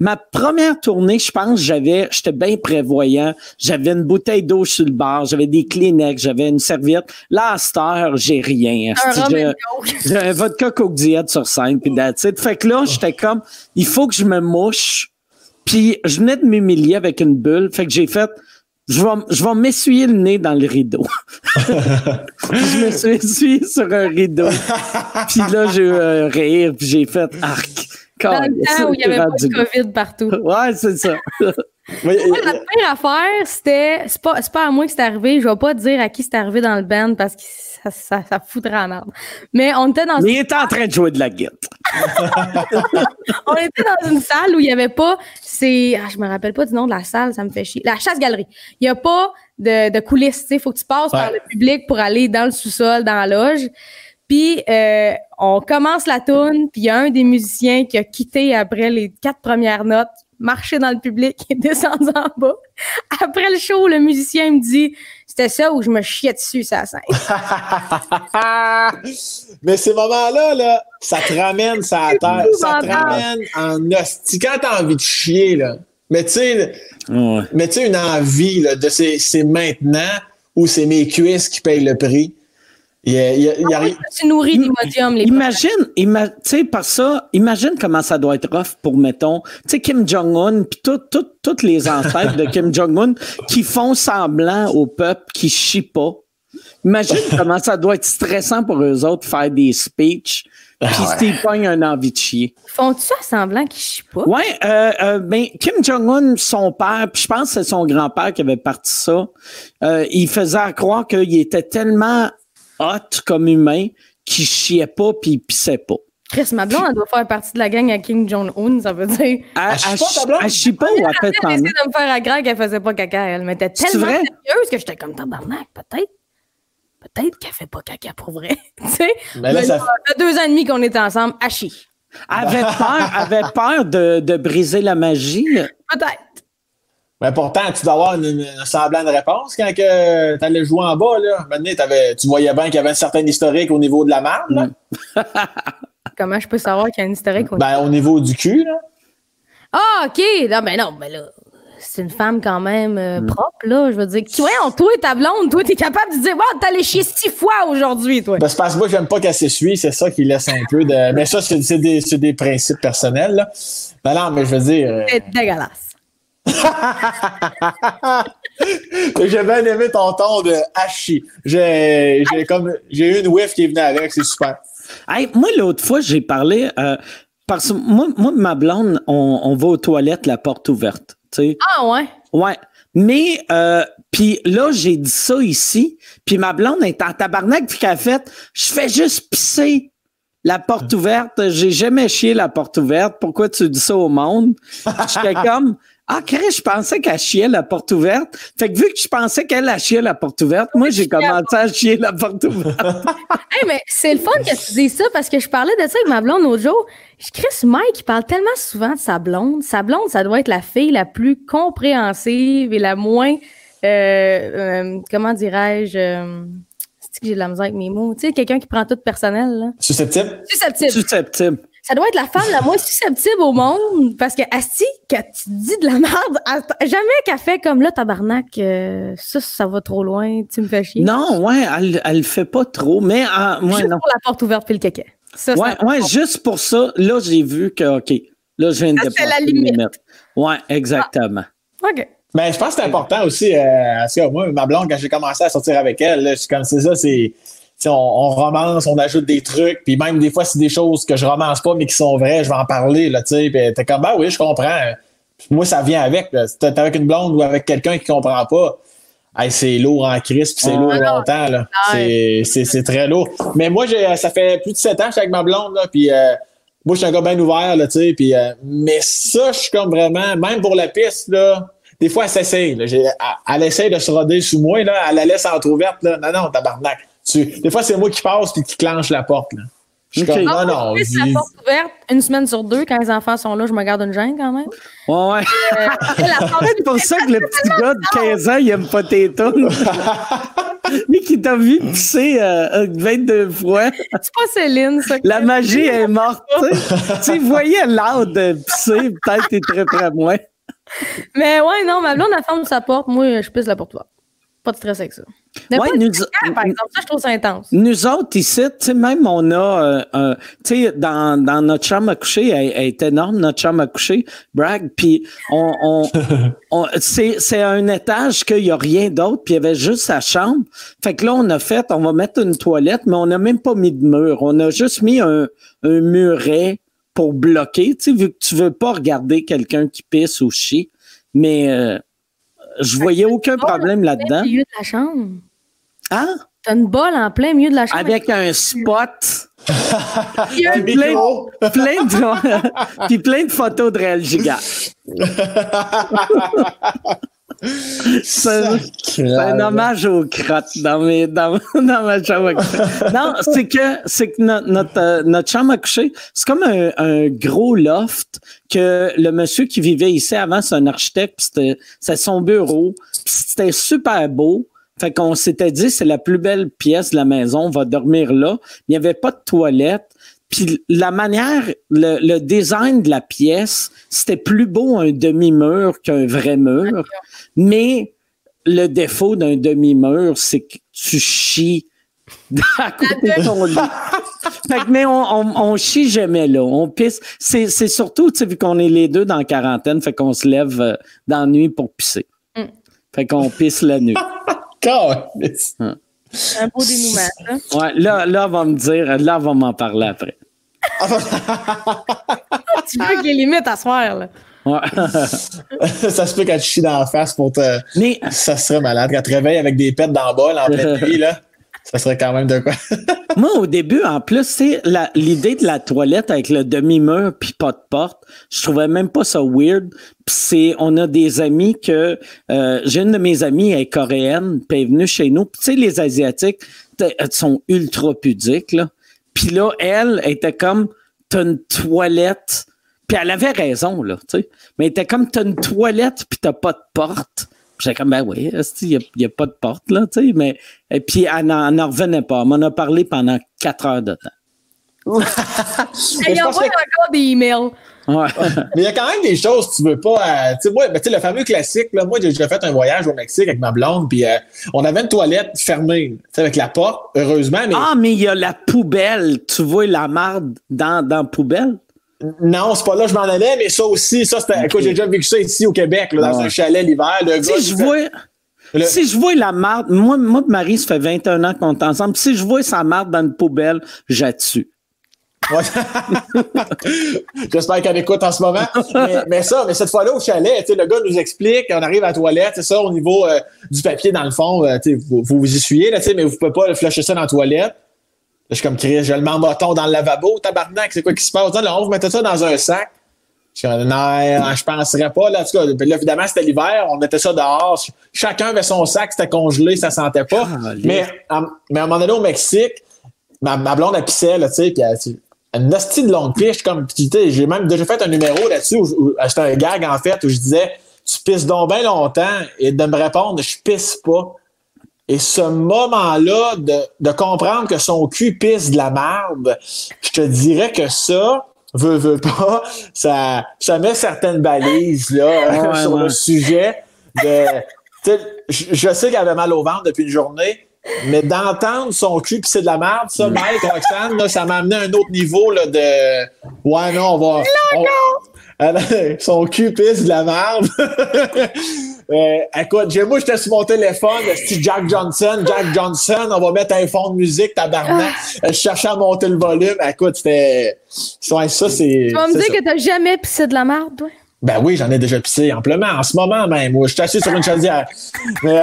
Ma première tournée, je pense, j'avais, j'étais bien prévoyant. J'avais une bouteille d'eau sur le bar, j'avais des Kleenex, j'avais une serviette. Là, à cette heure, j'ai rien. J'ai- un vodka coke diète sur scène, puis it. Fait que là, j'étais comme, il faut que je me mouche. Puis je venais de m'humilier avec une bulle. Fait que j'ai fait, je vais, je vais m'essuyer le nez dans le rideau. je me suis essuyé sur un rideau. Puis là, j'ai eu un rire, puis j'ai fait, arc. Dans le temps où il n'y avait pas de COVID partout. Ouais, c'est ça. Moi, la pire affaire, c'était. C'est pas, pas à moi que c'est arrivé. Je vais pas dire à qui c'est arrivé dans le band parce que ça, ça, ça foutrait en arbre. Mais on était dans. Mais il était en train de jouer de la guitare. on était dans une salle où il n'y avait pas. C'est. Ah, je me rappelle pas du nom de la salle, ça me fait chier. La chasse-galerie. Il n'y a pas de, de coulisses. Il faut que tu passes par le public pour aller dans le sous-sol, dans la loge. Puis euh, on commence la tune, puis il y a un des musiciens qui a quitté après les quatre premières notes, marché dans le public et descendu en bas. Après le show, le musicien me dit c'était ça où je me chiais dessus, ça scène. Mais ces moments-là, là, ça te ramène ça terre. Ça te ramène en hostie. Quand t'as envie de chier, là. Mais tu sais, mais tu sais, une envie, là, de c'est maintenant ou c'est mes cuisses qui payent le prix. Il ah Tu nourris d'imodium, les Imagine, ima, tu sais, par ça, imagine comment ça doit être rough pour, mettons, tu sais, Kim Jong-un, puis toutes les ancêtres de Kim Jong-un qui font semblant au peuple qui chient pas. Imagine comment ça doit être stressant pour eux autres de faire des speeches, puis ah s'ils pognent un envie de chier. Font-tu ça semblant qu'ils chient pas? Ouais, euh, euh, ben, Kim Jong-un, son père, puis je pense que c'est son grand-père qui avait parti ça, euh, il faisait croire qu'il était tellement hot comme humain qui chiait pas puis pissait pas. Chris, ma blonde, elle doit faire partie de la gang à King Jong-un, ça veut dire. Elle, elle, chie pas ou elle fait Elle a essayé de me faire à qu'elle faisait pas caca. Elle m'était tellement sérieuse que j'étais comme tabarnak, peut-être. Peut-être qu'elle fait pas caca pour vrai. tu sais? Mais là, ça fait deux ans et demi qu'on est ensemble, à chier. Elle avait peur, avait peur de, de briser la magie. Peut-être. Mais pourtant, tu dois avoir une, semblant de réponse quand tu allais jouer en bas. Là. Maintenant, tu voyais bien qu'il y avait un certain historique au niveau de la marde. Comment je peux savoir qu'il y a un historique au ben, niveau? au niveau du cul. Là. Ah, OK. Non, ben non, mais là, c'est une femme quand même euh, mm. propre, là. Je veux dire, tu vois, toi, ta blonde, toi, t'es capable de dire, wow, t'as allé chier six fois aujourd'hui, toi. Ben, c'est parce que moi, j'aime pas qu'elle s'essuie. C'est ça qui laisse un peu de. Mais ça, c'est des, des, principes personnels, là. Ben non, mais je veux dire. Euh, c'est dégueulasse. J'ai bien aimé ton ton de hachi. J'ai, j'ai comme j'ai eu une whiff qui est venue avec, c'est super. moi, l'autre fois, j'ai parlé euh, parce que moi, moi, ma blonde, on, va aux toilettes la porte ouverte. Ah ouais? Ouais. Mais euh, puis là, j'ai dit ça ici, puis ma blonde est en tabarnak puis qu'elle fait je fais juste pisser la porte ouverte, j'ai jamais chié la porte ouverte. Pourquoi tu dis ça au monde? J'étais comme ah, Chris, je pensais qu'elle chiait la porte ouverte. Fait que vu que je pensais qu'elle a chié la porte ouverte, moi, j'ai commencé à chier la porte ouverte. hey, mais c'est le fun que tu dises ça parce que je parlais de ça avec ma blonde l'autre jour. Chris Mike, il parle tellement souvent de sa blonde. Sa blonde, ça doit être la fille la plus compréhensive et la moins, euh, euh, comment dirais-je, euh, c'est que j'ai de la misère avec mes mots? Tu sais, quelqu'un qui prend tout personnel, là. Susceptible? Susceptible. Susceptible ça doit être la femme la moins susceptible au monde parce que Asti, quand tu dis de la merde, jamais qu'elle fait comme là, tabarnak, euh, ça, ça va trop loin, tu me fais chier. Non, ouais, elle, elle fait pas trop, mais euh, moi, juste pour la porte ouverte puis le caca. Ça, ouais, ouais, juste pour ça, là, j'ai vu que, OK, là, je viens de dépasser la limite. Ouais, exactement. Ah, OK. Mais je pense que c'est important aussi, euh, moi, ma blonde, quand j'ai commencé à sortir avec elle, là, je suis comme, c'est ça, c'est on, on, romance, on ajoute des trucs, puis même des fois, c'est des choses que je romance pas, mais qui sont vraies, je vais en parler, là, tu sais. Puis t'es comme, bah oui, je comprends. Moi, ça vient avec. Si t'es avec une blonde ou avec quelqu'un qui comprend pas, c'est lourd en crise, puis c'est lourd longtemps, là. C'est très lourd. Mais moi, j'ai ça fait plus de sept ans que je suis avec ma blonde, là, puis euh, moi, je suis un gars bien ouvert, là, tu sais, puis... Euh, mais ça, je suis comme vraiment... Même pour la piste, là des fois, elle s'essaye. Elle, elle essaye de se roder sous moi. Là, elle la laisse entrouverte. Là. Non, non, tabarnak. Des fois, c'est moi qui passe et qui clenche la porte. Là. Je suis comme, non, non. la porte ouverte une semaine sur deux, quand les enfants sont là, je me garde une gêne quand même. Ouais, ouais. Euh, c'est pour ça que le petit gars de 15 ans, il aime pas tes tunes. Lui qui t'a vu pisser euh, 22 fois. C'est pas Céline, ça. La magie est morte. tu voyais l'art de pisser, peut-être t'es très près à moi. Mais ouais, non, ma blonde, a ferme sa porte. Moi, je pisse la porte ouverte. Pas de stress avec ça. Ouais, nous, par exemple, ça, je trouve ça intense. Nous autres, ici, tu sais, même on a, euh, tu sais, dans, dans notre chambre à coucher, elle, est énorme, notre chambre à coucher, brag, puis on, on, c'est un étage qu'il n'y a rien d'autre, puis il y avait juste sa chambre. Fait que là, on a fait, on va mettre une toilette, mais on n'a même pas mis de mur. On a juste mis un, un muret pour bloquer, tu sais, vu que tu veux pas regarder quelqu'un qui pisse ou chie. Mais euh, je voyais aucun problème là-dedans. Au milieu de la chambre? Hein? T'as une bolle en plein milieu de la chambre? Avec un spot. Il y a un plein, plein de, puis plein de photos de Réal Giga. C'est un hommage aux crottes dans, mes, dans, dans ma chambre à coucher. Non, c'est que, c'est que notre, notre, euh, notre chambre à coucher, c'est comme un, un gros loft que le monsieur qui vivait ici avant, c'est un architecte, c'est son bureau, c'était super beau. Fait qu'on s'était dit, c'est la plus belle pièce de la maison, on va dormir là. Il n'y avait pas de toilette. Puis la manière, le, le design de la pièce, c'était plus beau un demi-mur qu'un vrai mur. Mais le défaut d'un demi-mur, c'est que tu chies à côté de ton lit. fait que, mais on, on, on chie jamais là. On pisse. C'est, c'est surtout, tu sais, vu qu'on est les deux dans la quarantaine, fait qu'on se lève euh, dans la nuit pour pisser. Mm. Fait qu'on pisse la nuit. Câlisse. un beau dénouement, ça. Ouais, là, là, on va me dire, là, on va m'en parler après. Tu veux qu'il y ait limite à soir, là? Ouais. ça se peut quand tu chies dans la face pour te. mais Ça serait malade. Quand tu te réveilles avec des pets dans le bol en pleine nuit, là, ça serait quand même de quoi. Moi, au début, en plus, c'est la- l'idée de la toilette avec le demi-mur puis pas de porte. Je trouvais même pas ça weird. Puis c'est, on a des amis que euh, j'ai une de mes amies elle est coréenne, puis elle est venue chez nous. Puis tu sais, les asiatiques, sont ultra pudiques là. Puis là, elle était comme, t'as une toilette. Puis elle avait raison là, tu sais. Mais elle était comme, t'as une toilette puis t'as pas de porte. J'étais comme, ben oui, il n'y a, y a pas de porte, là, tu sais, mais, et puis elle n'en elle revenait pas. Elle m'en a parlé pendant quatre heures de temps. Pense envoie encore des emails. Ouais. Mais il y a quand même des choses que tu veux pas. euh, tu sais, moi, ben, tu sais, le fameux classique, là, moi, j'ai déjà fait un voyage au Mexique avec ma blonde, puis euh, on avait une toilette fermée, tu sais, avec la porte, heureusement, mais Ah, mais il y a la poubelle. Tu vois la marde dans, dans la poubelle? non, c'est pas là que je m'en allais, mais ça aussi, ça, c'était. Écoute, j'ai déjà vécu ça ici au Québec, là, dans Ouais. un chalet l'hiver. Si je fait- vois, Le- si je vois la marde, moi, moi et Marie, ça fait 21 ans qu'on est ensemble. Si je vois sa marde dans une poubelle, j'attue. J'espère qu'elle écoute en ce moment. Mais, mais ça, mais cette fois-là au chalet, le gars nous explique, on arrive à la toilette, c'est ça, au niveau euh, du papier, dans le fond, euh, vous, vous vous essuyez, là, mais vous pouvez pas flusher ça dans la toilette. Je suis comme Chris, je le mets en bâton dans le lavabo, tabarnak, c'est quoi qui se passe? Là, on vous mettait ça dans un sac. Je non, je penserais pas. Là, en tout cas, là, évidemment, c'était l'hiver, on mettait ça dehors. Ch- Chacun avait son sac, c'était congelé, ça sentait pas. Mais, à, mais à un moment donné, au Mexique, ma, ma blonde, elle pissait, là, tu sais, puis une hostie de longue piche, comme, tu sais, j'ai même déjà fait un numéro là-dessus, où, où- c'était un gag, en fait, où je disais, tu pisses donc bien longtemps, et de me répondre, je pisse pas. Et ce moment-là, de, de comprendre que son cul pisse de la merde, je te dirais que ça, veut, veut pas, ça, ça met certaines balises, là, Ouais, sur ouais. le sujet de, je, je sais qu'elle avait mal au ventre depuis une journée, mais d'entendre son cul pisser de la merde, ça, Mike, Roxane, là, ça m'a amené à un autre niveau, là, de, ouais, non, on va, on- Ah, non, son cul pisse de la merde. Euh, écoute, j'ai- moi, j'étais sur mon téléphone, c'était Jack Johnson, Jack Johnson, on va mettre un fond de musique, tabarnak. Euh, Je cherchais à monter le volume. Écoute, c'était. Ouais, ça, c'est. Tu vas me c'est dire ça. que t'as jamais pissé de la merde, toi? Ben oui, j'en ai déjà pissé amplement, en ce moment même. Moi, je suis assis sur une chaudière. mais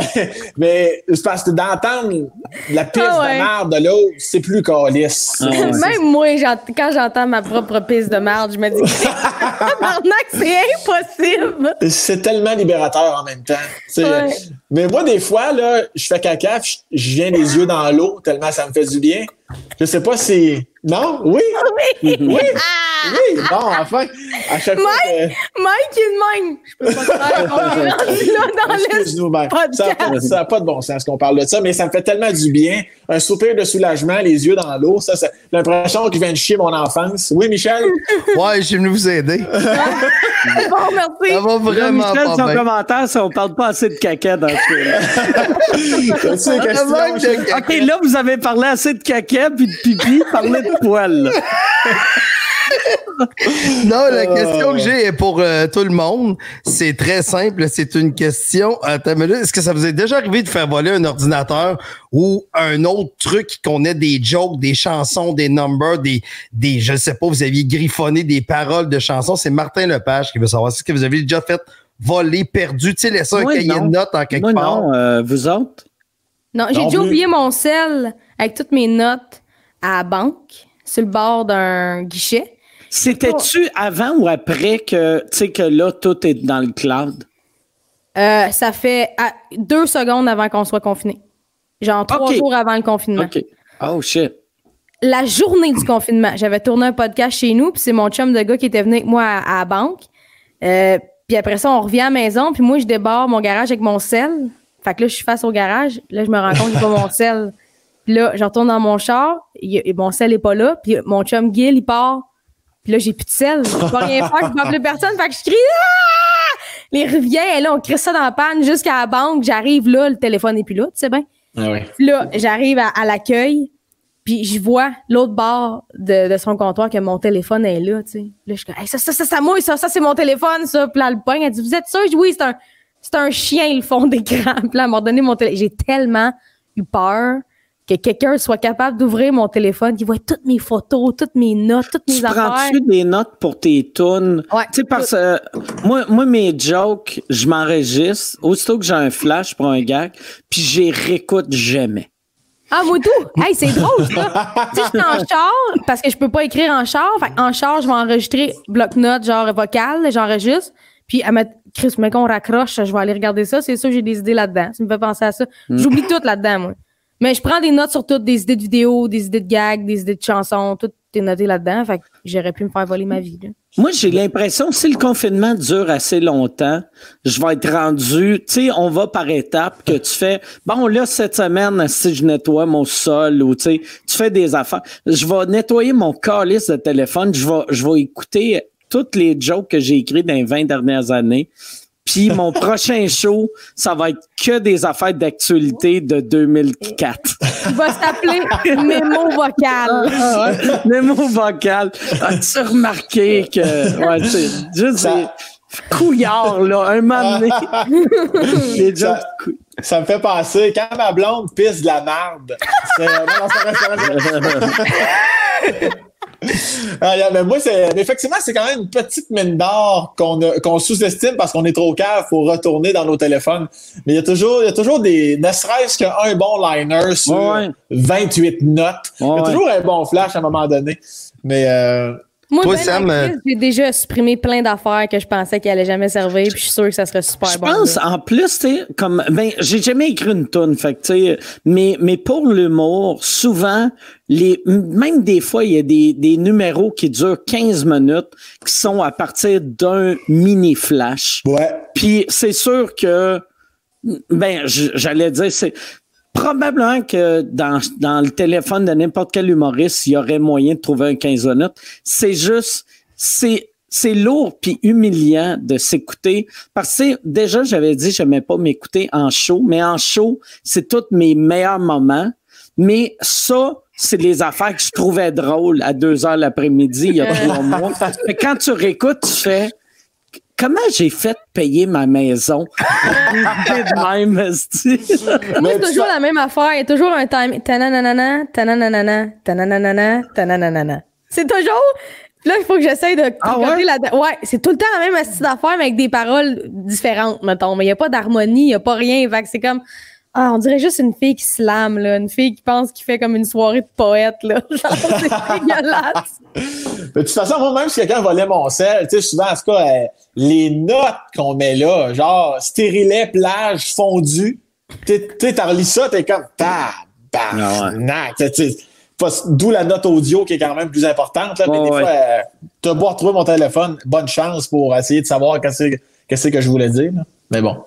mais c'est parce que d'entendre la pisse Ah ouais. de merde de l'autre, c'est plus calice. Ah ouais. Même moi, quand j'entends ma propre pisse de merde, je me dis, tabarnak, c'est impossible! C'est tellement libérateur en même temps. Ouais. Mais moi, des fois, là, je fais caca, je viens les yeux dans l'eau, tellement ça me fait du bien. Je sais pas si. Non? Oui? Oui! Oui? Ah! Oui! Bon, enfin, à chaque fois que. Mike est de même! Je peux pas te faire on est rendu là dans le Excuse-nous, ben, podcast. ça n'a pas, ça a pas de bon sens qu'on parle de ça, mais ça me fait tellement du bien. Un soupir de soulagement, les yeux dans l'eau, ça, c'est l'impression qu'il vient de chier mon enfance. Oui, Michel? Ouais, je suis venu vous aider. Bon, merci! Ça va vraiment Michel, pas son bien. commentaire, c'est on parle pas assez de caca dans ce cas-là. OK, là, vous avez parlé assez de caca puis de pipi, parlez de poils. non, la question que j'ai est pour euh, tout le monde. C'est très simple. C'est une question. Est-ce que ça vous est déjà arrivé de faire voler un ordinateur ou un autre truc qu'on ait des jokes, des chansons, des numbers, des, des, je sais pas, vous aviez griffonné des paroles de chansons? C'est Martin Lepage qui veut savoir. Est-ce que vous avez déjà fait voler, perdu, tu sais, laisser un cahier de notes en quelque part? Non, euh, vous autres? Non, j'ai déjà oublié mon sel avec toutes mes notes à la banque, sur le bord d'un guichet. C'était-tu avant ou après que, tu sais, que là, tout est dans le cloud? Euh, ça fait deux secondes avant qu'on soit confiné. Genre trois jours avant le confinement. OK. Oh shit. La journée du confinement, j'avais tourné un podcast chez nous, puis c'est mon chum de gars qui était venu avec moi à, la banque. Euh, puis après ça, on revient à la maison, puis moi, je débarre mon garage avec mon sel. Fait que là, je suis face au garage. Là, je me rends compte que j'ai pas mon sel. Puis là, je retourne dans mon char. et mon sel est pas là. Puis mon chum Gil, il part. Puis là, j'ai plus de sel. Je peux rien faire. Je peux appeler personne. Fait que je crie ah! Les rivières, là, on crée ça dans la panne jusqu'à la banque. J'arrive là, le téléphone n'est plus là, tu sais bien. Ah Puis là, j'arrive à, l'accueil. Puis je vois l'autre bord de, son comptoir que mon téléphone est là, tu sais. Là, je suis comme, ça, ça, ça, ça, moi, ça, ça, c'est mon téléphone, ça. Puis là, le poing, elle dit, vous êtes sûr? Je dis, oui, c'est un, c'est un chien, le fond d'écran. Puis là, m'a donné mon téléphone. J'ai tellement eu peur que quelqu'un soit capable d'ouvrir mon téléphone, qui voit toutes mes photos, toutes mes notes, toutes mes affaires. Prends-tu des notes pour tes tunes? Ouais. Tu sais, parce que moi, moi, mes jokes, je m'enregistre aussitôt que j'ai un flash pour un gag, puis j'y réécoute jamais. Ah, moi tout! Hey, c'est drôle, ça! tu sais, je suis en char, parce que je peux pas écrire en char. Fait en char, je vais enregistrer bloc-notes, genre vocal, j'enregistre. Puis, à mettre, Chris, mais qu'on raccroche, je vais aller regarder ça. C'est sûr, j'ai des idées là-dedans. Ça me fait penser à ça. Hmm. J'oublie tout là-dedans, moi. Mais je prends des notes sur toutes, des idées de vidéos, des idées de gags, des idées de chansons, tout est noté là-dedans. Fait que j'aurais pu me faire voler ma vie. Moi, j'ai l'impression, si le confinement dure assez longtemps, je vais être rendu, tu sais, on va par étapes que tu fais, bon, là, cette semaine, si je nettoie mon sol ou, tu sais, tu fais des affaires, je vais nettoyer mon calice de téléphone, je vais, je vais écouter toutes les jokes que j'ai écrits dans les 20 dernières années. Puis mon prochain show, ça va être que des affaires d'actualité de 2004. Il va s'appeler Mémo vocal. Ah, Mémo vocal. As-tu remarqué que ouais, c'est juste ça... couillard, là, un moment donné. ça, ça me fait penser, quand ma blonde pisse de la merde, ah, mais moi, c'est, effectivement, c'est quand même une petite mine d'or qu'on, qu'on sous-estime parce qu'on est trop cave pour retourner dans nos téléphones. Mais il y a toujours, il y a toujours des, ne serait-ce qu'un bon liner sur 28 notes. il y a toujours un bon flash à un moment donné. Mais, euh, moi, ben, euh, j'ai déjà supprimé plein d'affaires que je pensais qu'elles allaient jamais servir, puis je suis sûr que ça serait super bon. Je pense, en plus, tu comme, ben, j'ai jamais écrit une tonne, fait tu sais, mais, mais pour l'humour, souvent, les, même des fois, il y a des, des numéros qui durent 15 minutes, qui sont à partir d'un mini flash. Ouais. Puis c'est sûr que, ben, j'allais dire, c'est, probablement que dans, dans le téléphone de n'importe quel humoriste, il y aurait moyen de trouver un 15 minutes. C'est juste, c'est, c'est lourd puis humiliant de s'écouter. Parce que déjà j'avais dit je n'aimais pas m'écouter en show mais en show c'est tous mes meilleurs moments. Mais ça c'est les affaires que je trouvais drôles à deux heures l'après-midi il y a trois mois. Mais quand tu réécoutes tu fais comment j'ai fait payer ma maison? même, Moi, c'est toujours la même affaire. Il y a toujours un time. Tananana, tananana, tananana, tananana. C'est toujours. Là, il faut que j'essaye de ah ouais? la. Ouais, c'est tout le temps la même astuce d'affaires, mais avec des paroles différentes, mettons. Mais il n'y a pas d'harmonie, il n'y a pas rien. Fait que c'est comme. Ah, on dirait juste une fille qui slame, là. Une fille qui pense qu'il fait comme une soirée de poète, là. Genre, c'est dégueulasse. de toute façon, moi, même si quelqu'un volait mon sel, tu sais, souvent, en tout cas, euh, les notes qu'on met là, genre, stérilet, plage, fondu, tu sais, t'as relis ça, t'es comme, bah, bah, D'où la note audio qui est quand même plus importante, là. mais des fois, euh, t'as beau retrouver mon téléphone, bonne chance pour essayer de savoir qu'est-ce que je voulais dire, là. Mais bon.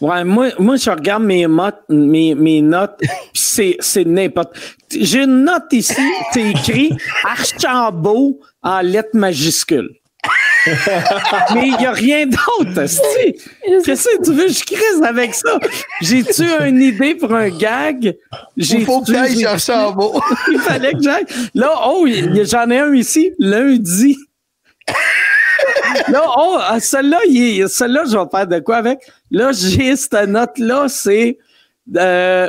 Ouais, moi, moi, je regarde mes, mes, mes notes, c'est, c'est n'importe. J'ai une note ici, c'est écrit Archambault en lettres majuscules. Mais il n'y a rien d'autre. Qu'est-ce que tu veux? Je crise avec ça? J'ai-tu une idée pour un gag? Il faut que tu chercher un mot. il fallait que j'aille. Là, oh, j'en ai un ici, lundi. Là, oh, ah, celle-là, celle-là, je vais faire de quoi avec? Là, j'ai cette note-là, c'est euh,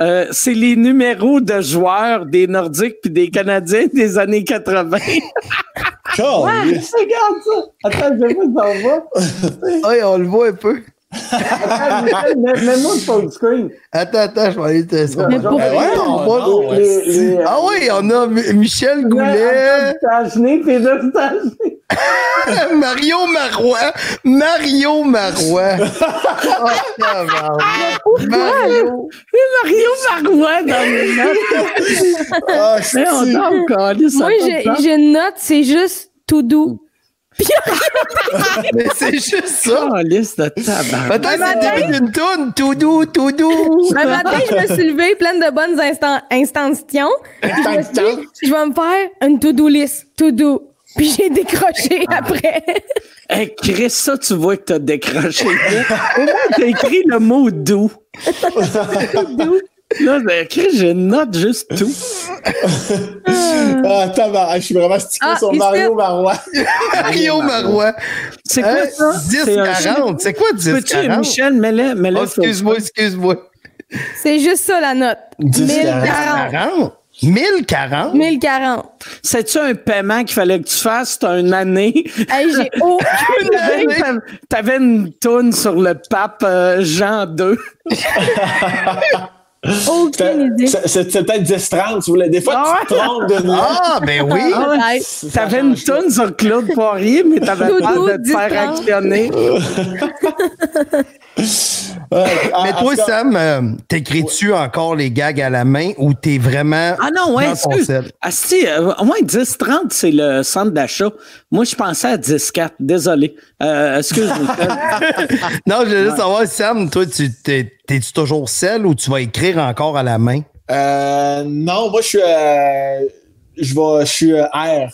euh, c'est les numéros de joueurs des Nordiques puis des Canadiens des années 80. Calisse. Regarde ça! Attends, je vais vous envoie. Ouais, on le voit un peu. Mets- Mets-moi le full screen. Attends, attends, je vais aller te ça. Mais va- pour- Ben ouais, on non, voit- non, Les- les- Ah oui, on a Michel Goulet, puis deux. Mario Marois, Mario Marois. Oh, tabarnak. Mario. Mario Marois dans les notes. Ah, Mais on ça Moi, j'ai une note, c'est juste tout doux. Mais c'est juste ça. Câlisse de tabac. Peut-être c'est le début d'une toune, tout doux, tout doux. Un matin, je me suis levée pleine de bonnes instan instantions. Je me suis dit, je vais me faire une to-do list, tout doux. Puis j'ai décroché après. Hey, Chris, ça, tu vois que t'as décroché. là. Au moins, t'as écrit le mot doux. Là, ben, une note juste tout. Ah, tabarnak, je suis vraiment stické Ah, sur. Mario Marois. Mario Marois. C'est quoi ça? C'est un 10-40. C'est quoi Peux-tu, 10-40? Michel, mets-le. Oh, excuse-moi, excuse-moi. C'est juste ça la note. 10, 1040. 40? 1040? 1040. C'est-tu un paiement qu'il fallait que tu fasses? T'as une année? Hey, j'ai aucune t'avais- t'avais une toune sur le pape euh, Jean II. Aucune idée. C'est peut-être 10-30. tu voulais- Des fois, Ah tu te trompes de nom. Ah, ben oui. Ah, T'avais une toune sur Claude Poirier, mais t'avais peur de te faire 10-30. actionner. Mais toi, cas, Sam, euh, t'écris-tu encore les gags à la main ou t'es vraiment Ah non, ouais? Ah, si, euh, au moins 10-30, c'est le centre d'achat. Moi, je pensais à 10-4. Désolé. Euh, excuse-moi. Non, je veux juste savoir, Sam, toi, tu t'es, t'es-tu toujours sel ou tu vas écrire encore à la main? euh, non, moi, je suis. euh, je vais. Je suis euh, R.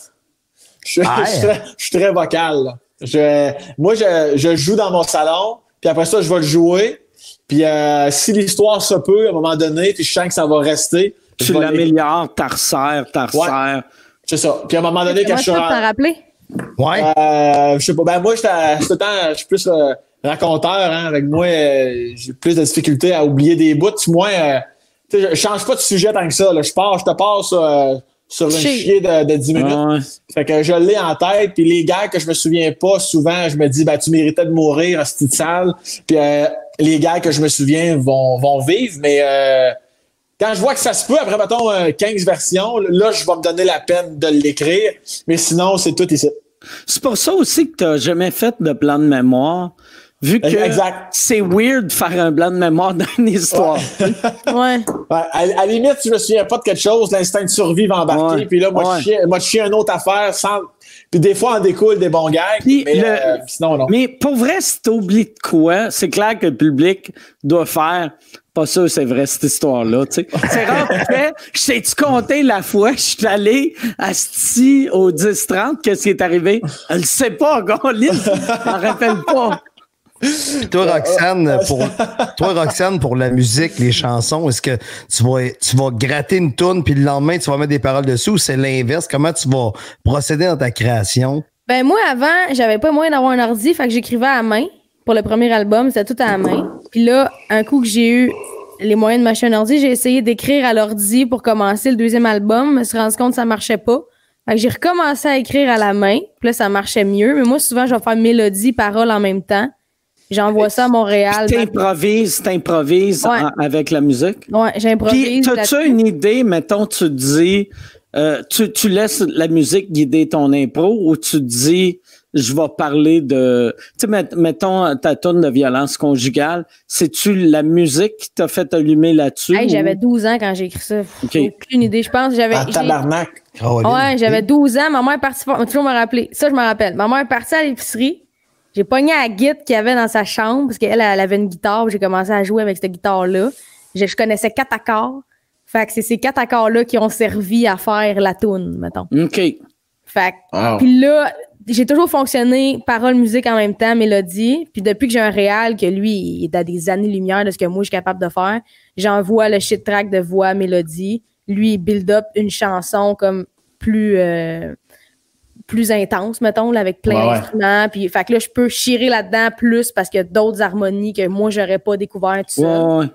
Je suis, R? je suis très, je suis très vocal. là. Je, moi, je, je joue dans mon salon, puis après ça, je vais le jouer. Puis euh, si l'histoire se peut, à un moment donné, puis je sens que ça va rester, tu l'améliores, t'en resserres, t'en resserres. C'est ça. Puis à un moment donné, quand Moi, je je suis peux t'en en- rappeler. Ouais. Euh, je sais pas. Ben moi, j'étais à- tout le temps, je suis plus euh, raconteur. Hein, avec moi, euh, j'ai plus de difficulté à oublier des bouts. Moi, euh, tu je change pas de sujet tant que ça. Là. Je pars, je te passe euh, sur une Chier. de, de 10 minutes. Ouais. Fait que je l'ai en tête. Puis les gars que je me souviens pas, souvent, je me dis, ben tu méritais de mourir, hostie de sale. Puis euh, les gars que je me souviens vont, vont vivre. Mais euh, quand je vois que ça se peut, après, mettons, euh, 15 versions, là, je vais me donner la peine de l'écrire. Mais sinon, c'est tout ici. C'est pour ça aussi que t'as jamais fait de plan de mémoire. Vu que Exact. c'est weird de faire un plan de mémoire d'une histoire. Ouais. Ouais, à, à la limite, je me souviens pas de quelque chose, l'instinct de survie va embarquer. Ouais. Puis là, moi, Ouais. je chie, moi, je chie une autre affaire sans. Puis des fois, en découle des bons gags. Puis mais le- euh, sinon, non. Mais pour vrai, si t'oublies de quoi, c'est clair que le public doit faire. Pas sûr, c'est vrai, cette histoire-là. C'est rare que tu fais, je t'ai-tu compté la fois, je suis allé à Sti au 10-30, qu'est-ce qui est arrivé? Elle le sait pas, Gonlis. Elle m'en rappelle pas. Toi, Roxane, pour, toi, Roxane, pour la musique, les chansons, est-ce que tu vas, tu vas gratter une toune puis le lendemain, tu vas mettre des paroles dessus ou c'est l'inverse? Comment tu vas procéder dans ta création? Ben moi, avant, j'avais pas moyen d'avoir un ordi, fait que j'écrivais à la main. Pour le premier album, c'était tout à la main. Puis là, un coup que j'ai eu les moyens de m'acheter un ordi, j'ai essayé d'écrire à l'ordi pour commencer le deuxième album. Je me suis rendu compte que ça marchait pas. Fait que j'ai recommencé à écrire à la main. Puis là, ça marchait mieux. Mais moi, souvent, je vais faire mélodie, paroles en même temps. J'envoie ça à Montréal. T'improvises, t'improvises Ouais. avec la musique. Ouais, Puis, j'improvise. t'as-tu là-dessus. une idée, mettons, tu te dis, euh, tu, tu laisses la musique guider ton impro ou tu te dis, je vais parler de, tu sais, met- mettons ta tonne de violence conjugale, c'est-tu la musique qui t'a fait allumer là-dessus? Hey, ou- j'avais 12 ans quand j'ai écrit ça. Ok. J'ai Aucune idée. Je pense que j'avais. J'ai- tabarnak. Ouais, j'avais 12 ans. Ma mère est partie. On va toujours me rappeler. Ça, je me rappelle. Ma mère est partie à l'épicerie. J'ai pogné la guitare qu'il y avait dans sa chambre parce qu'elle, elle avait une guitare. J'ai commencé à jouer avec cette guitare-là. Je, je connaissais quatre accords. Fait que c'est ces quatre accords-là qui ont servi à faire la toune, mettons. OK. Fait que- Wow. puis là, j'ai toujours fonctionné parole, musique en même temps, mélodie. Puis depuis que j'ai un réal, que lui, il est à des années-lumière de ce que moi, je suis capable de faire, j'envoie le shit track de voix, mélodie. Lui, il build up une chanson comme plus, euh, plus intense, mettons, là, avec plein Ouais, d'instruments. Puis, fait que là, je peux chirer là-dedans plus parce qu'il y a d'autres harmonies que moi, j'aurais pas découvert tout. Ouais, ouais.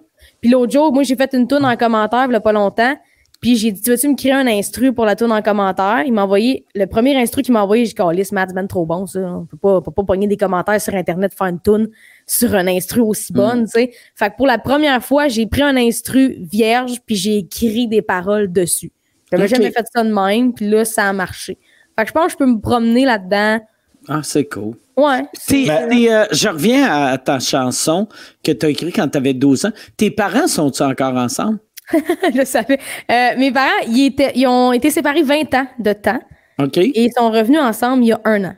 Puis l'autre jour, moi, j'ai fait une tourne en commentaire, il y a pas longtemps. Puis j'ai dit, tu veux-tu me créer un instru pour la tourne en commentaire? Il m'a envoyé, le premier instru qu'il m'a envoyé, j'ai dit, Calisse, Matt, c'est ben trop bon, ça. On peut pas, on peut pas pogner des commentaires sur Internet, faire une tourne sur un instru aussi bonne, tu sais. Fait que pour la première fois, j'ai pris un instru vierge, puis j'ai écrit des paroles dessus. J'avais Ok. jamais fait ça de même, puis là, ça a marché. Fait que je pense que je peux me promener là-dedans. Ah, c'est cool. Ouais. T'es, euh, je reviens à ta chanson que tu as écrite quand tu avais 12 ans. Tes parents sont-ils encore ensemble? je savais. Euh, mes parents, ils, étaient, ils ont été séparés 20 ans de temps, OK? et ils sont revenus ensemble il y a un an.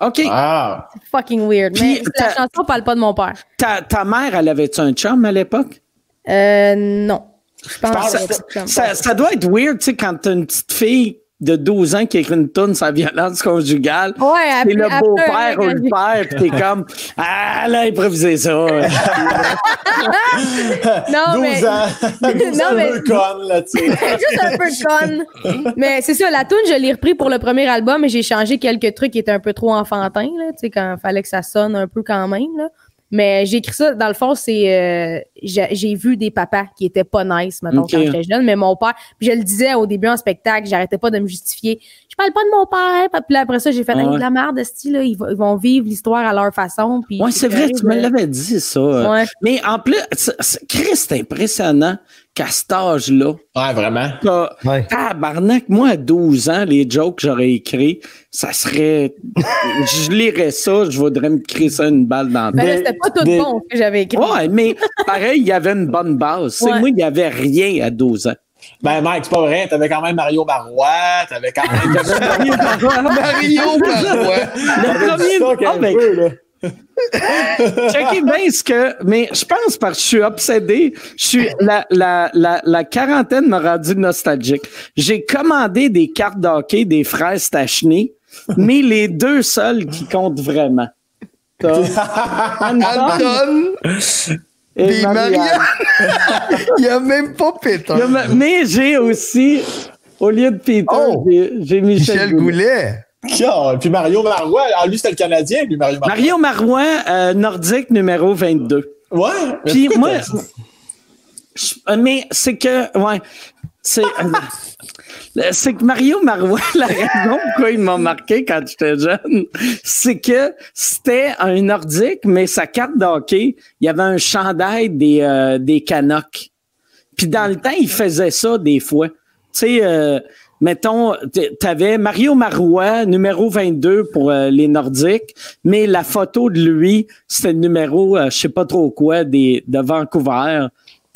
OK. Ah. fucking weird. Puis, mais la chanson parle pas de mon père. Ta, ta mère, elle avait-tu un chum à l'époque? Euh, non. Je pense pense que c'est comme- Ça, ça doit être weird, tu sais, quand t'as une petite fille de 12 ans qui écrit une tourne sur la violence conjugale. Ouais, C'est le beau-père ou le père, puis t'es comme, ah, là, improviser ça. Non, 12 mais- ans. 12 Non, ans, mais- un peu conne, là, tu sais. juste un peu conne. Mais c'est ça, la tune, je l'ai repris pour le premier album, mais j'ai changé quelques trucs qui étaient un peu trop enfantins, là, tu sais, quand il fallait que ça sonne un peu quand même, là. Mais j'ai écrit ça, dans le fond, c'est. euh, j'ai vu des papas qui étaient pas nice, mettons, Ok. quand j'étais jeune, mais mon père. Puis je le disais au début en spectacle, j'arrêtais pas de me justifier. Je parle pas de mon père. Puis là, après ça, j'ai fait Ah ouais. de la merde, style, là, ils, vont- ils vont vivre l'histoire à leur façon. Puis Oui, c'est vrai, tu me l'avais dit, ça. Ouais. Mais en plus, c'est- c'est- Chris, c'est impressionnant qu'à cet âge-là, Ouais, vraiment. t'as- Ouais. Tabarnak, moi, à 12 ans, les jokes que j'aurais écrits, ça serait. je lirais ça, je voudrais me créer ça une balle dans la là, tête. c'était pas tout des- bon que j'avais écrit. Ouais, mais pareil, il y avait une bonne base. Ouais. moi, il n'y avait rien à 12 ans. Ben, Mike, c'est pas vrai. T'avais quand même Mario Marois. T'avais quand même. Mario Marois. Le premier. stock Ah, un ben, peu, là. Checkez bien ce que. Mais je pense parce que je suis obsédé. Je suis. La, la, la, la quarantaine m'a rendu nostalgique. J'ai commandé des cartes d'hockey des frères Stachny, mais les deux seuls qui comptent vraiment. Anton et Marianne. Il n'y a même pas ma- Mais j'ai aussi, au lieu de Peter, Oh! j'ai- j'ai Michel, Michel Goulet. Goulet. Ah, Puis Mario Marois. Ah, lui, c'était le Canadien, lui, Mario Marois. Mario Marouin, euh, nordique numéro 22. Ouais. mais Puis moi, je- euh, mais c'est que, ouais, c'est, euh, c'est que Mario Marouin, la raison pourquoi il m'a marqué quand j'étais jeune, c'est que c'était un nordique, mais sa carte d'hockey, il y avait un chandail des, euh, des Canucks. Puis dans le temps, il faisait ça des fois. Tu sais, euh, mettons, t- t'avais Mario Marois, numéro 22 pour euh, les Nordiques, mais la photo de lui, c'était le numéro, euh, je sais pas trop quoi, de Vancouver.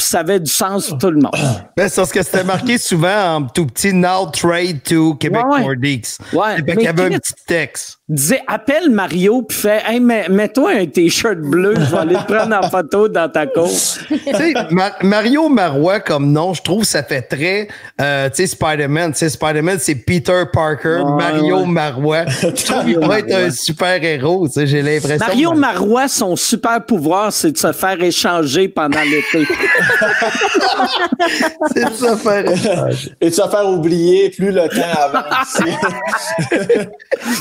Puis ça avait du sens pour tout le monde. Ben, c'est parce que c'était marqué souvent en tout petit Now Trade to Québec Ouais. Nordiques. Ouais, Fait qu'il mais y avait un petit texte. disait appelle Mario puis fais hey mets- mets-toi un t-shirt bleu je vais aller te prendre en photo dans ta course tu sais, Ma- Mario Marois comme nom, je trouve ça fait très, euh, tu sais, Spider-Man. Tu sais, Spider-Man, c'est Peter Parker. Ouais, Mario. Marois. Je trouve qu'il pourrait être un super héros. Tu sais, j'ai l'impression. Mario Marois son super pouvoir c'est de se faire échanger pendant l'été c'est de se faire échanger. Et tu vas faire oublier plus le temps avance.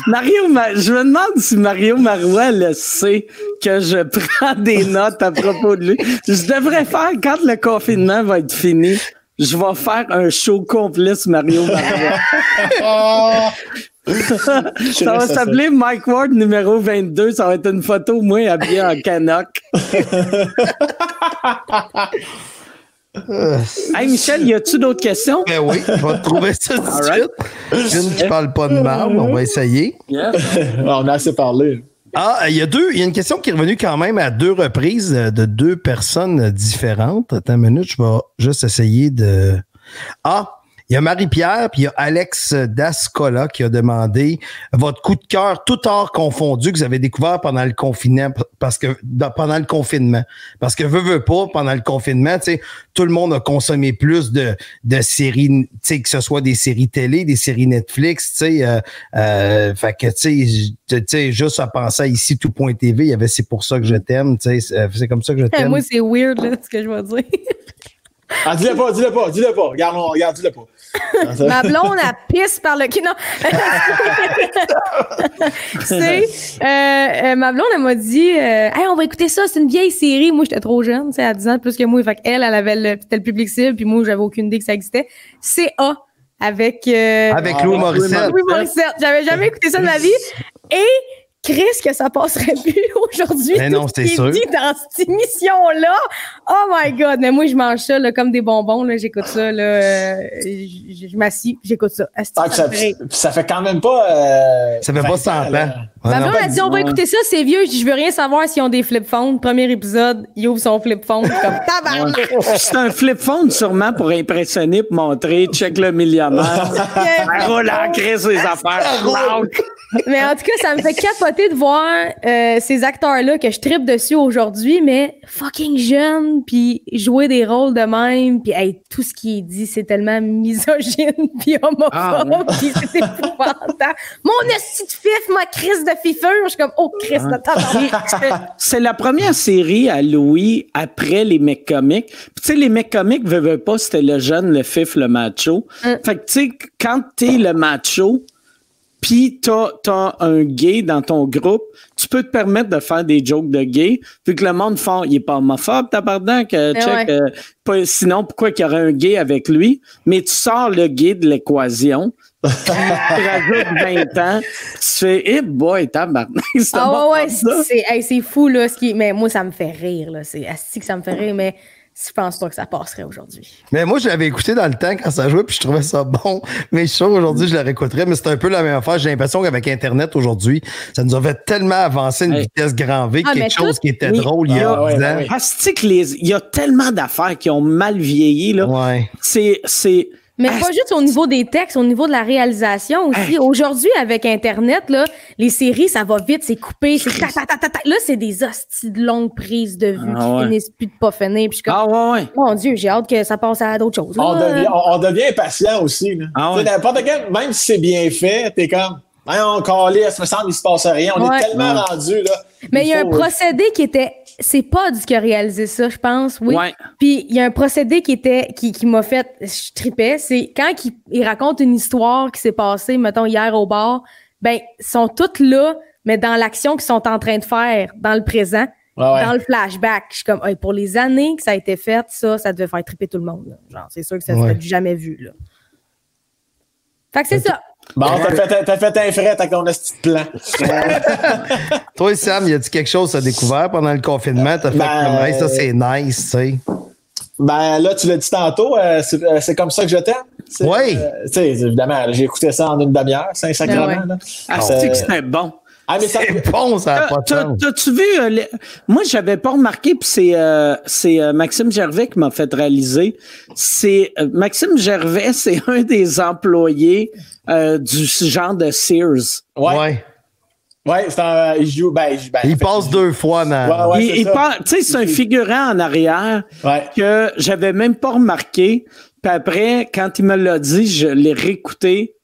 Mario Ma- je me demande si Mario Marois le sait que je prends des notes à propos de lui je devrais faire quand le confinement va être fini je vais faire un show complet sur Mario Marois Ah! Ça va s'appeler Mike Ward numéro 22 ça va être une photo moi habillé en canoc Hey Michel, y a-tu d'autres questions? Ben oui, je vais te trouver ça tout de All suite. Une qui parle pas de marbre, on va essayer. On a assez parlé. Ah, il y a deux, il y a une question qui est revenue quand même à deux reprises euh, de deux personnes différentes. Attends une minute, je vais juste essayer de. Ah, Il y a Marie-Pierre, puis il y a Alex Dascola qui a demandé votre coup de cœur, tout hors confondu, que vous avez découvert pendant le confinement, parce que pendant le confinement. Parce que veut, veut pas, pendant le confinement, tu sais, tout le monde a consommé plus de, de séries, tu sais, que ce soit des séries télé, des séries Netflix, tu sais. Euh, euh, fait que, tu sais, juste à penser à ici tout.tv, il y avait c'est pour ça que je t'aime, tu sais, euh, c'est comme ça que je t'aime. Moi, c'est weird, là, ce que je vais dire. Ah, dis-le pas, dis-le pas, dis-le pas. Regarde, regarde, dis-le pas. Ma blonde, a pisse par le Non. c'est. Euh, euh, ma blonde, elle m'a dit euh, Hey, on va écouter ça, c'est une vieille série. Moi, j'étais trop jeune, c'est à 10 ans plus que moi. Fait qu'elle, elle avait le, le public cible, puis moi, j'avais aucune idée que ça existait. C'est A avec. Euh, avec Louis Morissette. Louis Morissette. J'avais jamais écouté ça de ma vie. Et Chris, que ça passerait plus aujourd'hui. Mais non, c'est sûr. dit dans cette émission-là. Oh my God. Mais moi, je mange ça là, comme des bonbons. Là. J'écoute ça. Là. Euh, je, je m'assis, j'écoute ça. Ah, ça, ça, fait, ça, fait quand même pas. Euh, ça fait pas 100 ans. Ma mère a dit on va écouter ça, c'est vieux. Je veux rien savoir s'ils ont des flip phones. Premier épisode, il ouvre son flip phone comme tabarnak. C'est un flip phone sûrement pour impressionner, pour montrer, check le millionnaire. Roule en crise les affaires. mais en tout cas, ça me fait capoter de voir euh, ces acteurs-là que je tripe dessus aujourd'hui, mais fucking jeunes, puis jouer des rôles de même, puis hey, tout ce qui est dit, c'est tellement misogyne, puis homophobe, ah, puis c'est épouvantable. Mon esti de fif, ma crise de fifeur, je suis comme, oh, Christ, de C'est la première série à Louis après les mecs comiques. Puis tu sais, les mecs comiques veulent pas, c'était le jeune, le fif, le macho. Hum. Fait que tu sais, quand t'es le macho, puis t'as as un gay dans ton groupe, tu peux te permettre de faire des jokes de gay, vu que le monde fond, il est pas homophobe, t'as que eh check, euh, sinon pourquoi qu'il y aurait un gay avec lui, mais tu sors le gay de l'équation, tu rajoutes 20 ans, tu fais, eh boy, tabarnak, Ah ouais, ouais, c'est fou, là, ce qui, mais moi, ça me fait rire, là, c'est assis que ça me fait rire, mais je pense pas que ça passerait aujourd'hui? Mais moi, je l'avais écouté dans le temps quand ça jouait, puis je trouvais ça bon. Mais je suis sûr aujourd'hui, je le réécouterais. Mais c'est un peu la même affaire. J'ai l'impression qu'avec Internet aujourd'hui, ça nous a fait tellement avancer une vitesse grand V, ah, quelque chose qui était drôle il y a ah, 10 ans. il y a tellement d'affaires qui ont mal vieilli. Là. Ouais. C'est mais pas juste au niveau des textes, au niveau de la réalisation aussi. Aujourd'hui, avec Internet, là, les séries, ça va vite, c'est coupé, c'est ta, ta, ta, ta, Là, c'est des hosties de longues prises de vue ah qui finissent plus de pas finir. Puis comme, ah ouais, Mon Dieu, j'ai hâte que ça passe à d'autres choses. On devient, on, devient impatient aussi. Là. Ah N'importe quel, même si c'est bien fait, t'es comme. On calait, ça me semble qu'il se passe rien. On est tellement rendu là. Mais il y a un procédé qui était c'est pas du qui a réalisé ça, je pense, oui. Puis il y a un procédé qui était qui, qui m'a fait je tripais, c'est quand il, raconte une histoire qui s'est passée mettons hier au bar, ben ils sont toutes là mais dans l'action qu'ils sont en train de faire dans le présent. Dans le flashback, je suis comme, pour les années que ça a été fait, ça, ça devait faire triper tout le monde. Genre, c'est sûr que ça serait jamais vu. Là. Fait que c'est ça. Bon, t'as fait, as fait un fret avec ton petit plan. Toi, Sam, y a-tu quelque chose que t'as découvert pendant le confinement? T'as fait ben, comme, ça, c'est nice, tu sais. Ben là, tu l'as dit tantôt, euh, euh, c'est comme ça que je t'aime. Oui. Euh, tu sais, évidemment, j'ai écouté ça en une demi-heure, c'est un sacrement. Ben ah, c'est que c'était bon? Ah, mais c'est bon, ça pas T'as-tu vu, euh, moi, j'avais pas remarqué, puis c'est, euh, c'est euh, Maxime Gervais qui m'a fait réaliser. C'est Maxime Gervais, c'est un des employés du genre de Sears. Ouais. ouais. Ouais, un, il joue. Ben, ben, il passe deux fois, man. Ouais, ouais, il, tu sais, c'est un figurant en arrière que j'avais même pas remarqué. Puis après, quand il me l'a dit, je l'ai réécouté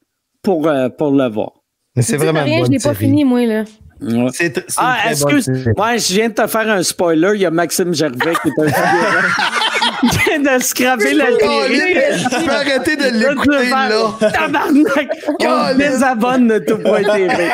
pour, pour le voir. Mais c'est vraiment rien, je n'ai pas fini, moi, là. C'est, ah, excuse. Moi, je viens de te faire un spoiler. Il y a Maxime Gervais qui est un figurant. Il vient de scraper la télé. Tu peux arrêter de l'écouter, là. Tabarnak. On désabonne de tout.tv.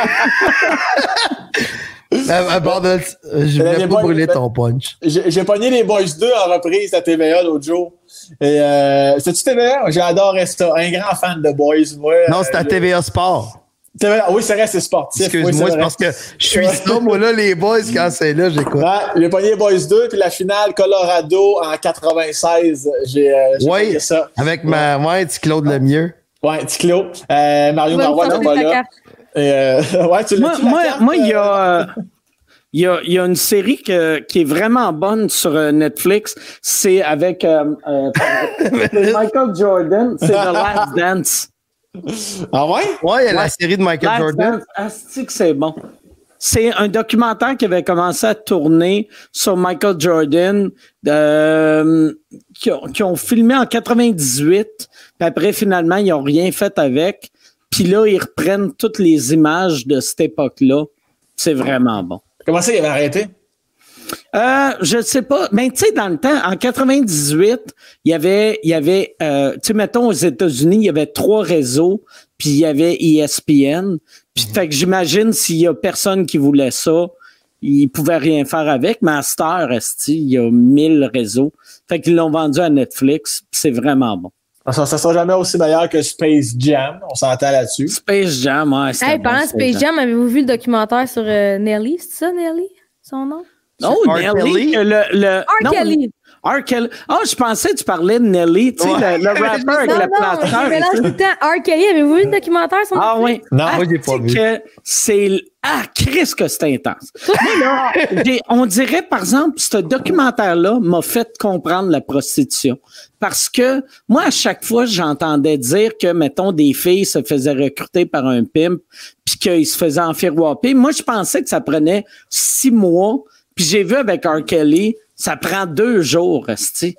Pardon, je voulais pas brûler ton punch. J'ai pogné les Boys 2 en reprise à TVA l'autre jour. Euh, c'est-tu TVA? J'adore ça. Un grand fan de Boys, moi. Non, c'est à TVA Sport. Oui, c'est vrai, c'est sportif. Excuse-moi, c'est parce que je suis ça, moi, là, les boys, quand c'est là, j'écoute. Ouais, j'ai pogné les boys 2, puis la finale Colorado en 96, j'ai euh, oui, ça. Avec ma, ouais, petit Claude Lemieux. Ouais, petit Claude. Euh, Mario Marois n'est pas là. Et, euh, ouais, tu moi, moi, moi, il y a. Euh, Il y a, il y a une série que, qui est vraiment bonne sur Netflix. C'est avec euh, euh, Michael Jordan. C'est The Last Dance. Ah ouais? Ouais, il y a la série de Michael Last Jordan. Dance. Asti que c'est bon. C'est un documentaire qui avait commencé à tourner sur Michael Jordan, euh, qui, ont, qui ont filmé en 98. Puis après, finalement, ils n'ont rien fait avec. Puis là, ils reprennent toutes les images de cette époque-là. C'est vraiment bon. Comment ça, il avait arrêté? Euh, je sais pas. Mais tu sais, dans le temps, en 98, il y avait, il y avait, euh, tu sais, mettons aux États-Unis, il y avait trois réseaux, puis il y avait ESPN. Puis fait que j'imagine s'il y a personne qui voulait ça, ils pouvaient rien faire avec. Mais à cette heure, il y a 1000 réseaux. Fait qu'ils l'ont vendu à Netflix. C'est vraiment bon. Ça, ça sera jamais aussi meilleur que Space Jam. On s'entend là-dessus. Space Jam, ouais, Hey, bon, pendant Space Jam, avez-vous vu le documentaire sur euh, Nelly? C'est ça, Nelly? Son nom? Non, R. Nelly, Kelly? que le, le, R. non, Kelly. R. Kelly. Ah, je pensais que tu parlais de Nelly, tu sais, Ouais. le, le rappeur avec Non, le non, et mélange tout. le temps. R. Kelly, avez-vous vu le documentaire sur Ah oui. Non. Ah, Moi, j'ai pas vu. c'est ah Chris que c'est intense. Là, on dirait par exemple ce documentaire là m'a fait comprendre la prostitution parce que moi à chaque fois j'entendais dire que mettons des filles se faisaient recruter par un pimp puis qu'ils se faisaient enfiroiper. Moi je pensais que ça prenait six mois puis j'ai vu avec R. Kelly ça prend deux jours, esti.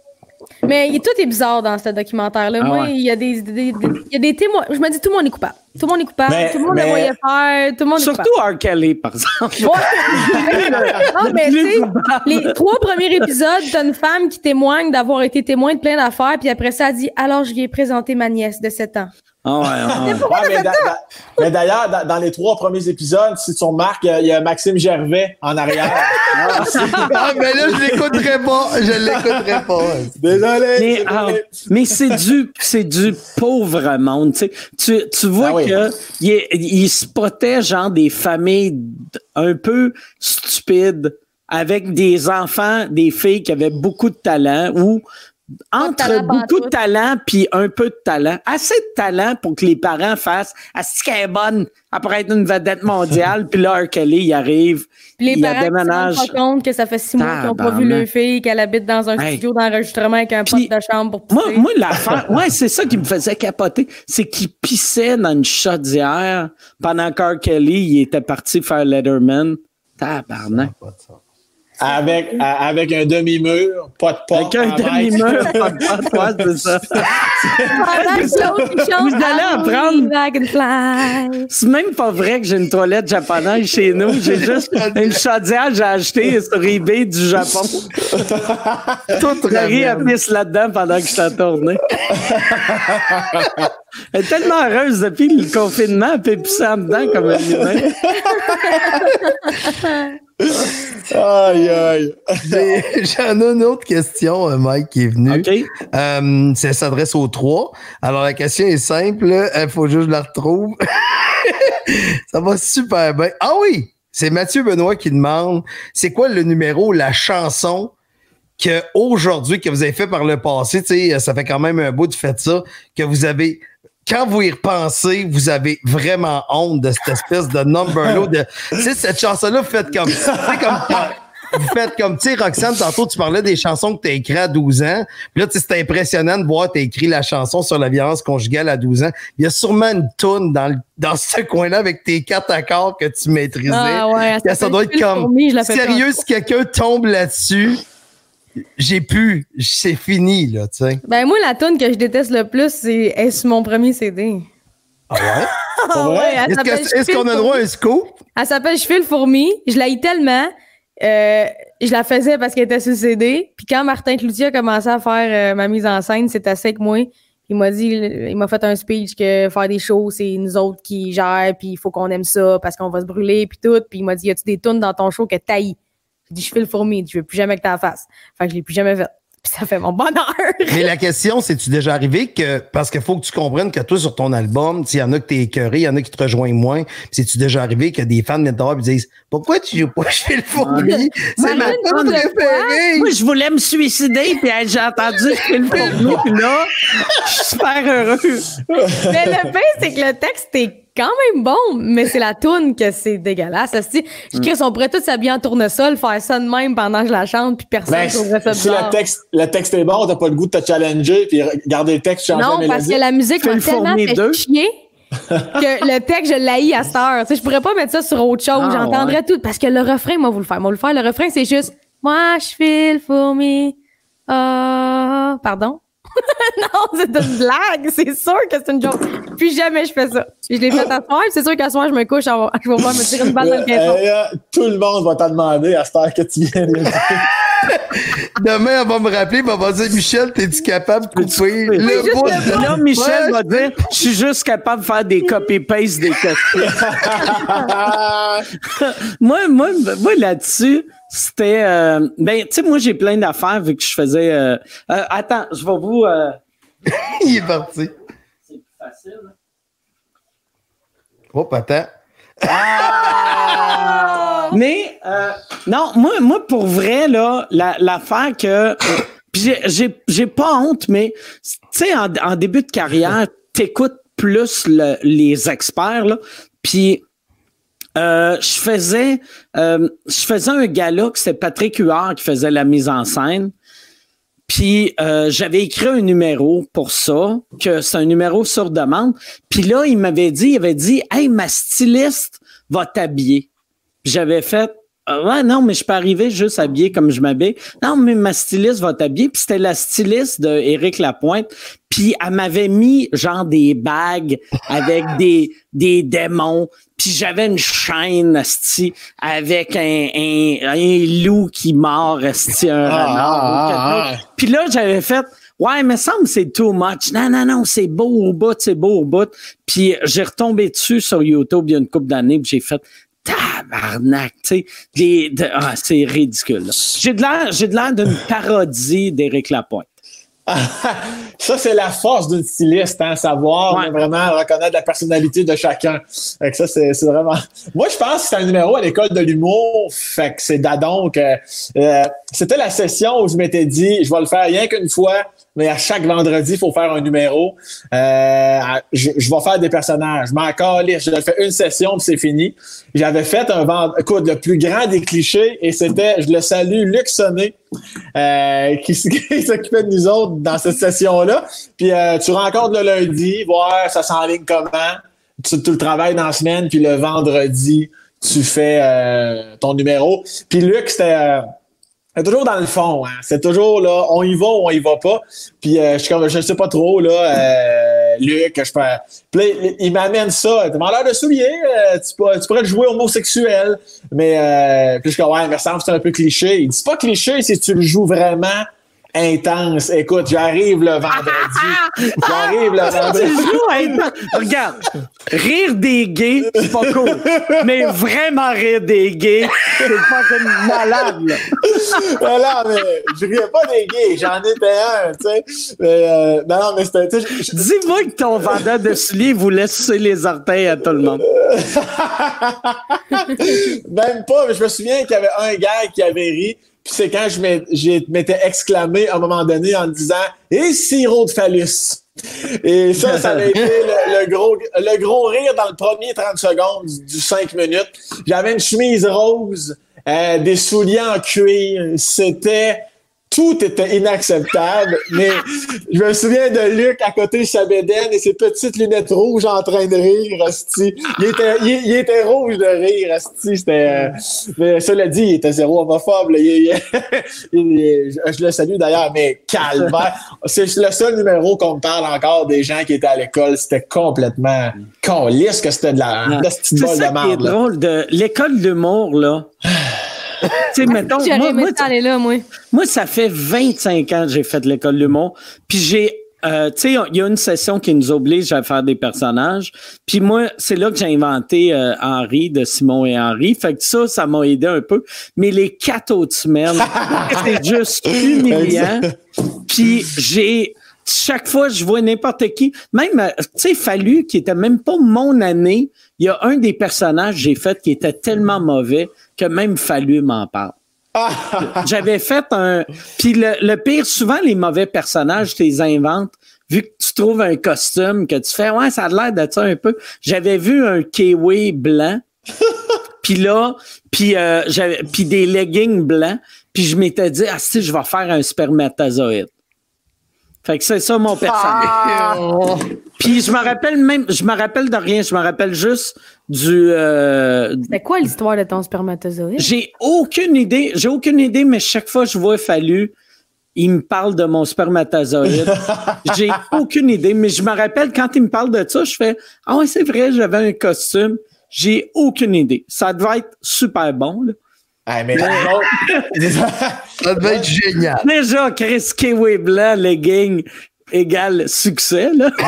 Mais il- tout est bizarre dans ce documentaire-là. Ah Moi, ouais. il y, a des, des- des- il y a des témoins. Je me dis, tout le monde est coupable. Tout le monde est coupable. Mais- tout le monde mais- le voyait faire. Tout le monde Surtout. R. Kelly par exemple. Ouais. non, mais tu sais, les trois premiers épisodes, t'as une femme qui témoigne d'avoir été témoin de plein d'affaires, puis après ça, elle dit Alors, je lui ai présenté ma nièce de 7 ans. Ah ouais, ouais. Ouais, mais da- da- mais d'ailleurs, da- dans les trois premiers épisodes, si tu remarques, il y a- il y, a Maxime Gervais en arrière. Ah, mais là, je l'écouterai pas. Je l'écouterai pas. Désolé. Mais, ah, mais c'est du c'est du pauvre monde. Tu, sais. tu, tu vois Ah oui. que il, il spottait genre des familles un peu stupides avec des enfants, des filles qui avaient beaucoup de talent ou entre talent beaucoup de talent puis un peu de talent, assez de talent pour que les parents fassent est-ce qu'elle est bonne après être une vedette mondiale puis là R. Kelly il arrive Puis les il parents se rendent pas compte que ça fait six mois qu'ils n'ont pas vu leur fille, qu'elle habite dans un Hey. studio d'enregistrement avec un Puis, pote de chambre pour Moi, pisser. moi l'affaire, ouais, c'est ça qui me faisait capoter. C'est qu'il pissait dans une chaudière pendant qu'R. Kelly il était parti faire Letterman. Tabarnak. À- avec un demi-mur, pas de porte. Avec un en demi-mur, pas de porte, ouais, c'est ça. Vous allez can fly. C'est même pas vrai que j'ai une toilette japonaise chez nous. J'ai juste une chaudière que j'ai achetée sur eBay du Japon. Tout Marie a pisse là-dedans pendant que j'étais tourné. Elle est tellement heureuse depuis le confinement, elle peut pisser en dedans comme un humain. Aïe, aïe. J'ai- J'en ai une autre question, euh, Mike, qui est venu. OK? Euh, ça s'adresse aux trois. Alors, la question est simple. Il faut juste que je la retrouve. ça va super bien. Ah oui! C'est Mathieu Benoît qui demande c'est quoi le numéro, la chanson que aujourd'hui, que vous avez fait par le passé, ça fait quand même un bout de fait ça, que vous avez. Quand vous y repensez, vous avez vraiment honte de cette espèce de number de. Tu sais, cette chanson-là, vous faites comme. comme vous faites comme, tu sais, Roxane, tantôt, tu parlais des chansons que tu as écrites à 12 ans. Puis là, c'est impressionnant de voir, tu as écrit la chanson sur la violence conjugale à 12 ans. Il y a sûrement une toune dans, le- dans ce coin-là avec tes quatre accords que tu maîtrisais. Ah ouais, Que ça doit être comme, sérieux, si quelqu'un tombe là-dessus, j'ai pu, c'est fini, là, tu sais. Ben moi, la tune que je déteste le plus, c'est est sur mon premier CD. Ah ouais? Ah vrai? ouais, elle Est-ce que- est-ce qu'on a droit à un scoop? Elle s'appelle Je file fourmi. Je l'ai tellement. euh, je la faisais parce qu'elle était sur le CD. Puis quand Martin Cloutier a commencé à faire euh, ma mise en scène, c'était assez avec moi. Il m'a dit, il m'a fait un speech que faire des shows, c'est nous autres qui gèrent, puis il faut qu'on aime ça parce qu'on va se brûler, puis tout. Puis il m'a dit, y a-tu des tunes dans ton show que t'haïs? J'ai dit, je file le fourmi, je veux plus jamais que t'en fasses. Fait que je l'ai plus jamais fait. Puis ça fait mon bonheur. Mais la question, c'est-tu déjà arrivé que, parce qu'il faut que tu comprennes que toi, sur ton album, il y en a que t'es écœuré, il y en a qui te rejoignent moins. Puis C'est-tu déjà arrivé que des fans viennent te disent, pourquoi tu joues pas? Je fais le fourmi? C'est ma tune préférée! Moi, je voulais me suicider, puis j'ai entendu que le fourmi, puis là, je suis super heureux. Mais le pire, c'est que le texte est quand même bon, mais c'est la toune que c'est dégueulasse. Ça, si, je crie, on pourrait tous s'habiller en tournesol, faire ça de même pendant que je la chante, puis personne Ben, ne trouverait ça si le texte, le texte est bon, t'as pas le goût de te challenger puis garder le texte, changer Non, la parce que la musique m'a le tellement fait deux. chier que le texte, je l'haïs à cette heure. Tu sais, je pourrais pas mettre ça sur autre chose. Ah, J'entendrais ouais. tout. Parce que le refrain, moi, vous le faire. Moi, vous le faire. Le refrain, c'est juste Moi, je file fourmi. Ah, pardon? non, c'est une blague. C'est sûr que c'est une joke. Puis jamais je fais ça. Puis je l'ai fait à soir. C'est sûr qu'à soir, je me couche. Je vais voir me tirer une balle dans le euh, tout le monde va t'en demander à cette heure que tu viens de. Demain, elle va me rappeler, elle va dire Michel, t'es-tu capable de couper Oui, le bout? de Là, Michel Ouais. va dire Je suis juste capable de faire des copy-paste des questions. moi, moi, moi là-dessus, c'était. euh, ben, tu sais, moi, j'ai plein d'affaires vu que je faisais. euh, euh, attends, je vais vous. euh, Il est parti. c'est plus facile. Oh, attends. Mais euh, non, moi, moi, pour vrai, là, la- l'affaire que. euh, j'ai pas honte, mais tu sais, en, en début de carrière, t'écoutes plus le- les experts, là. Puis euh, je faisais euh, je faisais un gala que c'était Patrick Huard qui faisait la mise en scène. Puis euh, j'avais écrit un numéro pour ça, que c'est un numéro sur demande. Puis là, il m'avait dit, il avait dit Hey, ma styliste va t'habiller. J'avais fait Ouais, non, mais je peux arriver juste habillé comme je m'habille. Non, mais ma styliste va t'habiller. Puis c'était la styliste de Éric Lapointe. Puis elle m'avait mis genre des bagues avec des, des démons. Puis j'avais une chaîne asti, avec un, un, un loup qui mord asti, un Ah, renard. ou ah, ah. Puis là, j'avais fait Ouais, mais ça me c'est too much. Non, non, non, c'est beau au bout, c'est beau au bout. Puis j'ai retombé dessus sur YouTube il y a une couple d'années, puis j'ai fait tabarnak, tu sais, ah, c'est ridicule. J'ai de l'air, j'ai de l'air d'une parodie d'Éric Lapointe. Ça, c'est la force d'une styliste, hein, savoir Ouais. vraiment reconnaître la personnalité de chacun. Fait que ça, c'est c'est vraiment. Moi, je pense que c'est un numéro à l'école de l'humour. Fait que c'est dadon que euh, c'était la session où je m'étais dit, je vais le faire rien qu'une fois, mais à chaque vendredi, il faut faire un numéro. Euh, je, je vais faire des personnages. M'en calisse. Je fais une session, puis c'est fini. J'avais fait un vend... écoute, le plus grand des clichés, et c'était, je le salue, Luc Sonné, euh, qui, s'occupait de nous autres dans cette session-là. Puis euh, tu rencontres le lundi, voir ça s'enligne comment. Tu, tu le travailles dans la semaine, puis le vendredi, tu fais euh, ton numéro. Puis Luc, c'était... c'est toujours dans le fond, hein. C'est toujours là, on y va ou on y va pas. Puis euh, je comme, je sais pas trop là, euh, Luc, je fais. Puis il- il m'amène ça. T'as l'air de soulier, euh, tu, pourrais, tu pourrais te jouer homosexuel. Mais euh, puis je suis comme, ouais, ça me semble c'est un peu cliché. Il dit pas cliché si tu le joues vraiment intense. Écoute, j'arrive le vendredi. j'arrive le Tu vendredi. Regarde, rire des gays, c'est pas cool. Mais vraiment rire des gays, c'est pas malade. là. Mais là, mais je riais pas des gays, j'en étais un, tu sais. Mais, euh, non, non, mais c'était, Dis-moi que ton vendeur de souliers vous laisse sucer les orteils à tout le monde. Même pas, mais je me souviens qu'il y avait un gars qui avait ri. Puis c'est quand je m'étais exclamé à un moment donné en disant Et sirop de phallus. Et ça, ça avait été le, gros, le gros rire dans le premier 30 secondes du 5 minutes. J'avais une chemise rose, euh, des souliers en cuir. C'était. Tout était inacceptable, mais je me souviens de Luc à côté de sa bédaine et ses petites lunettes rouges en train de rire, asti. Il était, il, il était rouge de rire, asti. C'était, euh, mais cela dit, il était zéro homophobe. là. Il- je, je le salue d'ailleurs, mais calme. C'est le seul numéro qu'on me parle encore des gens qui étaient à l'école. C'était complètement con. Lisse que c'était de la, de la petite C'est bol ça de qui est merde. là. drôle de l'école d'humour, là. tu sais, mettons, moi, moi, ça aller là, moi. Moi, ça fait 25 ans que j'ai fait l'école de l'humour. Puis j'ai, euh, tu sais, il y a une session qui nous oblige à faire des personnages. Puis moi, c'est là que j'ai inventé euh, Henri de Simon et Henri. Fait que ça, ça m'a aidé un peu. Mais les quatre autres semaines, c'est juste humiliant. Puis j'ai chaque fois je vois n'importe qui, même euh, tu sais Fallu qui était même pas mon année, il y a un des personnages que j'ai fait qui était tellement mauvais que même Fallu m'en parle. J'avais fait un. Puis le, le pire, souvent, les mauvais personnages, tu les inventes vu que tu trouves un costume, que tu fais, ouais, ça a l'air de ça un peu. J'avais vu un kiwi blanc, puis là, puis euh, j'avais, puis des leggings blancs, puis je m'étais dit, ah si, je vais faire un spermatozoïde. Fait que c'est ça mon personnage. Ah! Puis je me rappelle même, je me rappelle de rien, je me rappelle juste du. euh, C'était quoi l'histoire de ton spermatozoïde? j'ai aucune idée, j'ai aucune idée, mais chaque fois que je vois Fallu, il me parle de mon spermatozoïde. j'ai aucune idée, mais je me rappelle quand il me parle de ça, je fais Ah ouais, c'est vrai, j'avais un costume. J'ai aucune idée. Ça devait être super bon. Là. Ah, mais Ça devait être génial. Déjà, Chris Kiwi blanc, legging égale succès. Là.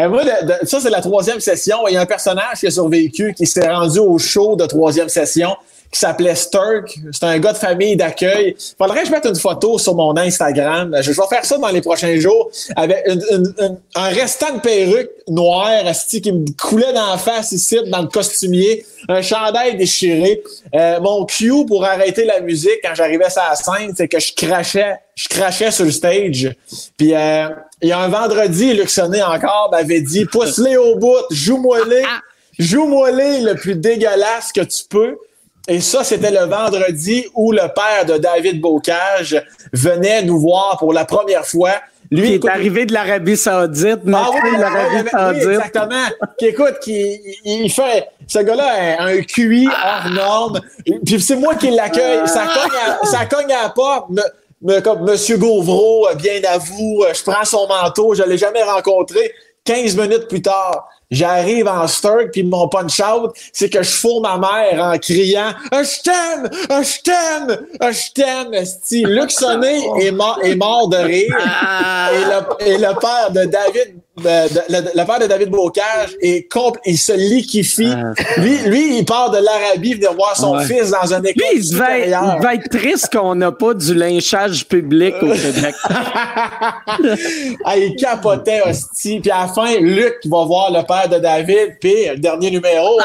Euh, moi, de- de- ça, c'est la troisième session. Il y a un personnage qui a survécu, qui s'est rendu au show de troisième session, qui s'appelait Sturk. C'est un gars de famille d'accueil. Faudrait que je mette une photo sur mon Instagram. Je, vais faire ça dans les prochains jours avec une- une- une- un restant de perruque noire asti, qui me coulait dans la face ici, dans le costumier, un chandail déchiré. Euh, mon cue pour arrêter la musique quand j'arrivais sur la scène, c'est que je crachais, je crachais sur le stage. Puis euh, il y a un vendredi, Luc encore m'avait dit pousse-les au bout, joue-moi-les, joue-moi-les le plus dégueulasse que tu peux. Et ça, c'était le vendredi où le père de David Bocage venait nous voir pour la première fois. Lui, Qui est arrivé de l'Arabie Saoudite, ah oui, de l'Arabie Saoudite. exactement. Qui écoute, qui il, fait ce gars-là a un QI hors norme. Puis c'est moi qui l'accueille. Ça cogne, à, ça cogne à la porte. Me- me- comme Monsieur Gauvreau, euh, bien à vous, euh, je prends son manteau, je l'ai jamais rencontré. 15 minutes plus tard, j'arrive en Sturk, puis mon punch-out, c'est que je fous ma mère en criant « Ah, je t'aime! Ah, je t'aime! Ah, je t'aime! ». Luc Sonné est mort, est mort de rire. Et le, et le père de David, de- de- le, le père de David Bocage est compl- il se liquifie. Lui, lui, il part de l'Arabie venir voir son Ouais. fils dans un Lui, école il supérieure. il devait être triste qu'on n'a pas du lynchage public au Québec. Ah, il capotait, hostie. Puis à la fin, Luc va voir le père de David, puis le dernier numéro, hein.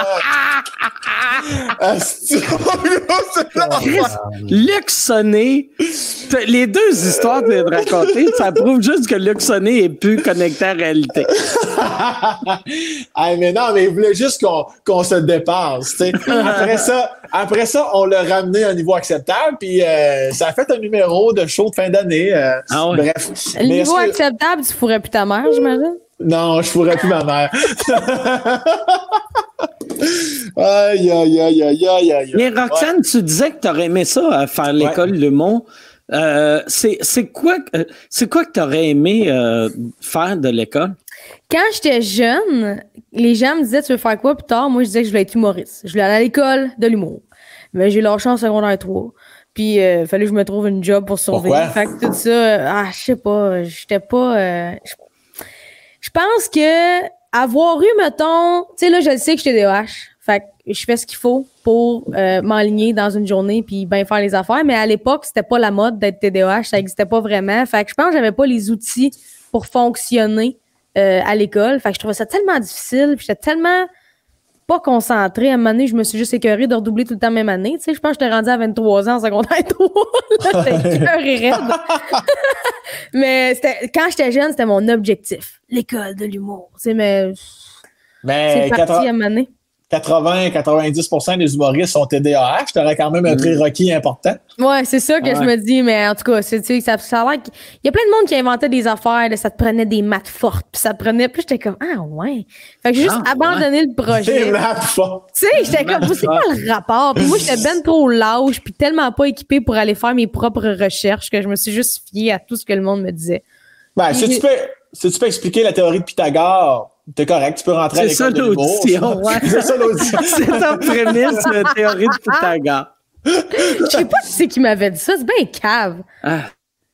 Chris, Luc Sonné, les deux histoires que tu viens de raconter, ça prouve juste que Luc Sonné est plus connecté à la réalité. Ah, mais non, mais il voulait juste qu'on qu'on se dépasse. Après ça, après ça, on l'a ramené à un niveau acceptable, puis euh, ça a fait un numéro de show de fin d'année. euh, Ah ouais. Bref. Le niveau que- acceptable, tu pourrais plus ta mère, j'imagine? Non, je pourrais plus ma mère. aïe, aïe, aïe, aïe, aïe, aïe. Mais Roxane, tu disais que tu aurais aimé ça, à faire l'école de Mont. Euh, c'est c'est quoi, que- c'est quoi que tu aurais aimé euh, faire de l'école? Quand j'étais jeune, les gens me disaient Tu veux faire quoi plus tard? Moi, je disais que je voulais être humoriste. Je voulais aller à l'école de l'humour. Mais j'ai lâché en secondaire 3. Puis, il fallait que je me trouve une job pour survivre. Pourquoi? Fait que tout ça, euh, ah, je sais pas, j'étais pas. Je- pense que avoir eu, mettons, tu sais, là, je le sais que j'étais DH. Fait que je fais ce qu'il faut pour euh, m'aligner dans une journée puis bien faire les affaires. Mais à l'époque, c'était pas la mode d'être TDAH, ça existait pas vraiment. Fait que je pense que j'avais pas les outils pour fonctionner euh, à l'école. Fait que je trouvais ça tellement difficile. puis J'étais tellement pas concentrée. À un moment donné, je me suis juste écœurée de redoubler tout le temps la même année. Tu sais, je pense que j'étais rendue à 23 ans en secondaire 3. Là, j'étais raide. mais c'était, quand j'étais jeune, c'était mon objectif. L'école de l'humour. Tu sais, mais Mais c'est parti à un moment donné. 80-90% des humoristes sont TDAH. T'aurais quand même un prérequis important. Ouais, c'est ça que Ouais. je me dis, mais en tout cas, c'est, tu sais, ça, ça a l'air qu'il y a plein de monde qui inventait des affaires, là, ça te prenait des maths fortes, puis ça te prenait, puis j'étais comme, ah ouais. Fait que j'ai juste Ah, abandonné le C'est projet. ma faute. Tu sais, j'étais comme, c'est quoi le rapport? Puis moi, j'étais ben trop lâche, puis tellement pas équipée pour aller faire mes propres recherches que je me suis juste fiée à tout ce que le monde me disait. Ben, si tu peux, si tu peux expliquer la théorie de Pythagore, t'es correct. Tu peux rentrer à C'est ça l'école de l'humour. l'audition. ouais. C'est ça l'audition. C'est ta prémisse de théorie de Pythagore. Je sais pas qui c'est qui m'avait dit ça, c'est bien cave. Ah,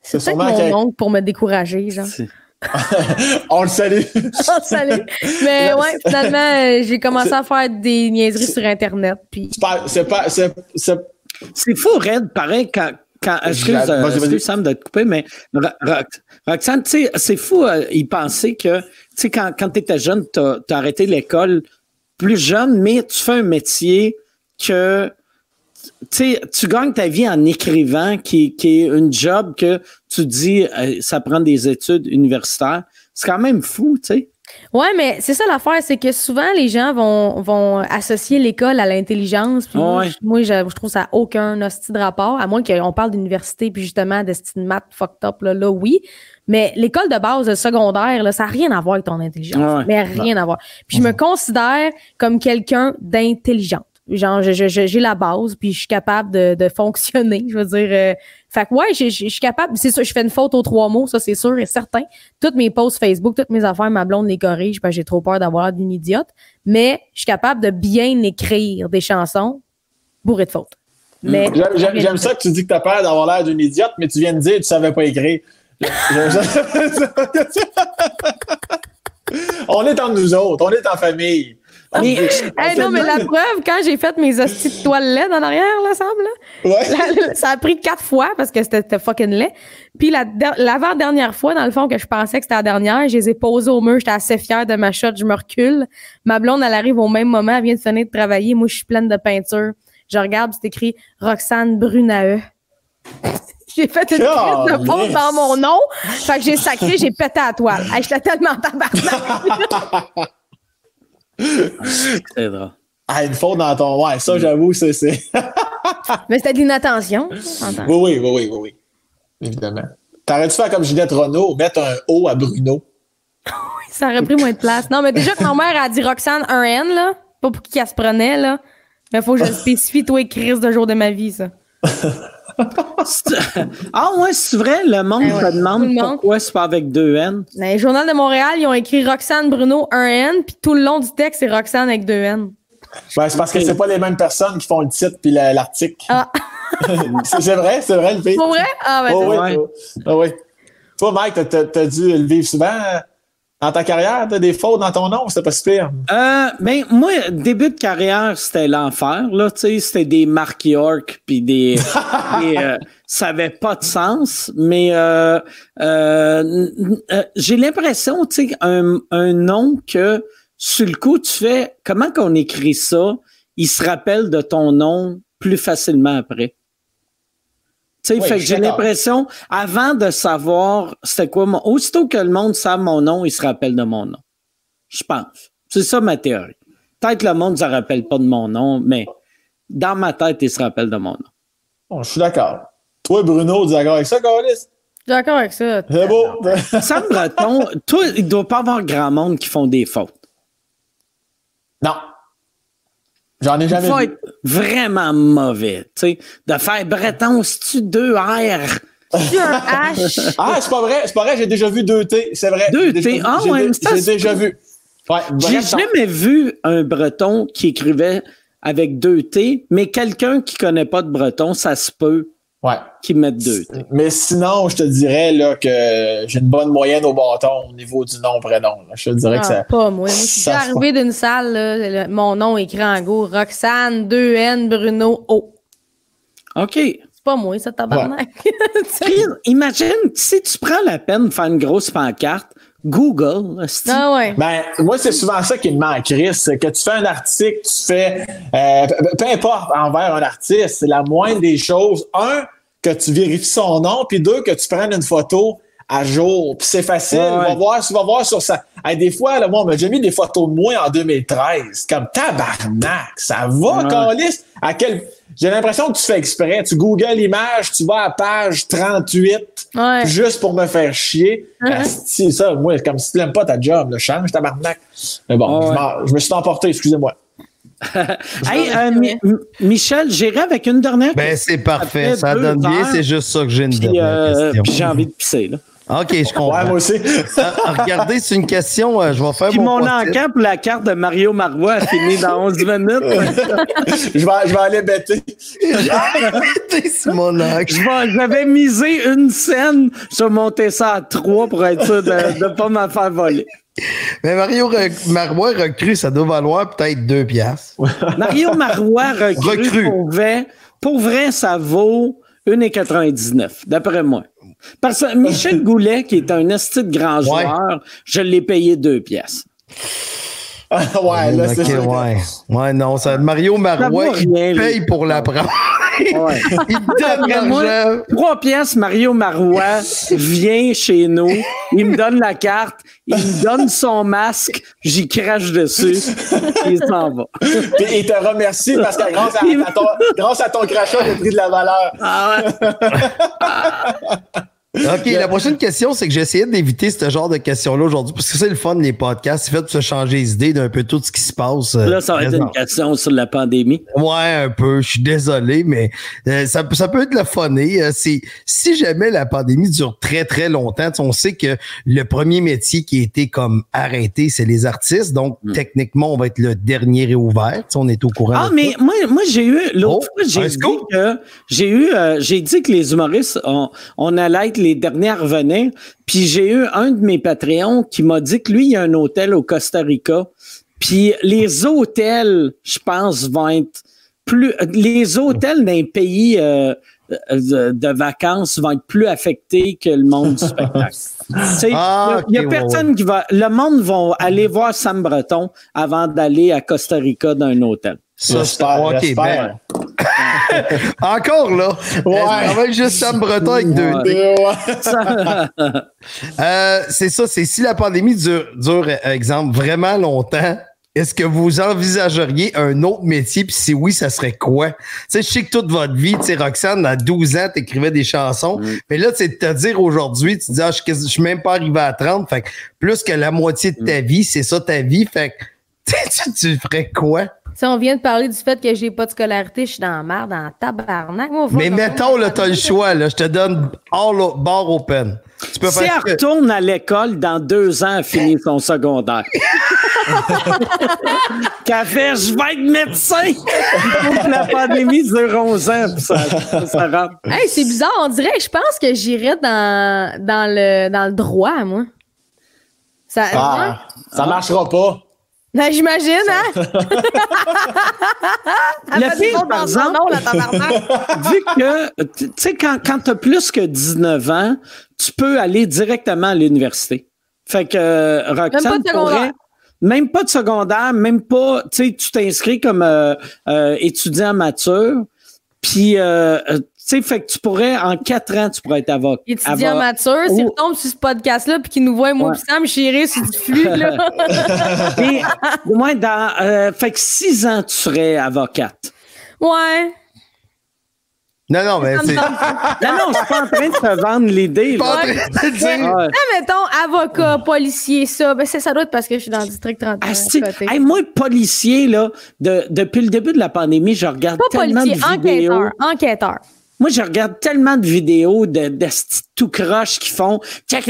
C'est peut-être mon oncle pour me décourager, genre. c'est- On le salue. Oh, salut. Mais ouais, finalement, euh, j'ai commencé à faire des niaiseries sur Internet, puis C'est pas, c'est pas, c'est, c'est- C'est fou, Red, pareil, quand. Quand excuse, euh, excuse. Sam de te couper, mais Ro- Ro- Roxane, tu sais, c'est fou, euh, y penser que, tu sais, quand, quand tu étais jeune, tu as arrêté l'école plus jeune, mais tu fais un métier que sais, tu gagnes ta vie en écrivant, qui, qui est une job que tu dis, euh, ça prend des études universitaires. C'est quand même fou, tu sais. Ouais, mais c'est ça l'affaire, c'est que souvent les gens vont, vont associer l'école à l'intelligence. puis Moi, Ouais. je- moi, je, trouve ça n'a aucun hostie de rapport, à moins qu'on parle d'université puis justement de style maths fucked up, là, là, oui. Mais l'école de base, le secondaire, là, ça n'a rien à voir avec ton intelligence. Ouais. Mais rien à voir. Puis je me considère comme quelqu'un d'intelligente. Genre, je- je- je- j'ai la base, puis je suis capable de, de fonctionner. Je veux dire, euh, fait que ouais, je suis capable. C'est sûr, je fais une faute aux trois mots, ça c'est sûr et certain. Toutes mes posts Facebook, toutes mes affaires, ma blonde les corrige parce que j'ai trop peur d'avoir l'air d'une idiote. Mais je suis capable de bien écrire des chansons bourrées de fautes. Mais J'aime- ça que tu dis que t'as peur d'avoir l'air d'une idiote, mais tu viens de dire que tu savais pas écrire. On est entre nous autres, on est en famille. Mais, Hey, non, mais la preuve, quand j'ai fait mes hosties de toile LED en arrière, là, semble, là, Ouais. La- ça a pris quatre fois parce que c'était fucking laid. Puis la der- l'avant-dernière fois, dans le fond, que je pensais que c'était la dernière, je les ai posés au mur. J'étais assez fière de ma shot. Je me recule. Ma blonde, elle arrive au même moment. Elle vient de finir de travailler. Moi, je suis pleine de peinture. Je regarde, c'est écrit Roxane Brunae. j'ai fait une crise de Calisse. faute dans mon nom. Fait que j'ai sacré, j'ai pété à la toile. Hey, J'étais tellement tabarnak. c'est drôle. Ah, une faute dans ton. Ouais, ça, j'avoue, c'est. c'est- Mais c'était de l'inattention. Oui, oui, oui, oui, oui. Évidemment. T'aurais dû faire comme Juliette Renault, mettre un O à Bruno? Ça aurait pris moins de place. Non, mais déjà que ma mère a dit Roxane un N, là. Pas pour qui elle se prenait, là. Mais faut que je le spécifie, toi et Chris, de jour de ma vie, ça. C'est- ah ouais, c'est vrai, le monde Eh ouais, demande le monde. pourquoi c'est pas avec deux N. Dans les journal de Montréal, ils ont écrit Roxane Bruno un N, puis tout le long du texte, c'est Roxane avec deux N. Ben, c'est parce que c'est pas les mêmes personnes qui font le titre puis la- l'article. Ah, c'est c'est vrai, c'est vrai, le pire. pour vrai? Ah, ben, Oh, c'est oui, Ouais. oh, oh, oui. Toi, Mike, t'as- t'as dû le vivre souvent euh, dans ta carrière, t'as des fautes dans ton nom, c'était pas super. Euh, ben, moi, début de carrière, c'était l'enfer, là, tu sais, c'était des Mark York, puis des, des, euh, ça avait pas de sens, mais euh, euh, euh, j'ai l'impression, tu sais, un, un nom que, sur le coup, tu fais, comment qu'on écrit ça, il se rappelle de ton nom plus facilement après? Tu sais, Oui, fait que j'ai l'impression, avant de savoir c'était quoi mon, aussitôt que le monde sait mon nom, il se rappelle de mon nom. Je pense. C'est ça ma théorie. Peut-être que le monde ne se rappelle pas de mon nom, mais dans ma tête, il se rappelle de mon nom. Bon, je suis d'accord. Toi, Bruno, tu es d'accord avec ça, Carlis? Je suis d'accord avec ça. C'est beau. Sam Breton, toi, il doit pas avoir grand monde qui font des fautes. non. J'en ai Il jamais faut vu. être vraiment mauvais. Tu sais, de faire Breton, c'est-tu deux R? Tu un H. Ah, c'est pas vrai, c'est pas vrai, j'ai déjà vu deux T, c'est vrai. Deux J'ai déjà T, vu- ah j'ai ouais, J'ai c'est déjà vu. Ouais, J'ai jamais vu un Breton qui écrivait avec deux T, mais quelqu'un qui connaît pas de Breton, ça se peut Ouais. qu'il mette deux T. Mais sinon, je te dirais là, que j'ai une bonne moyenne au bâton au niveau du nom, prénom. là. Je te dirais que Ah, ça. pas moi. Moi, je suis arrivée d'une salle, là, le- mon nom écrit en gros Roxane 2N Bruno O. OK. C'est pas moi, ça, tabarnak. Imagine, si tu prends la peine de faire une grosse pancarte, Google, ah ouais. Ben, moi, c'est souvent ça qui me manque, Chris. C'est que tu fais un article, tu fais. euh, peu- peu importe envers un artiste, c'est la moindre des choses. Un, que tu vérifies son nom, puis deux, que tu prennes une photo à jour. Puis c'est facile. Ouais, ouais. On va voir, tu vas voir sur ça. Hey, des fois, là, moi, on m'a déjà mis des photos de moi en 2013. Comme tabarnak. Ça va, Ouais. Carlis? À quel. J'ai l'impression que tu fais exprès. Tu googles l'image, tu vas à page 38 Ouais. juste pour me faire chier. Asti, ça, moi, comme si tu l'aimes pas ta job, là, change tabarnak. Mais bon, je, je me suis emporté, excusez-moi. Hey, euh, Mi- Michel, j'irai avec une dernière Ben, question. c'est parfait. fait Ça donne bien. C'est juste ça que j'ai une Puis, dernière euh, question. puis j'ai envie de pisser, là. OK, je Ouais, comprends. moi aussi. Ah, regardez, c'est une question. euh, je vais faire Puis mon, mon encamp pour la carte de Mario Marois a fini dans 11 minutes. je, vais, je vais aller bêter. c'est mon encamp. Je vais- J'avais misé une scène, je vais monter ça à trois pour être sûr de ne pas m'en faire voler. Mais Mario Re- Marois recrue, ça doit valoir peut-être deux piastres. Mario Marois recrue, Recrue. Pour, vrai, pour vrai, ça vaut 1,99, d'après moi. Parce que Michel Goulet, qui est un esti de grand Ouais. joueur, je l'ai payé deux pièces. ouais, là, c'est ouais. Ouais, non, ça, Mario Marois, il paye pour la prendre. Ouais. il donne l'argent. Trois pièces, Mario Marois vient chez nous, il me donne la carte, il me donne son masque, j'y crache dessus, il s'en va. Puis il te remercie parce que grâce à, à ton, grâce à ton crachat, a pris de la valeur. Ah ouais. OK, la prochaine question, c'est que j'ai essayé d'éviter ce genre de questions-là aujourd'hui parce que c'est le fun, les podcasts. C'est fait pour se changer les idées d'un peu tout ce qui se passe. euh, Là, ça va être une question sur la pandémie. Ouais, un peu. Je suis désolé, mais euh, ça, ça peut être le funné. Euh, c'est si jamais la pandémie dure très très longtemps, on sait que le premier métier qui a été comme arrêté, c'est les artistes. Donc Mm. techniquement, on va être le dernier réouvert. On est au courant. Ah, mais moi, moi j'ai eu, l'autre Oh, fois, j'ai dit que, j'ai eu, euh, j'ai dit que les humoristes, on, on allait être les derniers à revenir. Puis j'ai eu un de mes Patreons qui m'a dit que lui, il y a un hôtel au Costa Rica. Puis les hôtels, je pense, vont être plus, les hôtels d'un pays, euh, de, de vacances vont être plus affectés que le monde du spectacle. Ah, il y a, ouais, personne qui va. Le monde va aller voir Sam Breton avant d'aller à Costa Rica d'un hôtel. Ça, J'espère, c'est- ok, j'espère. ben, encore là? Ouais. Va être juste Sam Breton avec deux Ouais. D. Euh, Euh, c'est ça, c'est si la pandémie dure, dure, exemple, vraiment longtemps, est-ce que vous envisageriez un autre métier? Puis si oui, ça serait quoi? Tu sais, je sais que toute votre vie, tu sais, Roxane, à 12 ans, t'écrivais des chansons. Mais là, tu te dire aujourd'hui, tu te dis, ah, je, je suis même pas arrivé à 30. Fait que plus que la moitié de ta vie, c'est ça ta vie. Fait que tu, tu ferais quoi? Si on vient de parler du fait que j'ai pas de scolarité, je suis dans la merde, dans la tabarnak. Moi, Mais mettons, là, t'as le choix, là. Je te donne all o- bar open. Tu peux si elle faire retourne à l'école, dans deux ans, elle finit son secondaire. Qu'elle fait, je vais être médecin. La pandémie dure 11 ans. puis Ça, ça, ça rentre. Hey, c'est bizarre, on dirait que je pense que j'irais dans, dans, le, dans le droit, moi. Ça, Ah, ça marchera pas. Ben, j'imagine, hein? Elle Le fait du pire, monde par exemple- nom, la. Vu que, tu sais, quand, quand tu as plus que 19 ans, tu peux aller directement à l'université. Fait que euh, Roxane de secondaire. pourrait. Même pas de secondaire, même pas, tu sais, tu t'inscris comme euh, euh, étudiant mature. Puis, euh, euh, sais, fait que tu pourrais, en quatre ans, tu pourrais être avocat. Étudiant mature, s'il retombe sur ce podcast-là puis qu'il nous voit, moi Ouais. pis Sam, chier sur du flux, là? Et, ouais, dans, euh, fait que six ans, tu serais avocate. ouais. Non, non, mais c'est. Non, non, je suis pas en train de te vendre l'idée. pas en train de dire- Ouais. Ah, mettons, avocat, policier, ça. Ben, c'est- ça doit être parce que je suis dans le district 31. Ah, si. Hey, moi, policier, là, de- depuis le début de la pandémie, je regarde Pas tellement policier, de vidéos. enquêteur. Enquêteur. Moi, je regarde tellement de vidéos de, tout croche qui font check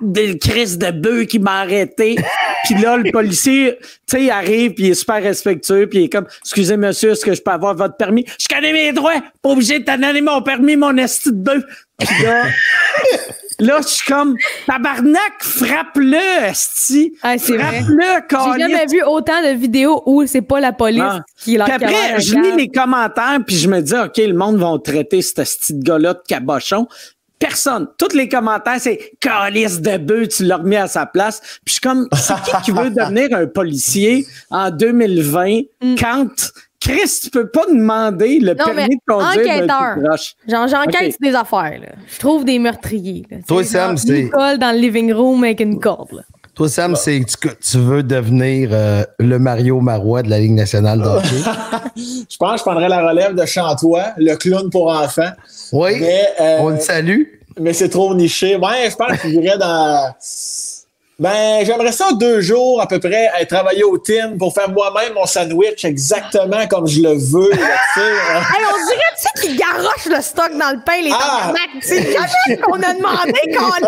de crise de bœuf qui m'a arrêté. puis là, le policier, tu sais, il arrive, puis il est super respectueux, puis il est comme Excusez, monsieur, est-ce que je peux avoir votre permis? Je connais mes droits, pas obligé de t'en donner mon permis, mon esti de bœuf. Puis là, là, je suis comme Tabarnak, frappe-le, esti. Ah, c'est vrai. Frappe-le, J'ai jamais vu autant de vidéos où c'est pas la police Ah. qui Puis après, je lis les commentaires, puis je me dis, OK, le monde va traiter ce petit gars-là de cabochon. Personne. Tous les commentaires, c'est calice de bœuf, tu l'as remis à sa place. Puis je suis comme, c'est qui qui veut devenir un policier en 2020 quand, Chris, tu peux pas demander le. Non, permis de conduire enquêteur. Genre, j'enquête des affaires, là. Je trouve des meurtriers, là. Toi, Sam, c'est- Nicole dans le living room avec une corde, là. Toi, Sam, c'est que tu, tu veux devenir euh, le Mario Marois de la Ligue nationale de hockey. Je pense que je prendrais la relève de Chantois, le clown pour enfants. Oui, Mais, euh, on le salue. mais c'est trop niché. Ouais, je pense qu'il irait dans. Ben, j'aimerais ça deux jours à peu près, aller travailler au tin pour faire moi-même mon sandwich exactement comme je le veux. là, sais. Hey, on dirait, tu sais, qu'ils garochent le stock dans le pain, les Ah! C'est jamais qu'on a demandé qu'on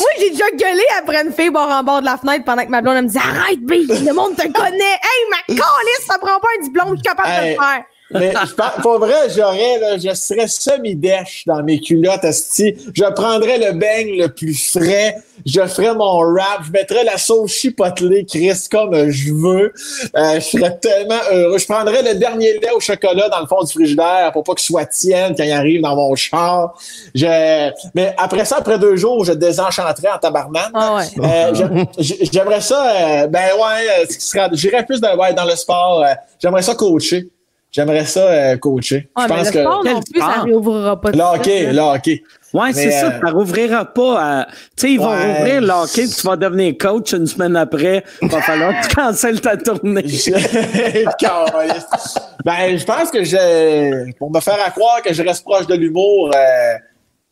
Moi, j'ai déjà gueulé après une fille bord en bord de la fenêtre pendant que ma blonde elle me dit Arrête, B, le monde te connaît. Hey, ma calice, ça prend pas un diplôme, je suis capable de le faire. Mais je pour vrai, j'aurais, là, je serais semi-dèche dans mes culottes, asti. Je prendrais le beigne le plus frais. Je ferais mon rap. Je mettrais la sauce chipotelée, Chris, comme je veux. Euh, je serais tellement heureux. Je prendrais le dernier lait au chocolat dans le fond du frigidaire pour pas qu'il soit tienne quand il arrive dans mon char. Je, mais après ça, après deux jours, je désenchanterais en tabarnane. Ah ouais. Euh, j'a- J'aimerais ça, euh, ben ouais, euh, ce qui sera- j'irais plus dans, ouais, dans le sport. euh, J'aimerais ça coacher. J'aimerais ça euh, coacher. Ouais, Je mais pense le que. sport non plus, ça réouvrira pas. là, ok. Ouais, c'est ça, euh, ça rouvrira pas à. Tu sais, ils vont Ouais. rouvrir le hockey, tu vas devenir coach une semaine après. Il va falloir que tu cancelles ta tournée. Ben, je pense que je, pour me faire à croire que je reste proche de l'humour, euh,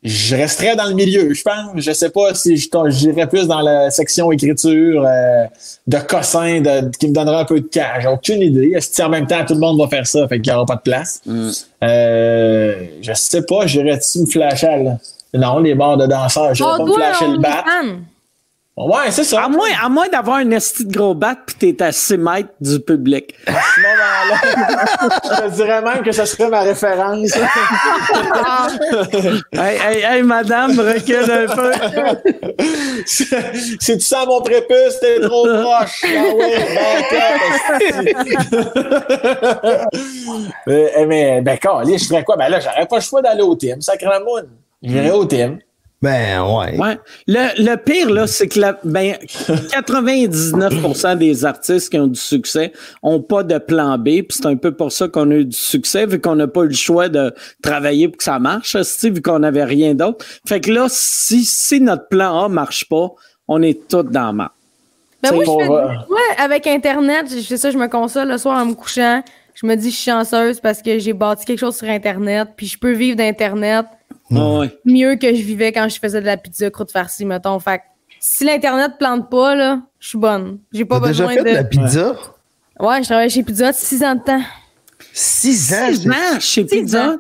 je resterais dans le milieu, je pense. Je sais pas si je t'en- j'irais plus dans la section écriture euh, de cossin de, qui me donnerait un peu de cash. J'ai aucune idée. Si en même temps tout le monde va faire ça, fait qu'il n'y aura pas de place? Euh, je sais pas, j'irais-tu me flasher à la- Non, les bars de danseurs, j'irais On pas me flasher le bat. Fan. Ouais, c'est ça. À moins, à moins d'avoir un esti de gros bat, puis t'es à 6 mètres du public. À ce moment-là, je te dirais même que ce serait ma référence. hey, hey, hey, madame, recule un peu. si tu sens mon prépuce, t'es trop proche. Ah up, mais, mais, ben, calé, je ferais quoi? Ben là, j'aurais pas le choix d'aller au team, sacrément. J'irais au team. Ben, ouais. Ouais. Le, le pire, là, c'est que la, ben, 99% des artistes qui ont du succès ont pas de plan B, puis c'est un peu pour ça qu'on a eu du succès, vu qu'on n'a pas eu le choix de travailler pour que ça marche, vu qu'on n'avait rien d'autre. Fait que là, si, si notre plan A marche pas, on est tous dans la. Ben moi, je fais, euh, ouais, avec Internet, je fais ça, je me console le soir en me couchant. Je me dis, je suis chanceuse parce que j'ai bâti quelque chose sur Internet, puis je peux vivre d'Internet Ouais. mieux que je vivais quand je faisais de la pizza croûte farcie, mettons. Fait si l'Internet plante pas, là, je suis bonne. J'ai pas déjà besoin fait de la pizza? Ouais, je travaillais chez Pizza 6 ans de temps. Six ans. Six ans chez Six Pizza? ans.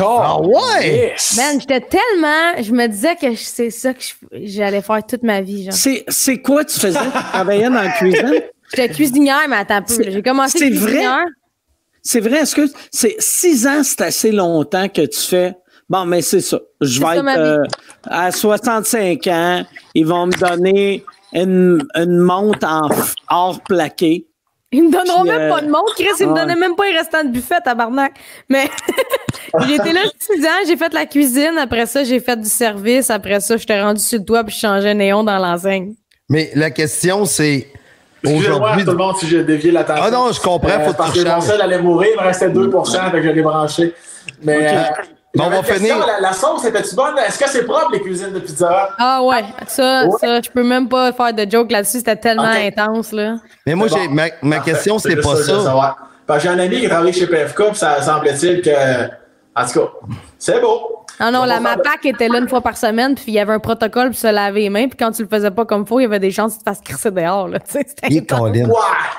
Ah ouais? Yes. Man, j'étais tellement. Je me disais que c'est ça que j'allais faire toute ma vie. C'est, c'est quoi tu faisais? Tu travaillais dans la cuisine? J'étais cuisinière, mais attends un peu. J'ai commencé C'est vrai? cuisinière. C'est vrai, est-ce que c'est six ans, c'est assez longtemps que tu fais? Bon, mais c'est ça. Je vais être euh, à 65 ans. Ils vont me donner une, une montre en or plaqué. Ils me donneront Puis, même euh, pas de montre, Chris. Ils me ouais. donnaient même pas un restant de buffet, tabarnak. Mais j'étais là 6 ans, j'ai fait la cuisine. Après ça, j'ai fait du service. Après ça, j'étais rendu sur le toit puis je changeais néon dans l'enseigne. Mais la question, c'est aujourd'hui. tout le monde si j'ai dévié l'attention. Ah non, je comprends, faut que parce que mon sel allait mourir, il me restait 2 fait que je l'ai branché. Mais, euh, on va finir. La, la sauce, était-tu bonne? Est-ce que c'est propre, les cuisines de pizza? Ah ouais, ça, Ouais. ça, je peux même pas faire de joke là-dessus. C'était tellement intense, là. Mais moi, bon. ma, ma Parfait. question, C'est pas ça. savoir. Parce que j'ai un ami qui travaille chez PFK, puis ça semblait-il que. En tout cas, c'est beau. Ah non, On la de- MAPAC était là une fois par semaine, puis il y avait un protocole pour se laver les mains, puis quand tu le faisais pas comme faut, il y avait des chances que tu te fasses crisser dehors, là. Ouais!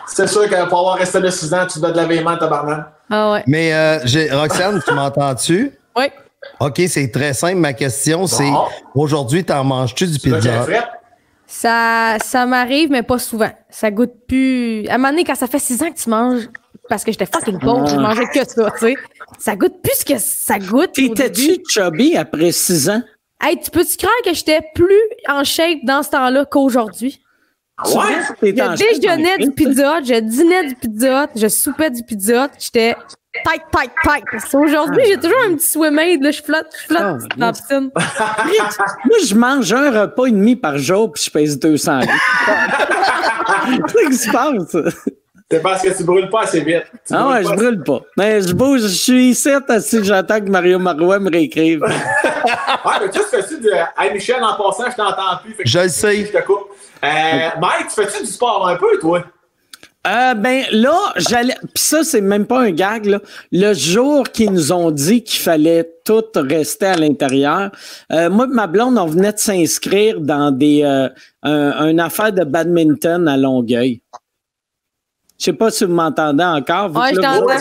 C'est sûr que pour avoir resté là 6 ans, tu dois te laver les mains, tabarnak. Ah ouais. Mais euh, j'ai- Roxane, tu m'entends-tu? Ouais. OK, c'est très simple. Ma question, c'est Bon. aujourd'hui, t'en manges-tu du pizza? Ça, ça m'arrive, mais pas souvent. Ça goûte plus. À un moment donné, quand ça fait six ans que tu manges, parce que j'étais fucking pauvre, je mangeais que ça, tu sais. Ça goûte plus ce que ça goûte. T'étais-tu chubby après six ans? Hey, tu peux-tu croire que j'étais plus en shape dans ce temps-là qu'aujourd'hui? Ouais, t'étais en Je déjeunais du pizza, je dînais du pizza, je soupais du pizza, j'étais tight, tight, tight. Aujourd'hui, j'ai toujours un petit swim aid, là, je flotte, je flotte Ah, dans la piscine. Moi, je mange un repas et demi par jour puis je pèse 200 livres. C'est ce qui se passe? C'est parce que tu brûles pas assez vite. Tu Ah ouais, je brûle pas. Mais je bouge, je suis ici, assis, j'attends que Mario Marois me réécrive. Ouais, mais tu fais-tu du. Hey Michel, en passant, je t'entends plus. fait que Je le sais. Je te coupe. Euh, Mike, tu fais-tu du sport un peu, toi? Euh, ben là, j'allais. Puis ça, c'est même pas un gag. Là. Le jour qu'ils nous ont dit qu'il fallait tout rester à l'intérieur, euh, moi et ma blonde, on venait de s'inscrire dans des euh, un, une affaire de badminton à Longueuil. Je sais pas si vous m'entendez encore. Ouais, je t'entends. Ouais,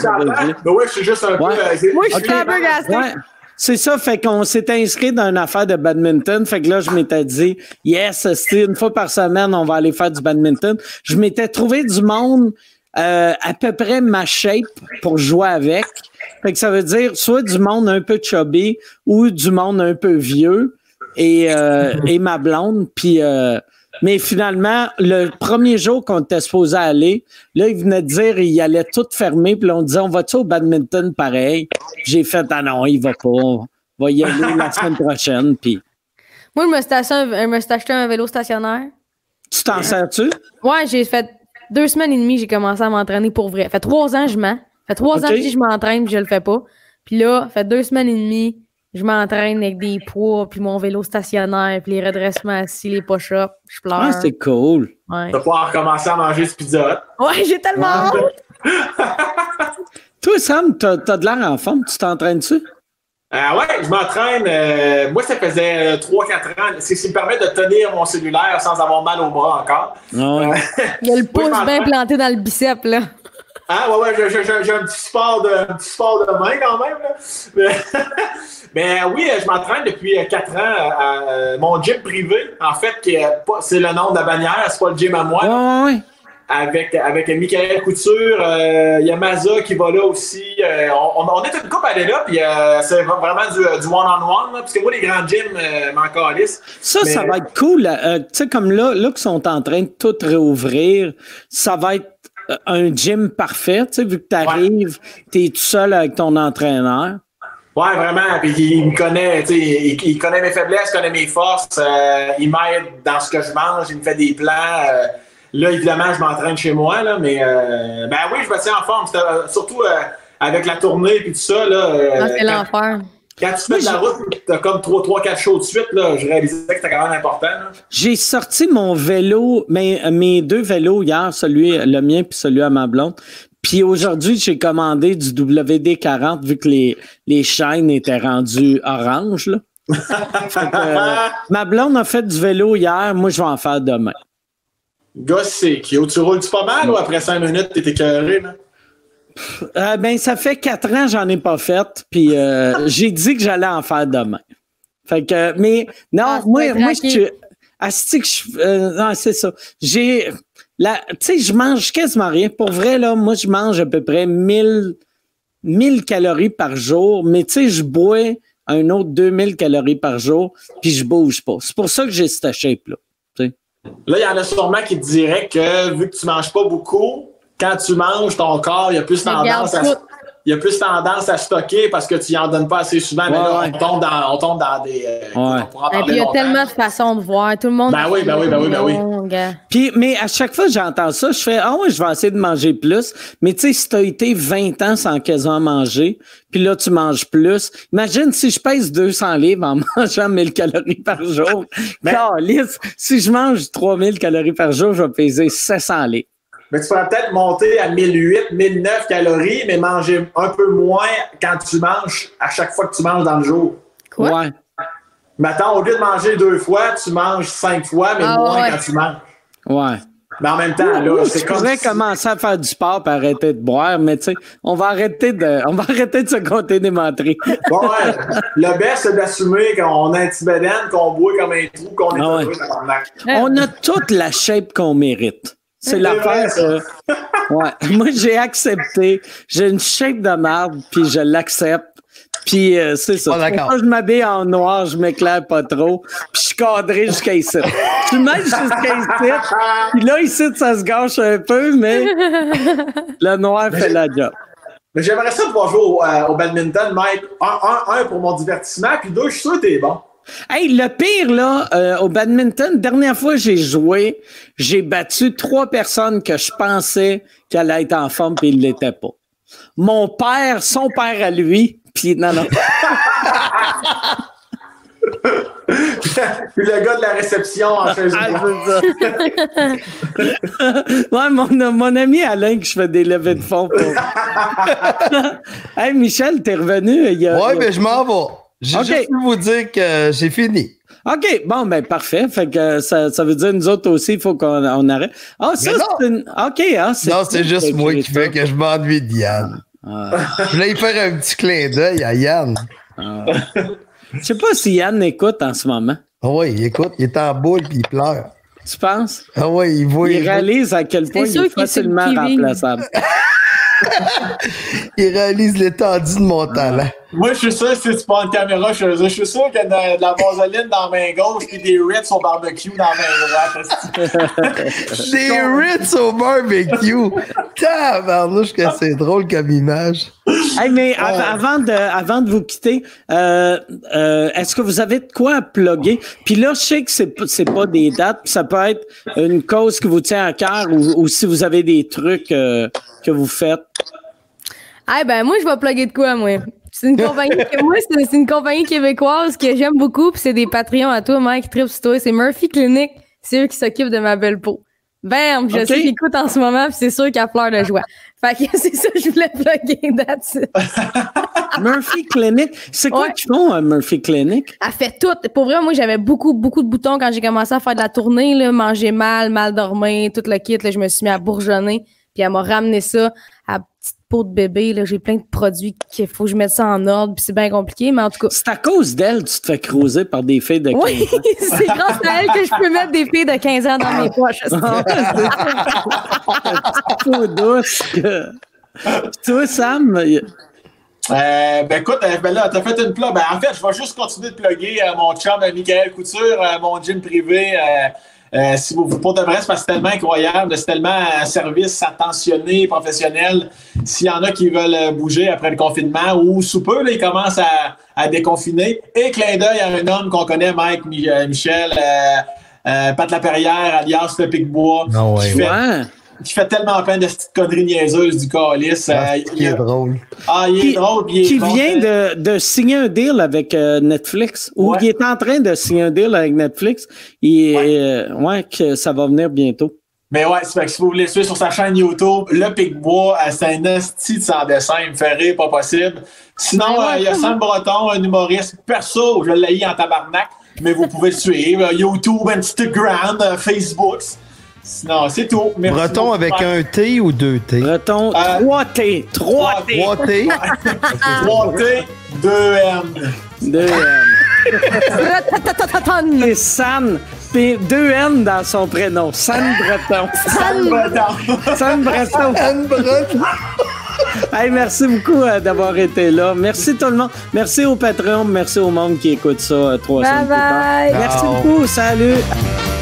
dit. Ben ouais, je suis juste un Ouais. peu. euh, Moi, je suis Ok. flabbergastée. Ouais. C'est ça, fait qu'on s'est inscrit dans une affaire de badminton. Fait que là, je m'étais dit, yes, c'était une fois par semaine, on va aller faire du badminton. Je m'étais trouvé du monde euh, à peu près ma shape pour jouer avec. Fait que ça veut dire soit du monde un peu chubby ou du monde un peu vieux et, euh, et ma blonde. Puis, euh, mais finalement, le premier jour qu'on était supposé aller, là, il venait de dire il allait tout fermer. Puis là, on disait on va-tu au badminton pareil? J'ai fait ah non, il va pas. On va y aller la semaine prochaine. Puis Moi, je me suis acheté un, je me suis acheté un vélo stationnaire. tu t'en sers-tu? Ouais, j'ai fait deux semaines et demie, j'ai commencé à m'entraîner pour vrai. Fait trois ans, je mens. Fait trois ans que je m'entraîne, puis je le fais pas. Puis là, fait deux semaines et demie, je m'entraîne avec des poids, puis mon vélo stationnaire, puis les redressements assis, les push-ups. Je pleure. Ah, c'est cool. ouais. Tu vas pouvoir recommencer à manger ce pizza. ouais, j'ai tellement hâte. Toi, Sam, t'as as de l'air en forme. Tu t'entraînes-tu? Ah ouais, je m'entraîne. euh, moi, ça faisait 3-4 ans. C'est ce qui me permet de tenir mon cellulaire sans avoir mal au bras encore. Non. Il y a le pouce bien planté dans le bicep, là. Ah ouais, ouais, j'ai- un petit sport de, un petit sport de main quand même. Là. Mais oui, je m'entraîne depuis 4 ans à, à mon gym privé. En fait, c'est le nom de la bannière, c'est pas le gym à moi. Ouais, ouais. avec, avec Michael Couture, euh, il y a Maza qui va là aussi. Euh, on, on est une coupe à aller là, puis euh, c'est vraiment du, du one-on-one, là, parce que moi, les grands gyms euh, m'en calissent. Ça, Mais- ça va être cool. Euh, tu sais, comme là, là qu'ils sont en train de tout réouvrir, ça va être euh, un gym parfait. Tu sais, vu que tu arrives, tu es tout seul avec ton entraîneur. Ouais, vraiment. Puis il me connaît, tu sais, il, il connaît mes faiblesses, il connaît mes forces. euh, il m'aide dans ce que je mange, il me fait des plans. euh, là, évidemment, je m'entraîne chez moi, là, mais euh, ben oui, je me tiens en forme. C'était, euh, surtout euh, avec la tournée puis tout ça. Là, euh, Ah, c'est quand- l'enfer. Quand tu fais de la route, t'as comme 3-4 shows de suite, là, je réalisais que c'était quand même important. là. J'ai sorti mon vélo, mes, mes deux vélos hier, celui le mien puis celui à ma blonde. Puis aujourd'hui, j'ai commandé du WD-40 vu que les, les chaînes étaient rendues orange. Là. Que, euh, ma blonde a fait du vélo hier, moi je vais en faire demain. C'est cute. Tu roules-tu pas mal ou après 5 minutes, t'es écœuré, là? Euh, ben, ça fait quatre ans que j'en ai pas fait, puis euh, j'ai dit que j'allais en faire demain. Fait que, mais non, Ah, moi, moi, je craqué. suis. Asti que je. euh, non, c'est ça. J'ai. La- Tu sais, je mange quasiment rien. Pour vrai, là, moi, je mange à peu près 1000, 1000 calories par jour, mais tu sais, je bois un autre 2000 calories par jour, puis je bouge pas. C'est pour ça que j'ai cette shape-là. tu sais. Là, il y en a sûrement qui te diraient que vu que tu manges pas beaucoup, quand tu manges, ton corps, il y a plus tendance à, tout. Il y a plus tendance à stocker parce que tu y en donnes pas assez souvent. mais là, ouais. on tombe dans, on tombe dans des. euh, Ouais. on pourra en Et parler puis il y a longtemps. tellement de façons de voir. Tout le monde. Ben oui, ben oui, ben oui, ben oui. Puis, mais à chaque fois que j'entends ça, je fais Ah ouais, je vais essayer de manger plus. Mais tu sais, si tu as été 20 ans sans quasiment manger, puis là, tu manges plus. Imagine si je pèse 200 livres en mangeant 1000 calories par jour. Calisse, si je mange 3000 calories par jour, je vais peser 700 livres. Mais tu pourrais peut-être monter à 1008, 1009 calories, mais manger un peu moins quand tu manges à chaque fois que tu manges dans le jour. Quoi? Ouais. Maintenant, au lieu de manger deux fois, tu manges cinq fois, mais Ah, moins ouais. quand tu manges. Ouais. Mais en même temps, là, c'est tu comme. pourrais si- commencer à faire du sport et arrêter de boire, mais tu sais, on va arrêter de, on va arrêter de se compter des menteries. Bon, ouais. Le best, c'est d'assumer qu'on a un petit bédaine, qu'on boit comme un trou, qu'on est Ah ouais. heureux, tabarnak. On a toute la shape qu'on mérite. C'est l'affaire. euh, ouais. Moi, j'ai accepté. J'ai une shape de marde, puis je l'accepte. Puis euh, c'est ça. Pas C'est pour d'accord. ça que je m'habille en noir, je m'éclaire pas trop. Puis je suis cadré jusqu'à ici. Je suis même jusqu'à ici. Puis là, ici, ça se gâche un peu, mais le noir fait la job. Mais j'aimerais ça pouvoir jouer au, euh, au badminton, Mike. Un, un, un, pour mon divertissement, puis deux, je suis sûr que t'es bon. Hey, le pire, là, euh, au badminton, dernière fois que j'ai joué, j'ai battu trois personnes que je pensais qu'elle allait être en forme, puis il l'était pas. Mon père, son père à lui, puis non, non. le gars de la réception en chaise Ah, ouais, mon, mon ami Alain, que je fais des levées de fonds pour. hey, Michel, t'es revenu? Il y a- Ouais, il y a- mais je m'en vais. J'ai juste pu vous dire que j'ai fini. OK, bon, ben parfait. Fait que ça, ça veut dire nous autres aussi, il faut qu'on on arrête. Ah, ça, c'est une. OK, ah, c'est. Non, c'est juste moi qui fait fait que je m'ennuie de Yann. Ah. Je voulais y faire un petit clin d'œil à Yann. Je sais pas si Yann écoute en ce moment. Ah Oui, écoute, il est en boule puis il pleure. Tu penses? Ah ouais, il voit. Il réalise à quel point il est facilement remplaçable. il réalise l'étendue de mon talent. Moi, je suis sûr que si tu prends une caméra chez eux, je suis sûr qu'il y a de, la vaseline dans la main gauche et des Ritz au barbecue dans la main droite. des Ritz au barbecue! Tabarnouche que c'est drôle comme image. Hey, mais avant, de, avant de vous quitter, euh, euh, est-ce que vous avez de quoi plugger? Puis là, je sais que c'est, c'est pas des dates, ça peut être une cause qui vous tient à cœur ou, si vous avez des trucs euh, que vous faites. Ah ben moi je vais plugger de quoi moi? C'est une compagnie que moi c'est, une compagnie québécoise que j'aime beaucoup puis c'est des Patreons à toi Mike Trip toi c'est Murphy Clinic, c'est eux qui s'occupent de ma belle peau. Bam, je sais qu'ils écoutent en ce moment puis c'est sûr qu'il a fleur de joie. Fait que c'est ça que je voulais plugger that's Murphy Clinic, c'est quoi qu'ils font à Murphy Clinic? Elle fait tout. Pour vrai moi j'avais beaucoup beaucoup de boutons quand j'ai commencé à faire de la tournée là, manger mal, mal dormir, tout le kit là, je me suis mis à bourgeonner puis elle m'a ramené ça. À peau de bébé. Là, j'ai plein de produits qu'il faut que je mette ça en ordre, puis c'est bien compliqué, mais en tout cas. C'est à cause d'elle que tu te fais creuser par des filles de 15 oui, ans. c'est grâce à elle que je peux mettre des filles de 15 ans dans mes poches. peau douce. Toi, Sam. Euh, ben écoute, euh, ben là, t'as fait une plug. Ben, en fait, je vais juste continuer de plugger euh, mon chum Michael Couture, mon gym privé. Euh, si vous, pour de vrai, c'est tellement incroyable, c'est tellement un service attentionné, professionnel. S'il y en a qui veulent bouger après le confinement ou sous peu, là, ils commencent à, à déconfiner. Et clin d'œil à un homme qu'on connaît, Mike euh, Michel, euh, euh, Pat Laperrière, alias Le Picbois. Non, ah ouais qui fait tellement peine de cette connerie niaiseuse du calice. Ah, euh, il est drôle. Ah, il est drôle. Il est qui vient de, de, signer un deal avec euh, Netflix, ou qui est en train de signer un deal avec Netflix. Et, ouais. Euh, ouais, que ça va venir bientôt. Mais ouais, c'est que si vous voulez suivre sur sa chaîne YouTube, Le Pic-Bois, c'est un esti de sans dessin, il me fait rire, pas possible. Sinon, il y a Sam Breton, un humoriste perso, je l'ai en tabarnak, mais vous pouvez le suivre. YouTube, Instagram, Facebook. Non, c'est tout. Merci Breton avec un T ou deux T? Breton, 3T. 3T. 3T. 3T, 2N. 2N. C'est San. Puis deux N dans son prénom. San Breton. San Breton. San Breton. San Breton. Hey, merci beaucoup euh, d'avoir été là. Merci tout le monde. Merci au Patreon. Merci au monde qui écoute ça euh, trois bye semaines bye. Merci beaucoup. Salut.